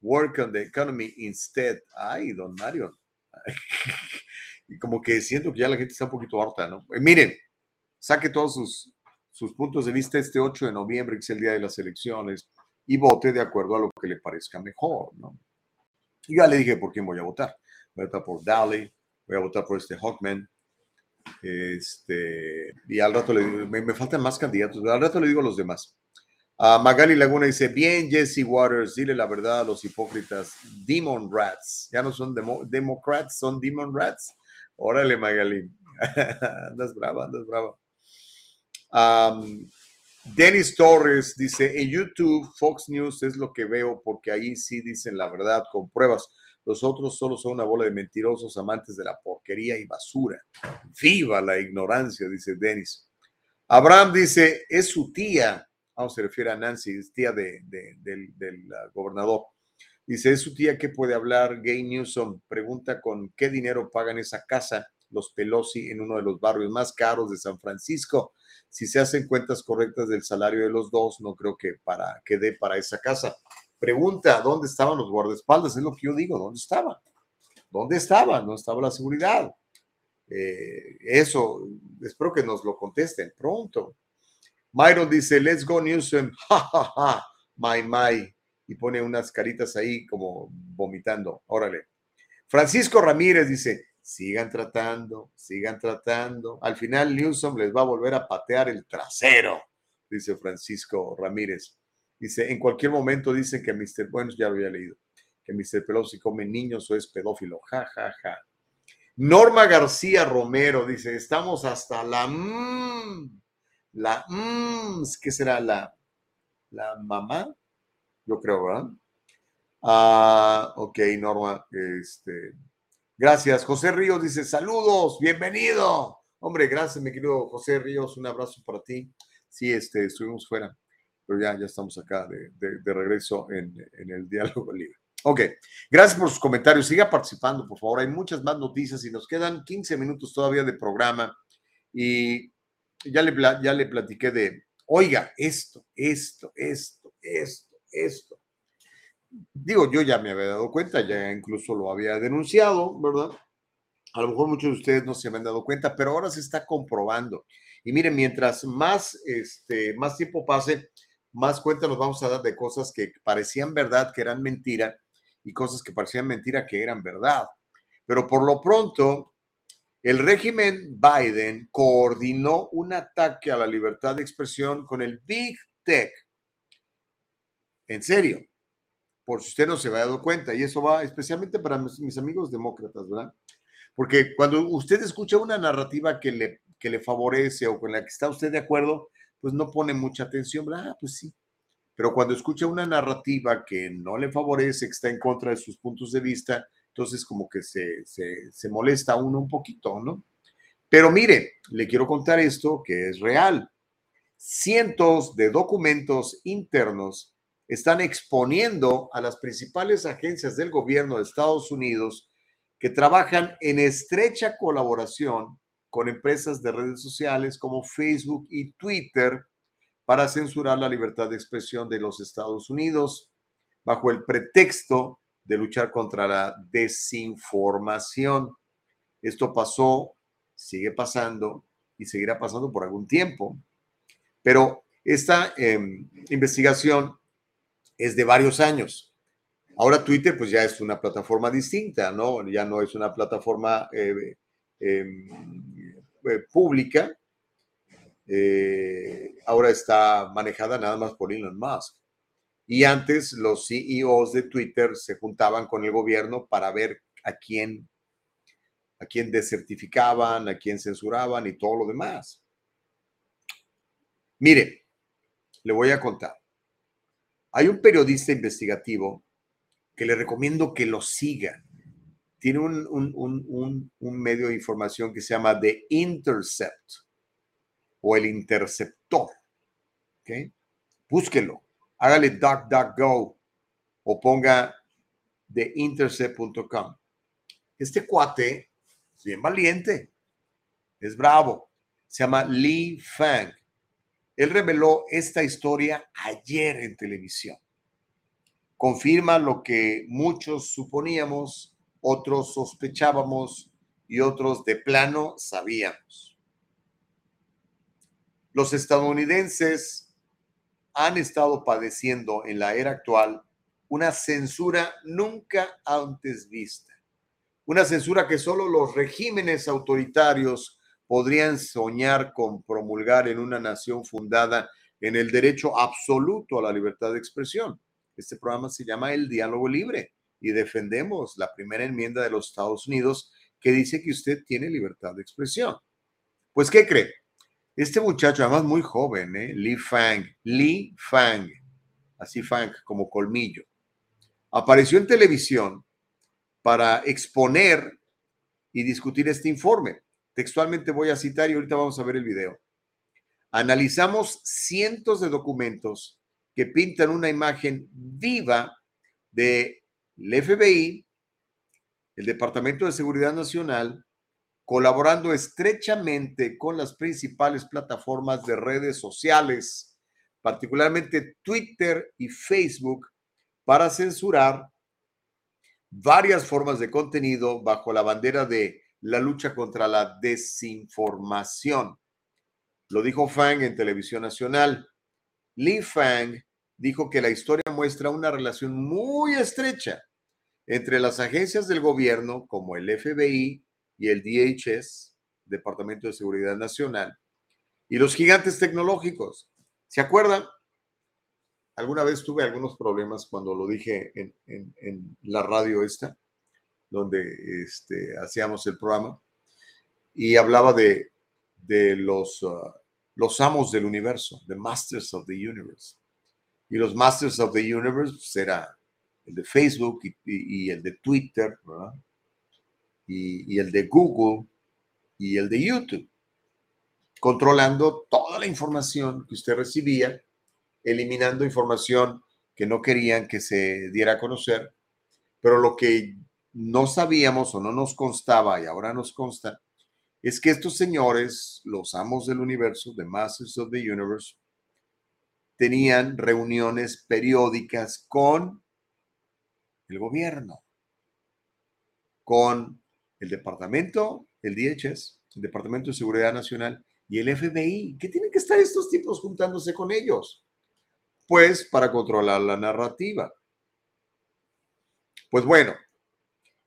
work on the economy instead. Ay, don Marion. (laughs) y como que siento que ya la gente está un poquito harta, ¿no? Miren, saque todos sus, sus puntos de vista este 8 de noviembre, que es el día de las elecciones, y vote de acuerdo a lo que le parezca mejor, ¿no? Y ya le dije por quién voy a votar. Voy a votar por Daly, voy a votar por este Hawkman, este, y al rato le digo, me, me faltan más candidatos, al rato le digo a los demás. A Magali Laguna dice, bien, Jesse Waters, dile la verdad a los hipócritas, demon rats, ya no son demo, democrats, son demon rats. Órale, Magali, (laughs) andas brava, andas brava. Dennis Torres dice, en YouTube, Fox News es lo que veo porque ahí sí dicen la verdad con pruebas. Los otros solo son una bola de mentirosos amantes de la porquería y basura. Viva la ignorancia, dice Dennis. Abraham dice, es su tía vamos, se refiere a Nancy, es tía de, del, uh, gobernador. Dice, es su tía que puede hablar. Gay Newsom pregunta con qué dinero pagan esa casa los Pelosi en uno de los barrios más caros de San Francisco. Si se hacen cuentas correctas del salario de los dos, no creo que para que dé para esa casa. Pregunta, ¿dónde estaban los guardaespaldas? Es lo que yo digo, ¿dónde estaban? ¿Dónde estaban? ¿Dónde estaba la seguridad? Eh, eso, espero que nos lo contesten pronto. Myron dice, let's go Newsom, (laughs) ja, ja, ja, my, my, y pone unas caritas ahí como vomitando, órale. Francisco Ramírez dice, sigan tratando, sigan tratando. Al final Newsom les va a volver a patear el trasero, dice Francisco Ramírez. Dice, en cualquier momento dicen que Mr. Bueno, ya lo había leído, que Mr. Pelosi come niños o es pedófilo, ja, ja, ja. Norma García Romero dice, estamos hasta la... Mmm, la, mm, ¿qué será la, la mamá? Yo creo, ¿verdad? Ah, ok, Norma, este, gracias. José Ríos dice, saludos, bienvenido. Hombre, gracias, mi querido José Ríos, un abrazo para ti. Sí, este, estuvimos fuera, pero ya, ya estamos acá de, regreso en, en, el diálogo libre. Ok, gracias por sus comentarios. Siga participando, por favor. Hay muchas más noticias y nos quedan 15 minutos todavía de programa. Y ya le, ya le platiqué de, oiga, esto, esto, esto, esto, esto. Digo, yo ya me había dado cuenta, ya incluso lo había denunciado, ¿verdad? A lo mejor muchos de ustedes no se habían dado cuenta, pero ahora se está comprobando. Y miren, mientras más, este, más tiempo pase, más cuenta nos vamos a dar de cosas que parecían verdad, que eran mentira, y cosas que parecían mentira, que eran verdad. Pero por lo pronto, el régimen Biden coordinó un ataque a la libertad de expresión con el Big Tech. En serio, por si usted no se ha dado cuenta, y eso va especialmente para mis, amigos demócratas, ¿verdad? Porque cuando usted escucha una narrativa que le, que le favorece o con la que está usted de acuerdo, pues no pone mucha atención, ¿verdad? Ah, pues sí. Pero cuando escucha una narrativa que no le favorece, que está en contra de sus puntos de vista, entonces como que se, se, molesta uno un poquito, ¿no? Pero mire, le quiero contar esto que es real. Cientos de documentos internos están exponiendo a las principales agencias del gobierno de Estados Unidos que trabajan en estrecha colaboración con empresas de redes sociales como Facebook y Twitter para censurar la libertad de expresión de los Estados Unidos bajo el pretexto de luchar contra la desinformación. Esto pasó, sigue pasando y seguirá pasando por algún tiempo, pero esta em, investigación es de varios años. Ahora Twitter pues ya es una plataforma distinta, ¿no? Ya no es una plataforma eh, em, eh, pública, eh, ahora está manejada nada más por Elon Musk. Y antes los CEOs de Twitter se juntaban con el gobierno para ver a quién, a quién desertificaban, a quién censuraban y todo lo demás. Mire, le voy a contar. Hay un periodista investigativo que le recomiendo que lo siga. Tiene un, un, un medio de información que se llama The Intercept o el Interceptor. ¿Okay? Búsquelo hágale DuckDuckGo o ponga theintercept.com. Este cuate es bien valiente, es bravo, se llama Lee Fang. Él reveló esta historia ayer en televisión. Confirma lo que muchos suponíamos, otros sospechábamos y otros de plano sabíamos. Los estadounidenses han estado padeciendo en la era actual una censura nunca antes vista. Una censura que solo los regímenes autoritarios podrían soñar con promulgar en una nación fundada en el derecho absoluto a la libertad de expresión. Este programa se llama El Diálogo Libre y defendemos la primera enmienda de los Estados Unidos que dice que usted tiene libertad de expresión. Pues, ¿qué cree? Este muchacho, además muy joven, ¿eh? Li Fang, Li Fang, así Fang, como colmillo, apareció en televisión para exponer y discutir este informe. Textualmente voy a citar y ahorita vamos a ver el video. Analizamos cientos de documentos que pintan una imagen viva del FBI, el Departamento de Seguridad Nacional, colaborando estrechamente con las principales plataformas de redes sociales, particularmente Twitter y Facebook, para censurar varias formas de contenido bajo la bandera de la lucha contra la desinformación. Lo dijo Fang en Televisión Nacional. Li Fang dijo que la historia muestra una relación muy estrecha entre las agencias del gobierno como el FBI y el DHS, Departamento de Seguridad Nacional, y los gigantes tecnológicos. ¿Se acuerdan? Alguna vez tuve algunos problemas cuando lo dije en, la radio esta, donde este, hacíamos el programa, y hablaba de, los, uh, los amos del universo, the masters of the universe. Y los masters of the universe pues, era el de Facebook y, el de Twitter, ¿verdad? y, el de Google y el de YouTube, controlando toda la información que usted recibía, eliminando información que no querían que se diera a conocer, pero lo que no sabíamos o no nos constaba y ahora nos consta es que estos señores, los amos del universo, the Masters of the Universe, tenían reuniones periódicas con el gobierno, con el departamento, el DHS, el Departamento de Seguridad Nacional y el FBI. ¿Qué tienen que estar estos tipos juntándose con ellos? Pues para controlar la narrativa. Pues bueno,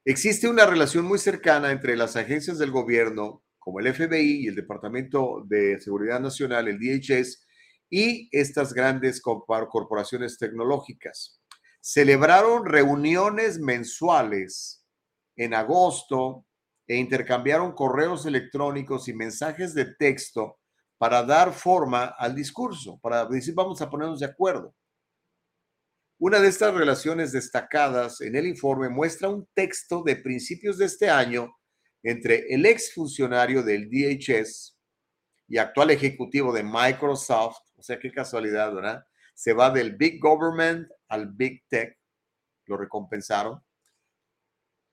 existe una relación muy cercana entre las agencias del gobierno, como el FBI y el Departamento de Seguridad Nacional, el DHS, y estas grandes corporaciones tecnológicas. Celebraron reuniones mensuales en agosto e intercambiaron correos electrónicos y mensajes de texto para dar forma al discurso, para decir vamos a ponernos de acuerdo. Una de estas relaciones destacadas en el informe muestra un texto de principios de este año entre el ex funcionario del DHS y actual ejecutivo de Microsoft, o sea, qué casualidad, ¿verdad? Se va del Big Government al Big Tech, lo recompensaron,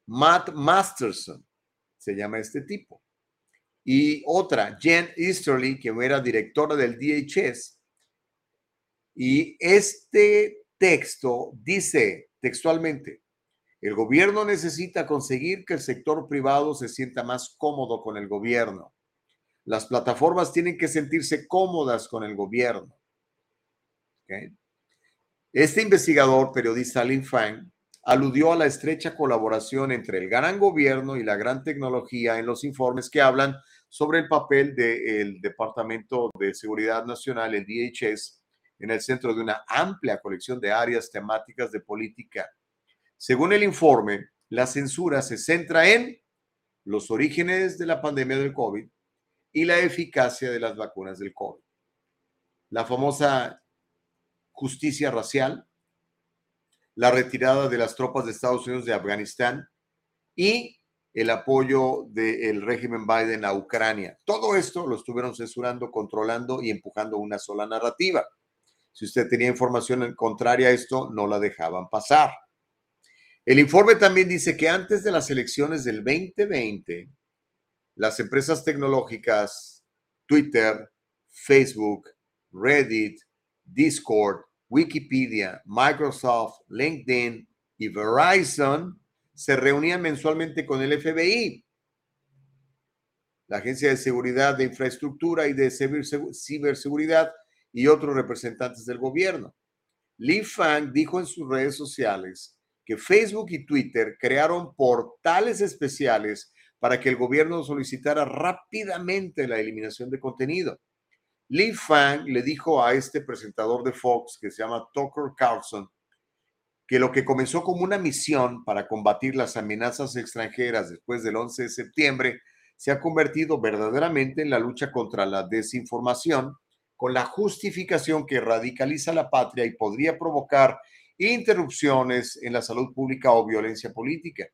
Matt Masterson, se llama este tipo. Y otra, Jen Easterly, que era directora del DHS. Y este texto dice textualmente, el gobierno necesita conseguir que el sector privado se sienta más cómodo con el gobierno. Las plataformas tienen que sentirse cómodas con el gobierno. Este investigador, periodista Lin Fang, aludió a la estrecha colaboración entre el gran gobierno y la gran tecnología en los informes que hablan sobre el papel del Departamento de Seguridad Nacional, el DHS, en el centro de una amplia colección de áreas temáticas de política. Según el informe, la censura se centra en los orígenes de la pandemia del COVID y la eficacia de las vacunas del COVID. La famosa justicia racial, la retirada de las tropas de Estados Unidos de Afganistán y el apoyo del régimen Biden a Ucrania. Todo esto lo estuvieron censurando, controlando y empujando una sola narrativa. Si usted tenía información contraria a esto, no la dejaban pasar. El informe también dice que antes de las elecciones del 2020, las empresas tecnológicas Twitter, Facebook, Reddit, Discord Wikipedia, Microsoft, LinkedIn y Verizon se reunían mensualmente con el FBI. la Agencia de Seguridad de Infraestructura y de Ciberseguridad y otros representantes del gobierno. Li Fang dijo en sus redes sociales que Facebook y Twitter crearon portales especiales para que el gobierno solicitara rápidamente la eliminación de contenido. Li Fang le dijo a este presentador de Fox, que se llama Tucker Carlson, que lo que comenzó como una misión para combatir las amenazas extranjeras después del 11 de septiembre se ha convertido verdaderamente en la lucha contra la desinformación, con la justificación que radicaliza la patria y podría provocar interrupciones en la salud pública o violencia política.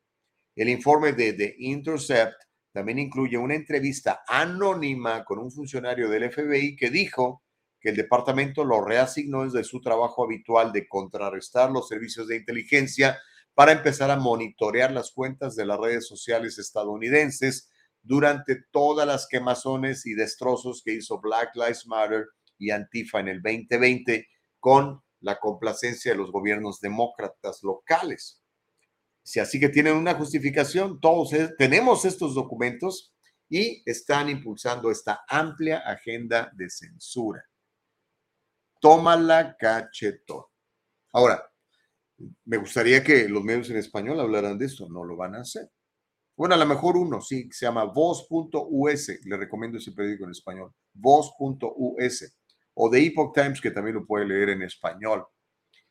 El informe de The Intercept también incluye una entrevista anónima con un funcionario del FBI que dijo que el departamento lo reasignó desde su trabajo habitual de contrarrestar los servicios de inteligencia para empezar a monitorear las cuentas de las redes sociales estadounidenses durante todas las quemazones y destrozos que hizo Black Lives Matter y Antifa en el 2020 con la complacencia de los gobiernos demócratas locales. Si así que tienen una justificación, todos tenemos estos documentos y están impulsando esta amplia agenda de censura. Tómala cachetón. Ahora, me gustaría que los medios en español hablaran de esto, no lo van a hacer. Bueno, a lo mejor uno, sí, se llama voz.us, le recomiendo ese periódico en español, voz.us, o The Epoch Times, que también lo puede leer en español.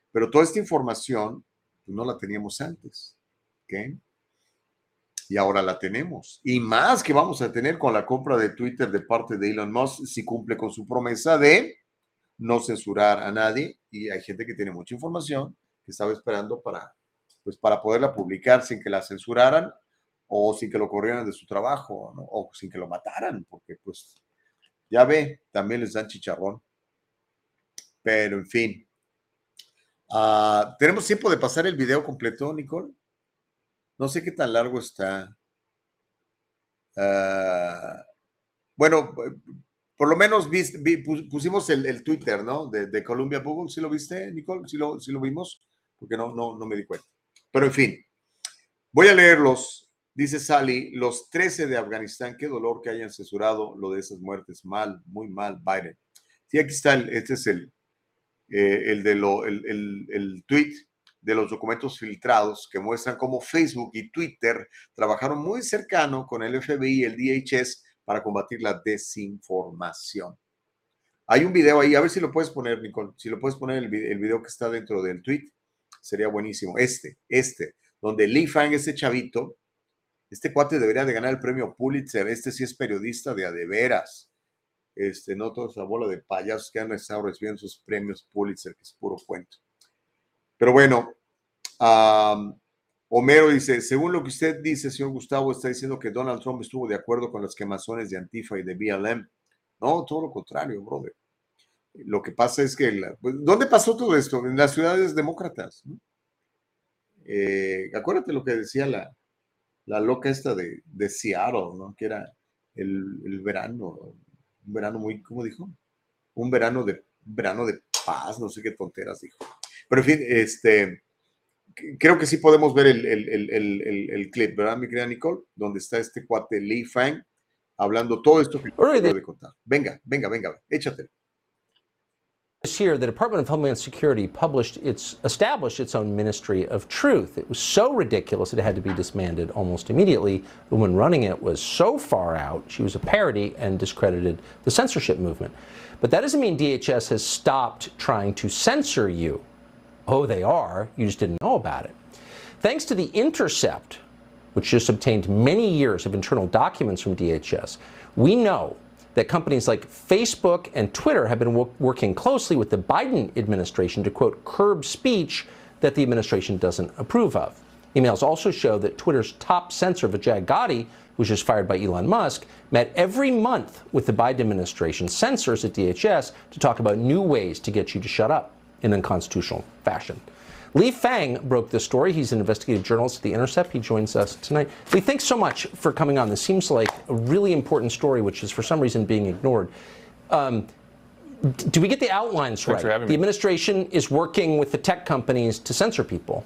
Pero toda esta información pues, no la teníamos antes, ¿ok? Y ahora la tenemos. Y más que vamos a tener con la compra de Twitter de parte de Elon Musk, si cumple con su promesa de no censurar a nadie y hay gente que tiene mucha información que estaba esperando para, pues, para poderla publicar sin que la censuraran o sin que lo corrieran de su trabajo o sin que lo mataran, porque pues ya ve, también les dan chicharrón. Pero en fin, ah, ¿tenemos tiempo de pasar el video completo, Nicole? No sé qué tan largo está. Ah, bueno, por lo menos pusimos el, Twitter, ¿no? De, Columbia Google. ¿Sí lo viste, Nicole? ¿Sí lo, lo vimos? Porque no, no, no me di cuenta. Pero en fin, voy a leerlos. Dice Sally, los 13 de Afganistán, qué dolor que hayan censurado lo de esas muertes. Mal, muy mal, Biden. Sí, aquí está, este es el, eh, el, de lo, el, el, el tweet de los documentos filtrados que muestran cómo Facebook y Twitter trabajaron muy cercano con el FBI y el DHS para combatir la desinformación. Hay un video ahí, a ver si lo puedes poner, Nicole, si lo puedes poner el, el video que está dentro del tweet, sería buenísimo. Este, este, donde Lee Fang, ese chavito, este cuate debería de ganar el premio Pulitzer, este sí es periodista de a de veras. Este, no toda esa bola de payasos que han estado recibiendo sus premios Pulitzer, que es puro cuento. Pero bueno, Homero dice, según lo que usted dice, señor Gustavo, está diciendo que Donald Trump estuvo de acuerdo con las quemazones de Antifa y de BLM. No, todo lo contrario, brother. Lo que pasa es que, pues, ¿dónde pasó todo esto? En las ciudades demócratas. Eh, acuérdate lo que decía la, la loca esta de, de Seattle, ¿no? Que era el, el, verano, un verano muy, ¿cómo dijo? Un verano de, verano de paz, no sé qué tonteras dijo. Pero en fin, este, creo que sí podemos ver el, el, el, el, clip, ¿verdad, mi querida Nicole? Donde está este cuate Lee Fang hablando todo esto que acabo de contar. Venga, venga, venga, échate. This year, the Department of Homeland Security published its established its own Ministry of Truth. It was so ridiculous it had to be disbanded almost immediately. The woman running it was so far out, she was a parody and discredited the censorship movement. But that doesn't mean DHS has stopped trying to censor you. Oh, they are. You just didn't know about it. Thanks to The Intercept, which just obtained many years of internal documents from DHS, we know that companies like Facebook and Twitter have been working closely with the Biden administration to, quote, curb speech that the administration doesn't approve of. Emails also show that Twitter's top censor, Vijay Gotti, which was fired by Elon Musk, met every month with the Biden administration censors at DHS to talk about new ways to get you to shut up in unconstitutional fashion. Lee Fang broke this story. He's an investigative journalist at The Intercept. He joins us tonight. Lee, thanks so much for coming on. This seems like a really important story, which is for some reason being ignored. Um, do we get the outlines Thanks right? The administration is working with the tech companies to censor people.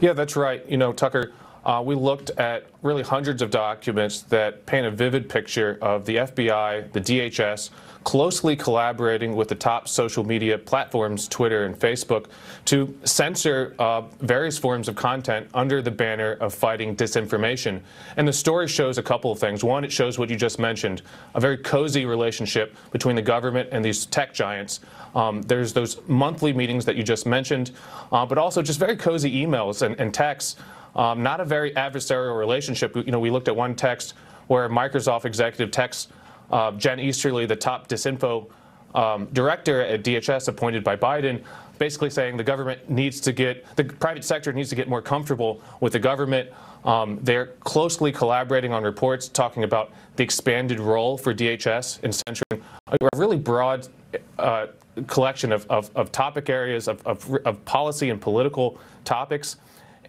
Yeah, that's right. You know, Tucker, uh, we looked at really hundreds of documents that paint a vivid picture of the FBI, the DHS, closely collaborating with the top social media platforms, Twitter and Facebook, to censor uh, various forms of content under the banner of fighting disinformation. And the story shows a couple of things. One, it shows what you just mentioned a very cozy relationship between the government and these tech giants. Um, there's those monthly meetings that you just mentioned, uh, but also just very cozy emails and, and texts. Um, not a very adversarial relationship. You know, we looked at one text where Microsoft executive texts uh, Jen Easterly, the top disinfo um, director at DHS appointed by Biden, basically saying the government needs to get, the private sector needs to get more comfortable with the government. Um, they're closely collaborating on reports talking about the expanded role for DHS in censoring a really broad uh, collection of, of, of, topic areas of, of, of policy and political topics.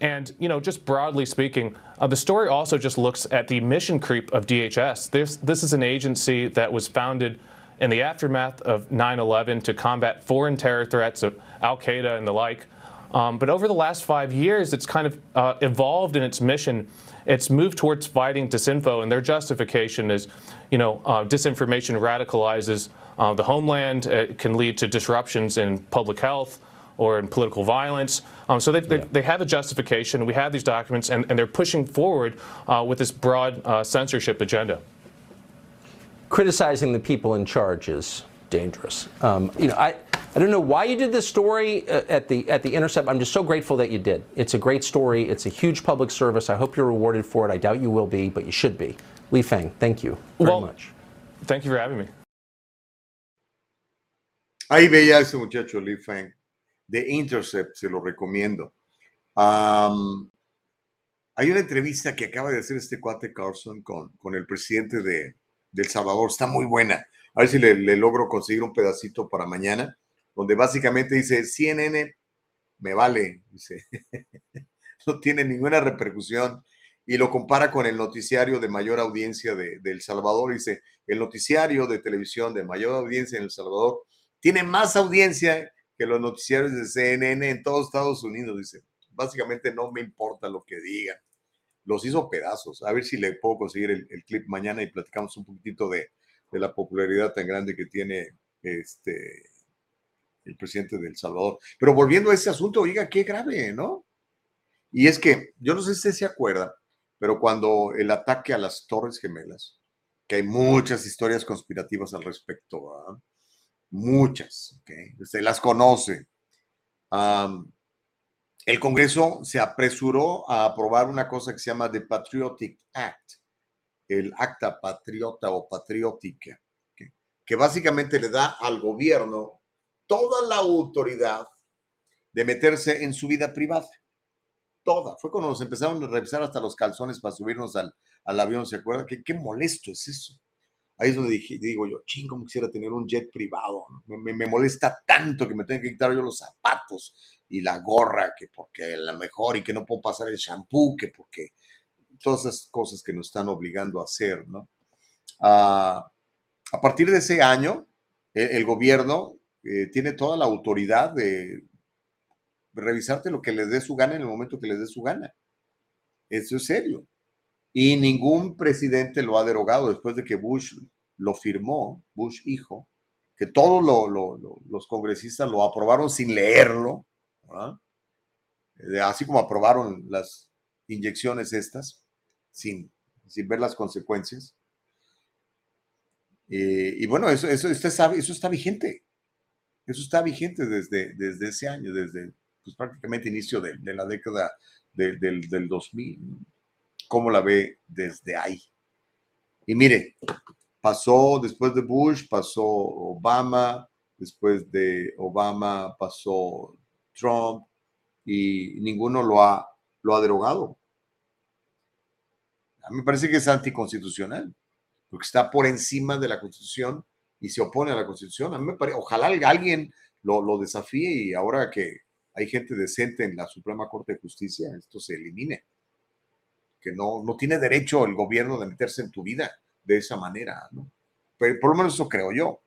And, you know, just broadly speaking, uh, the story also just looks at the mission creep of DHS. This, this is an agency that was founded in the aftermath of 9 11 to combat foreign terror threats of Al Qaeda and the like. Um, but over the last five years, it's kind of uh, evolved in its mission. It's moved towards fighting disinfo, and their justification is, you know, uh, disinformation radicalizes uh, the homeland. It can lead to disruptions in public health or in political violence. Um, so they, they, they, have a justification. We have these documents, and, and they're pushing forward uh, with this broad uh, censorship agenda. Criticizing the people in charge is dangerous. Um, you know, I, I don't know why you did this story uh, at the at the Intercept. I'm just so grateful that you did. It's a great story. It's a huge public service. I hope you're rewarded for it. I doubt you will be, but you should be. Li Fang, thank you very well, much. Thank you for having me. Ahí veía ese muchacho Lee Fang. De Intercept, se lo recomiendo. hay una entrevista que acaba de hacer este cuate Carlson con, con el presidente de, El Salvador, está muy buena. A ver si le, logro conseguir un pedacito para mañana, donde básicamente dice, CNN me vale, dice, (laughs) no tiene ninguna repercusión. Y lo compara con el noticiario de mayor audiencia de, de El Salvador. Dice, el noticiario de televisión de mayor audiencia en El Salvador tiene más audiencia que los noticiarios de CNN en todos Estados Unidos, dice, básicamente no me importa lo que digan. Los hizo pedazos. A ver si le puedo conseguir el, clip mañana y platicamos un poquitito de, de, la popularidad tan grande que tiene este el presidente de El Salvador. Pero volviendo a ese asunto, oiga, qué grave, ¿no? Y es que, yo no sé si se acuerda, pero cuando el ataque a las Torres Gemelas, que hay muchas historias conspirativas al respecto, ¿verdad? Muchas, se las conoce. el Congreso se apresuró a aprobar una cosa que se llama The Patriotic Act, el acta patriota o patriótica, que básicamente le da al gobierno toda la autoridad de meterse en su vida privada. Toda. Fue cuando nos empezaron a revisar hasta los calzones para subirnos al, avión, ¿se acuerda? ¿Qué, qué molesto es eso. Ahí es donde digo yo, chingo, quisiera tener un jet privado. Me, molesta tanto que me tengan que quitar yo los zapatos y la gorra, que porque la mejor y que no puedo pasar el shampoo, que porque todas esas cosas que nos están obligando a hacer, ¿no? Ah, a partir de ese año, el, gobierno eh, tiene toda la autoridad de revisarte lo que les dé su gana en el momento que les dé su gana. Eso es serio y ningún presidente lo ha derogado después de que Bush lo firmó, Bush hijo, que todos los congresistas lo aprobaron sin leerlo, así como aprobaron las inyecciones estas, sin, sin ver las consecuencias. Eh, y bueno, eso, eso, eso está vigente. Eso está vigente desde, desde ese año, desde pues, prácticamente inicio de, la década del, del 2000 cómo la ve desde ahí. Y mire, pasó después de Bush, pasó Obama, después de Obama pasó Trump y ninguno lo ha, lo ha derogado. A mí me parece que es anticonstitucional, porque está por encima de la Constitución y se opone a la Constitución. A mí me parece, ojalá alguien lo, lo desafíe y ahora que hay gente decente en la Suprema Corte de Justicia, esto se elimine que no, no tiene derecho el gobierno de meterse en tu vida de esa manera, ¿no? Pero por lo menos eso creo yo.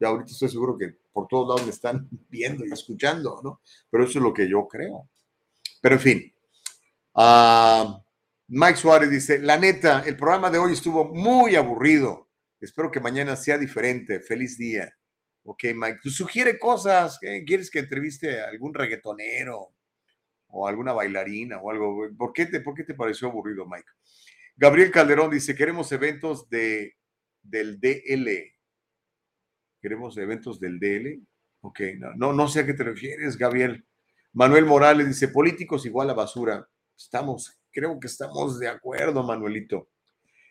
Y ahorita estoy seguro que por todos lados me están (laughs) viendo y escuchando, ¿no? Pero eso es lo que yo creo. Pero en fin, ah, Mike Suárez dice, la neta, el programa de hoy estuvo muy aburrido. Espero que mañana sea diferente. Feliz día. Ok, Mike, tú sugiere cosas. ¿Quieres que entreviste a algún reggaetonero o alguna bailarina o algo? ¿Por qué te, por qué te pareció aburrido, Mike? Gabriel Calderón dice, queremos eventos de, del DL. ¿Queremos eventos del DL? Ok, no, no, sé a qué te refieres, Gabriel. Manuel Morales dice, políticos igual a basura. Estamos, creo que estamos de acuerdo, Manuelito.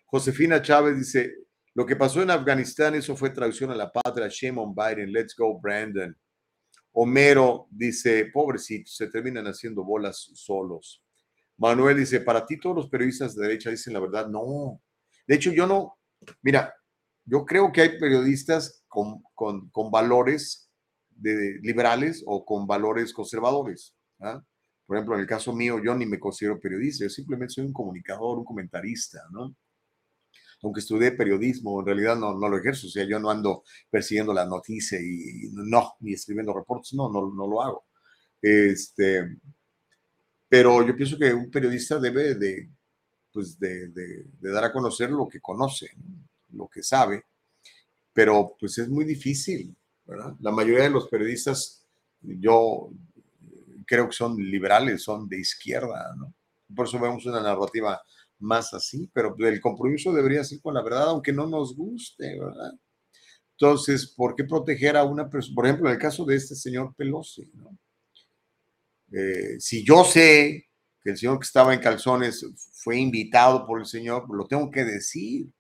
Josefina Chávez dice, lo que pasó en Afganistán, eso fue traducción a la patria. Shame on Biden. Let's go, Brandon. Homero dice, pobrecito, se terminan haciendo bolas solos. Manuel dice, para ti todos los periodistas de derecha dicen la verdad. No. De hecho, yo no, mira, yo creo que hay periodistas con, con, valores de, liberales o con valores conservadores. ¿ah? Por ejemplo, en el caso mío, yo ni me considero periodista, yo simplemente soy un comunicador, un comentarista, ¿no? Aunque estudié periodismo, en realidad no, no lo ejerzo, o sea, yo no ando persiguiendo la noticia y no, ni escribiendo reportes, no, no, no lo hago. Este, pero yo pienso que un periodista debe de, pues de, de, dar a conocer lo que conoce, lo que sabe, pero pues es muy difícil, ¿verdad? La mayoría de los periodistas, yo creo que son liberales, son de izquierda, ¿no? Por eso vemos una narrativa más así, pero el compromiso debería ser con la verdad, aunque no nos guste, ¿verdad? Entonces, ¿por qué proteger a una persona? Por ejemplo, en el caso de este señor Pelosi, ¿no? Eh, si yo sé que el señor que estaba en calzones fue invitado por el señor, lo tengo que decir.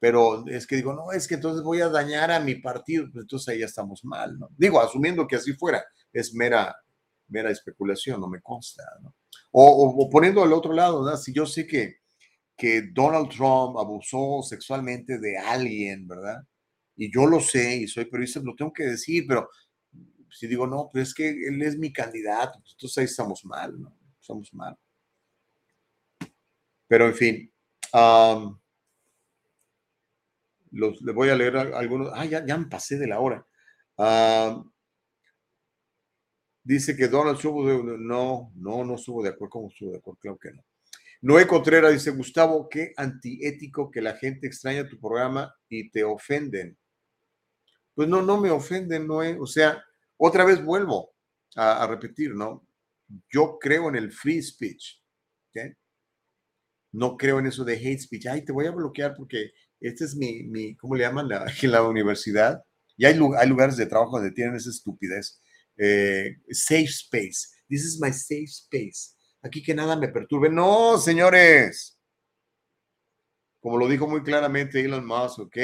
Pero es que digo, no, es que entonces voy a dañar a mi partido, pues entonces ahí ya estamos mal, ¿no? Digo, asumiendo que así fuera, es mera, mera especulación, no me consta, ¿no? O, poniendo al otro lado, ¿verdad? Si yo sé que, que Donald Trump abusó sexualmente de alguien, ¿verdad? Y yo lo sé y soy periodista, lo tengo que decir, pero si digo, no, pues es que él es mi candidato, pues entonces ahí estamos mal, ¿no? Estamos mal. Pero en fin, los, le voy a leer algunos. Ah, ya, ya me pasé de la hora. Dice que Donald Trump, no, no, no estuvo de acuerdo. ¿Cómo estuvo de acuerdo? Claro que no. Noé Contreras dice, Gustavo, qué antiético que la gente extraña tu programa y te ofenden. Pues no, no me ofenden, Noé. O sea, otra vez vuelvo a, repetir, ¿no? Yo creo en el free speech. ¿okay? No creo en eso de hate speech. Ay, te voy a bloquear porque este es mi, mi ¿cómo le llaman? La, en (laughs) la universidad. Y hay, hay lugares de trabajo donde tienen esa estupidez eh, safe space. This is my safe space. Aquí que nada me perturbe. No, señores. Como lo dijo muy claramente Elon Musk, ¿ok?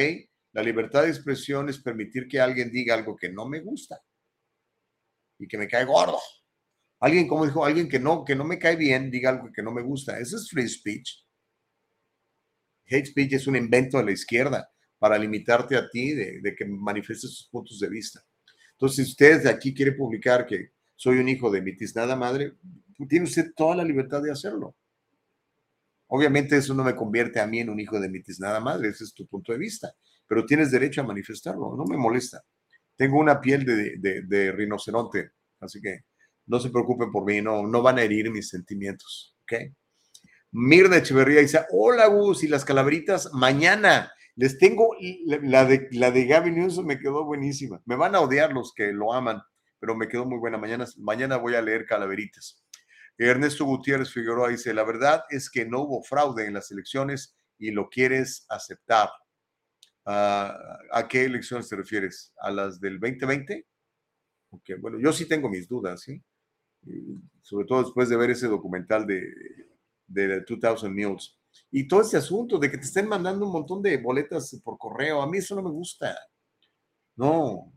La libertad de expresión es permitir que alguien diga algo que no me gusta y que me cae gordo. Alguien, como dijo, alguien que no, que no me cae bien, diga algo que no me gusta. Eso es free speech. Hate speech es un invento de la izquierda para limitarte a ti de, de que manifiestes tus puntos de vista. Entonces, si usted de aquí quiere publicar que soy un hijo de mi tiznada madre, tiene usted toda la libertad de hacerlo. Obviamente eso no me convierte a mí en un hijo de mi tiznada madre, ese es tu punto de vista, pero tienes derecho a manifestarlo, no me molesta. Tengo una piel de, rinoceronte, así que no se preocupen por mí, no, no van a herir mis sentimientos, ¿ok? Mirna Echeverría dice, hola Gus, y las calaveritas mañana. Les tengo la de, la de Gaby Newsom, me quedó buenísima. Me van a odiar los que lo aman, pero me quedó muy buena. Mañana, mañana voy a leer Calaveritas. Ernesto Gutiérrez Figueroa dice, la verdad es que no hubo fraude en las elecciones y lo quieres aceptar. Ah, ¿A qué elecciones te refieres? ¿A las del 2020? Okay, bueno, yo sí tengo mis dudas, ¿sí? sobre todo después de ver ese documental de, de 2000 News y todo ese asunto de que te estén mandando un montón de boletas por correo, a mí eso no me gusta. No,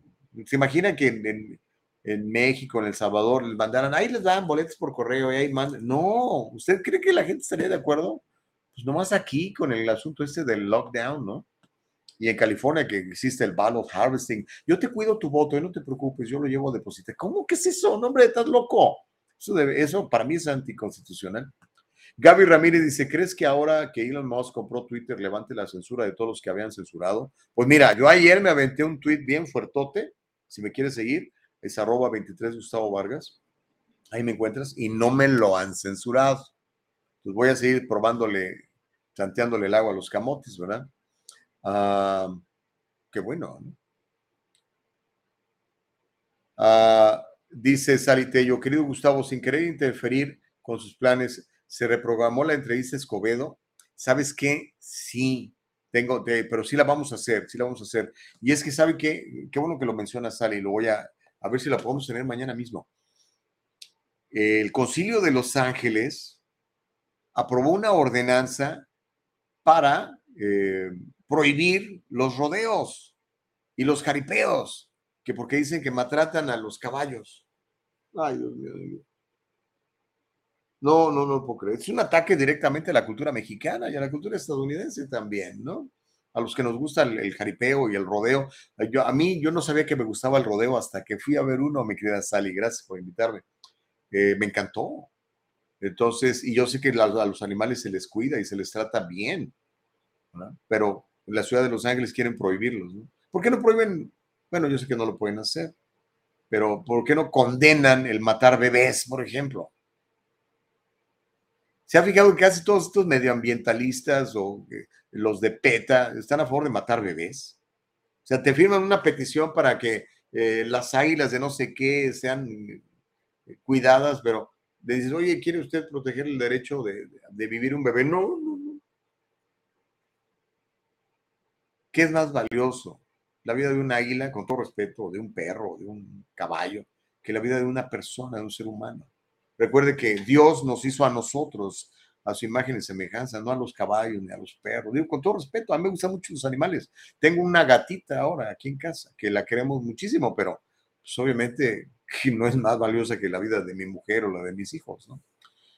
se imaginan que en, en, México, en El Salvador, les mandaran, ahí les dan boletas por correo y ahí mandan. No, ¿usted cree que la gente estaría de acuerdo? Pues nomás aquí con el asunto este del lockdown, ¿no? Y en California que existe el ballot harvesting. Yo te cuido tu voto, no te preocupes, yo lo llevo a depositar. ¿Cómo que es eso? No, hombre, estás loco. Eso, debe, eso para mí es anticonstitucional. Gaby Ramírez dice, ¿crees que ahora que Elon Musk compró Twitter levante la censura de todos los que habían censurado? Pues mira, yo ayer me aventé un tweet bien fuertote, si me quieres seguir, es arroba 23 Gustavo Vargas, ahí me encuentras, y no me lo han censurado. pues voy a seguir probándole, tanteándole el agua a los camotes, ¿verdad? Ah, qué bueno. ¿no? Ah, dice querido Gustavo, sin querer interferir con sus planes, se reprogramó la entrevista Escobedo. ¿Sabes qué? Sí, tengo, pero sí la vamos a hacer, sí la vamos a hacer. Y es que, ¿sabe qué? Qué bueno que lo menciona Sally, lo voy a, a ver si la podemos tener mañana mismo. El Concilio de Los Ángeles aprobó una ordenanza para eh, prohibir los rodeos y los jaripeos, que porque dicen que maltratan a los caballos. Ay, Dios mío. Dios mío. No, no, no puedo creer. Es un ataque directamente a la cultura mexicana y a la cultura estadounidense también, ¿no? A los que nos gusta el, jaripeo y el rodeo. Yo, a mí, yo no sabía que me gustaba el rodeo hasta que fui a ver uno, mi querida Sally. Gracias por invitarme. Eh, me encantó. Entonces, y yo sé que a los animales se les cuida y se les trata bien, pero la ciudad de Los Ángeles quieren prohibirlos. ¿no? ¿Por qué no prohíben? Bueno, yo sé que no lo pueden hacer, pero ¿por qué no condenan el matar bebés, por ejemplo? ¿Se ha fijado que casi todos estos medioambientalistas o eh, los de PETA están a favor de matar bebés? O sea, te firman una petición para que eh, las águilas de no sé qué sean eh, cuidadas, pero le dices, oye, ¿quiere usted proteger el derecho de, de- de vivir un bebé? No, no, no. ¿Qué es más valioso? La vida de un águila, con todo respeto, de un perro, de un caballo, que la vida de una persona, de un ser humano. Recuerde que Dios nos hizo a nosotros a su imagen y semejanza, no a los caballos ni a los perros. Digo, con todo respeto, a mí me gustan mucho los animales. Tengo una gatita ahora aquí en casa, que la queremos muchísimo, pero pues, obviamente (laughs) no es más valiosa que la vida de mi mujer o la de mis hijos, ¿no?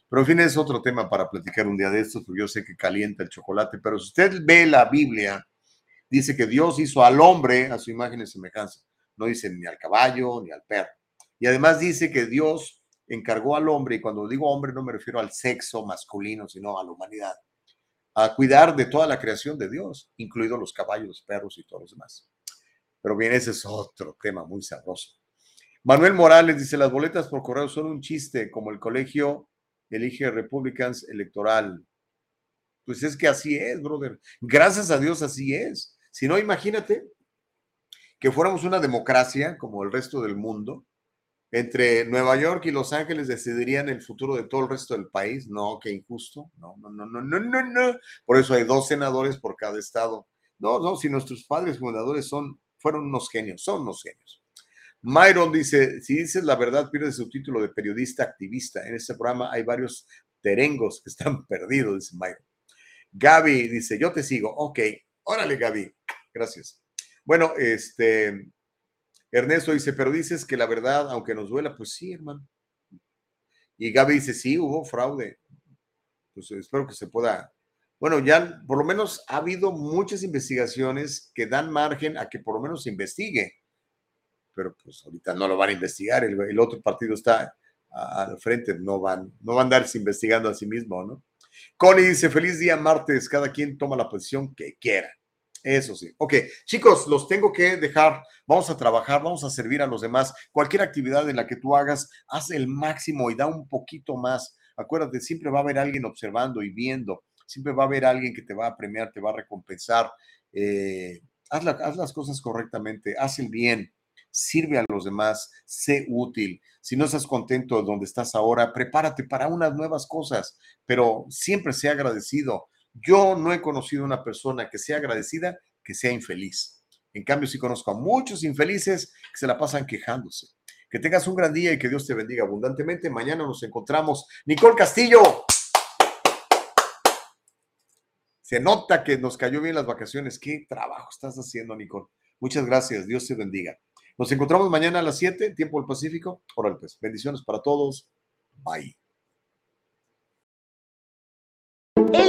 Pero en fin, es otro tema para platicar un día de estos, porque yo sé que calienta el chocolate, pero si usted ve la Biblia, dice que Dios hizo al hombre a su imagen y semejanza. No dice ni al caballo ni al perro. Y además dice que Dios encargó al hombre, y cuando digo hombre no me refiero al sexo masculino, sino a la humanidad, a cuidar de toda la creación de Dios, incluidos los caballos, los perros y todos los demás. Pero bien, ese es otro tema muy sabroso. Manuel Morales dice, las boletas por correo son un chiste, como el colegio elige Republicans electoral. Pues es que así es, brother. Gracias a Dios así es. Si no, imagínate que fuéramos una democracia como el resto del mundo, entre Nueva York y Los Ángeles decidirían el futuro de todo el resto del país. No, qué injusto. No, no, no, no, no, no, no. Por eso hay dos senadores por cada estado. No, no, si nuestros padres fundadores son, fueron unos genios, son unos genios. Myron dice, si dices la verdad, pierdes su título de periodista activista. En este programa hay varios terengos que están (laughs) perdidos, dice Myron. Gaby dice, yo te sigo. Ok, órale, Gaby. Gracias. Bueno, este, Ernesto dice, pero dices que la verdad, aunque nos duela, pues sí, hermano. Y Gaby dice, sí, hubo fraude. Pues espero que se pueda. Bueno, ya por lo menos ha habido muchas investigaciones que dan margen a que por lo menos se investigue. Pero pues ahorita no lo van a investigar. El, el otro partido está al frente, no van, no van a andarse investigando a sí mismo, ¿no? Connie dice, feliz día martes, cada quien toma la posición que quiera. Eso sí. Ok, chicos, los tengo que dejar. Vamos a trabajar, vamos a servir a los demás. Cualquier actividad en la que tú hagas, haz el máximo y da un poquito más. Acuérdate, siempre va a haber alguien observando y viendo. Siempre va a haber alguien que te va a premiar, te va a recompensar. Eh, haz, la- haz las cosas correctamente, haz el bien, sirve a los demás, sé útil. Si no estás contento de donde estás ahora, prepárate para unas nuevas cosas, pero siempre sea agradecido. Yo no he conocido una persona que sea agradecida que sea infeliz. En cambio, sí conozco a muchos infelices que se la pasan quejándose. Que tengas un gran día y que Dios te bendiga abundantemente. Mañana nos encontramos. Nicole Castillo. Se nota que nos cayó bien las vacaciones. ¿Qué trabajo estás haciendo, Nicole? Muchas gracias. Dios te bendiga. Nos encontramos mañana a las 7, tiempo del Pacífico. Órale, pues. Bendiciones para todos. Bye. El